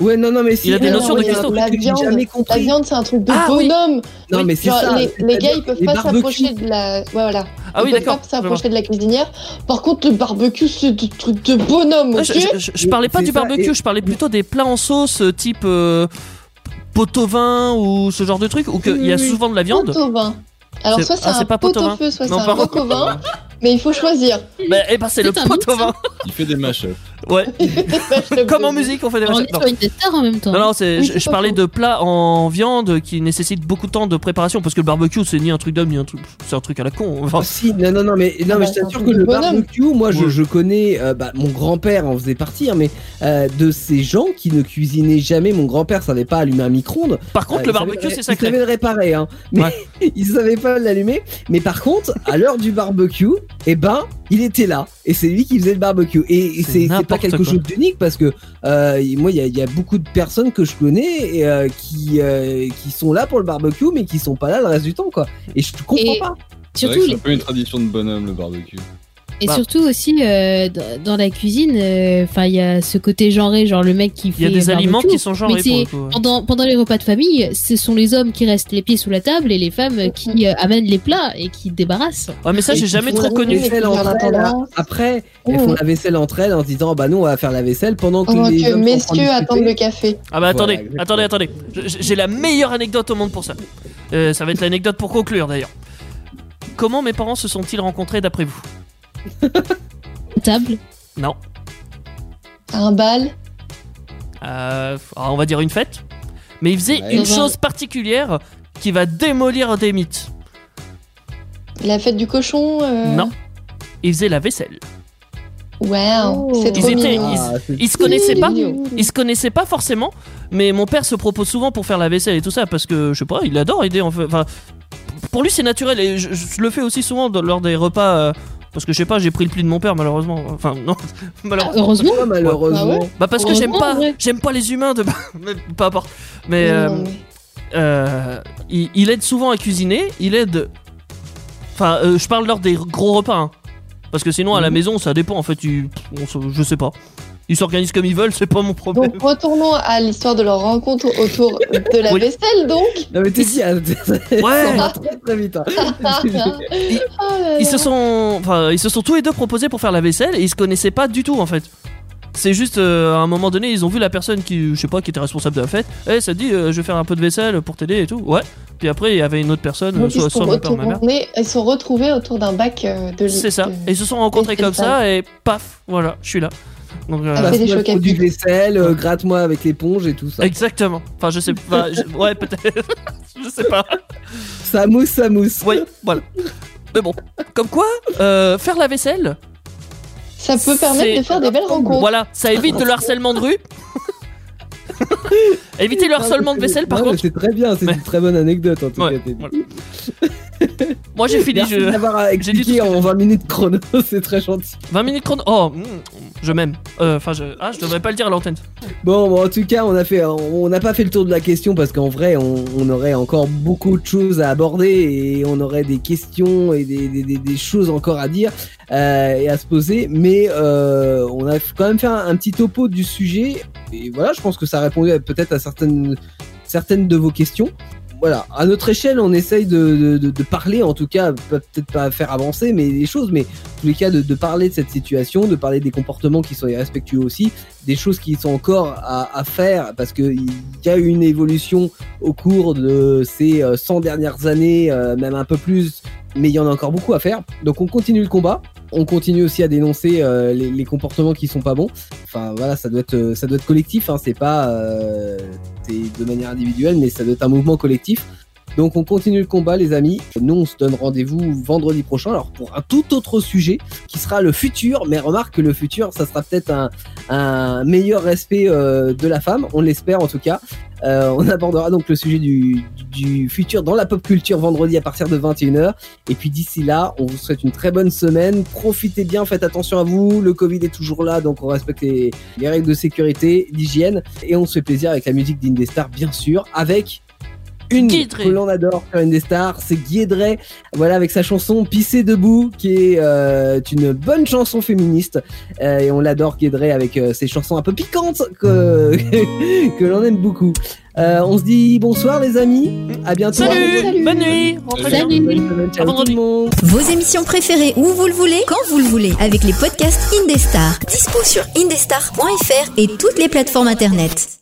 Ouais, non, non, mais si. Il a des notions de truc La viande, c'est un truc de Ah, oui. bonhomme. Non, mais c'est ça. Les, gars, ils peuvent pas barbecues. s'approcher de la. Ouais, voilà. Ah ils oui peuvent d'accord. pas s'approcher de la cuisinière. Par contre, le barbecue, c'est des trucs de bonhomme, je, je- je- je parlais pas du ça, barbecue, et- je parlais plutôt des plats en sauce euh, type euh, pot au vin ou ce genre de truc où que il y a souvent de la viande. Pot au vin. Alors, soit c'est ah, c'est un pas pot pot au feu, soit c'est Non, un pas- wok au vin. Mais il faut choisir. Bah, eh ben c'est le un pot au vin. Il fait des mashups. Ouais. Comme en musique, on fait des On machins. est une star en même temps. Non, non, c'est, Oui, je, c'est je pas parlais de plats en viande qui nécessitent beaucoup de temps de préparation parce que le barbecue c'est ni un truc d'homme ni un truc, c'est un truc à la con. Enfin, Ah, si, non, non, non, mais, non, Ah mais bah, je t'assure que le bonhomme. barbecue, moi, je, je connais, euh, bah, mon grand-père en faisait partie, hein, mais euh, de ces gens qui ne cuisinaient jamais. Mon grand-père savait pas allumer un micro-ondes. par contre, Euh, le il savait barbecue c'est Il sacré. savait le réparer, hein, mais Ouais. il savait pas l'allumer. Mais par contre, à l'heure du barbecue, eh ben, il était là, et c'est lui qui faisait le barbecue. Et, et C'est pas quelque quoi. chose d'unique parce que euh, moi, il y a, il y a beaucoup de personnes que je connais et, euh, qui euh, qui sont là pour le barbecue, mais qui sont pas là le reste du temps, quoi. Et je comprends Et- pas. C'est Surtout, un peu une tradition de bonhomme le barbecue. Et Bah. surtout aussi euh, dans- la cuisine, euh, enfin il y a ce côté genré, genre le mec qui fait. Il y a des aliments qui sont genrés mais pour c'est- le coup, ouais. pendant, pendant les repas de famille, ce sont les hommes qui restent les pieds sous la table et les femmes qui euh, amènent les plats et qui débarrassent. Ouais, mais ça j'ai jamais trop connu. tendance. Après, Oh. elles font la vaisselle entre elles en se disant bah nous on va faire la vaisselle pendant que Pendant les que messieurs attendent le café. Ah bah attendez, Voilà, attendez, attendez. J'ai la meilleure anecdote au monde pour ça. Euh, ça va être l'anecdote pour conclure d'ailleurs. Comment mes parents se sont-ils rencontrés d'après vous? Table. Non. Un bal. Euh, on va dire une fête. Mais ils faisaient Ouais. une chose particulière qui va démolir des mythes. La fête du cochon. euh, Non. Ils faisaient la vaisselle. Waouh, c'est Ils trop étaient- mignon. Ah, Ils se connaissaient pas. mignon. Ils se connaissaient pas forcément, mais mon père se propose souvent pour faire la vaisselle et tout ça parce que je sais pas, il adore aider. Enfin, pour lui c'est naturel et je, je le fais aussi souvent lors des repas euh, parce que je sais pas, j'ai pris le pli de mon père malheureusement. Enfin non, malheureusement. Heureusement. Pourquoi, malheureusement. Ah ouais Bah parce que j'aime pas, j'aime pas les humains de, mais peu importe. Mais, Non, euh, euh, il, il aide souvent à cuisiner, il aide. Enfin, euh, je parle lors des gros repas. hein. Parce que sinon, à la Mhm. maison, ça dépend en fait. ils- on je sais pas. Ils s'organisent comme ils veulent, c'est pas mon problème. Donc retournons à l'histoire de leur rencontre autour de la Oui. vaisselle donc. Non mais t'es dit, hein, Ouais. ça va très très vite. hein. Oh là Ils là. se sont, enfin, ils se sont tous les deux proposés pour faire la vaisselle et ils se connaissaient pas du tout en fait. C'est juste euh, à un moment donné, ils ont vu la personne qui, je sais pas, qui était responsable de la fête. Eh, ça te dit, euh, je vais faire un peu de vaisselle pour t'aider et tout. Ouais. Puis après, il y avait une autre personne, Donc, soit, ils, soit sont mon père, ma mère. retournés, ils sont retrouvés autour d'un bac euh, de C'est ça. de- Et ils se sont rencontrés comme ça et paf, voilà, je suis là. Donc, euh, Ah, produit pic. vaisselle, euh, gratte-moi avec l'éponge et tout ça. exactement. Enfin, je sais pas. je- ouais, peut-être. je sais pas. Ça mousse, ça mousse. Oui, voilà. Mais bon, comme quoi, euh, faire la vaisselle, Ça peut permettre de faire des belles rencontres. voilà, ça évite le harcèlement de rue. Éviter le harcèlement de vaisselle, par Non, mais contre. C'est très bien, c'est Mais- une très bonne anecdote en tout Ouais, cas. voilà. Moi j'ai fini. Merci Je... d'avoir j'ai dit tout expliqué en 20 minutes chrono, c'est très gentil. 20 minutes chrono. Oh, mm, je m'aime. Euh, Enfin, je. Ah, je devrais pas le dire à l'antenne. Bon, bon, en tout cas, on a fait, on n'a pas fait le tour de la question parce qu'en vrai, on, on aurait encore beaucoup de choses à aborder et on aurait des questions et des, des, des- des choses encore à dire euh, et à se poser. Mais euh, on a quand même fait un, un petit topo du sujet et voilà, je pense que ça répondait peut-être à certaines, certaines de vos questions. Voilà, à notre échelle, on essaye de, de, parler, en tout cas, peut-être pas faire avancer, mais les choses, mais en tous les cas, de, parler de cette situation, de parler des comportements qui sont irrespectueux aussi, des choses qui sont encore à, à faire parce que il y a eu une évolution au cours de ces euh, 100 dernières années, euh, même un peu plus, mais il y en a encore beaucoup à faire. Donc on continue le combat. On continue aussi à dénoncer euh, les, comportements qui sont pas bons. Enfin voilà, ça doit être euh, ça doit être collectif. Hein, c'est pas euh, de manière individuelle, mais ça doit être un mouvement collectif. Donc on continue le combat les amis. Nous on se donne rendez-vous vendredi prochain alors pour un tout autre sujet qui sera le futur. Mais remarque que le futur ça sera peut-être un, meilleur respect euh, de la femme, on l'espère en tout cas. Euh, on abordera donc le sujet du, futur dans la pop culture vendredi à partir de 21h. Et puis d'ici là, on vous souhaite une très bonne semaine. Profitez bien, faites attention à vous. Le Covid est toujours là, donc on respecte les, les règles de sécurité, d'hygiène. Et on se fait plaisir avec la musique d'Indestar, bien sûr, avec une Guidré. que l'on adore sur Indestar, c'est Guédré. Voilà, avec sa chanson Pisser debout, qui est euh, une bonne chanson féministe. Euh, et on l'adore Guédré avec euh, ses chansons un peu piquantes que, que l'on aime beaucoup. Euh, on se dit bonsoir les amis, à bientôt. Salut, bonne nuit, rentrez bien. Vos émissions préférées où vous le voulez, quand vous le voulez, avec les podcasts Indestar. Dispo sur indestar.fr et toutes les plateformes internet.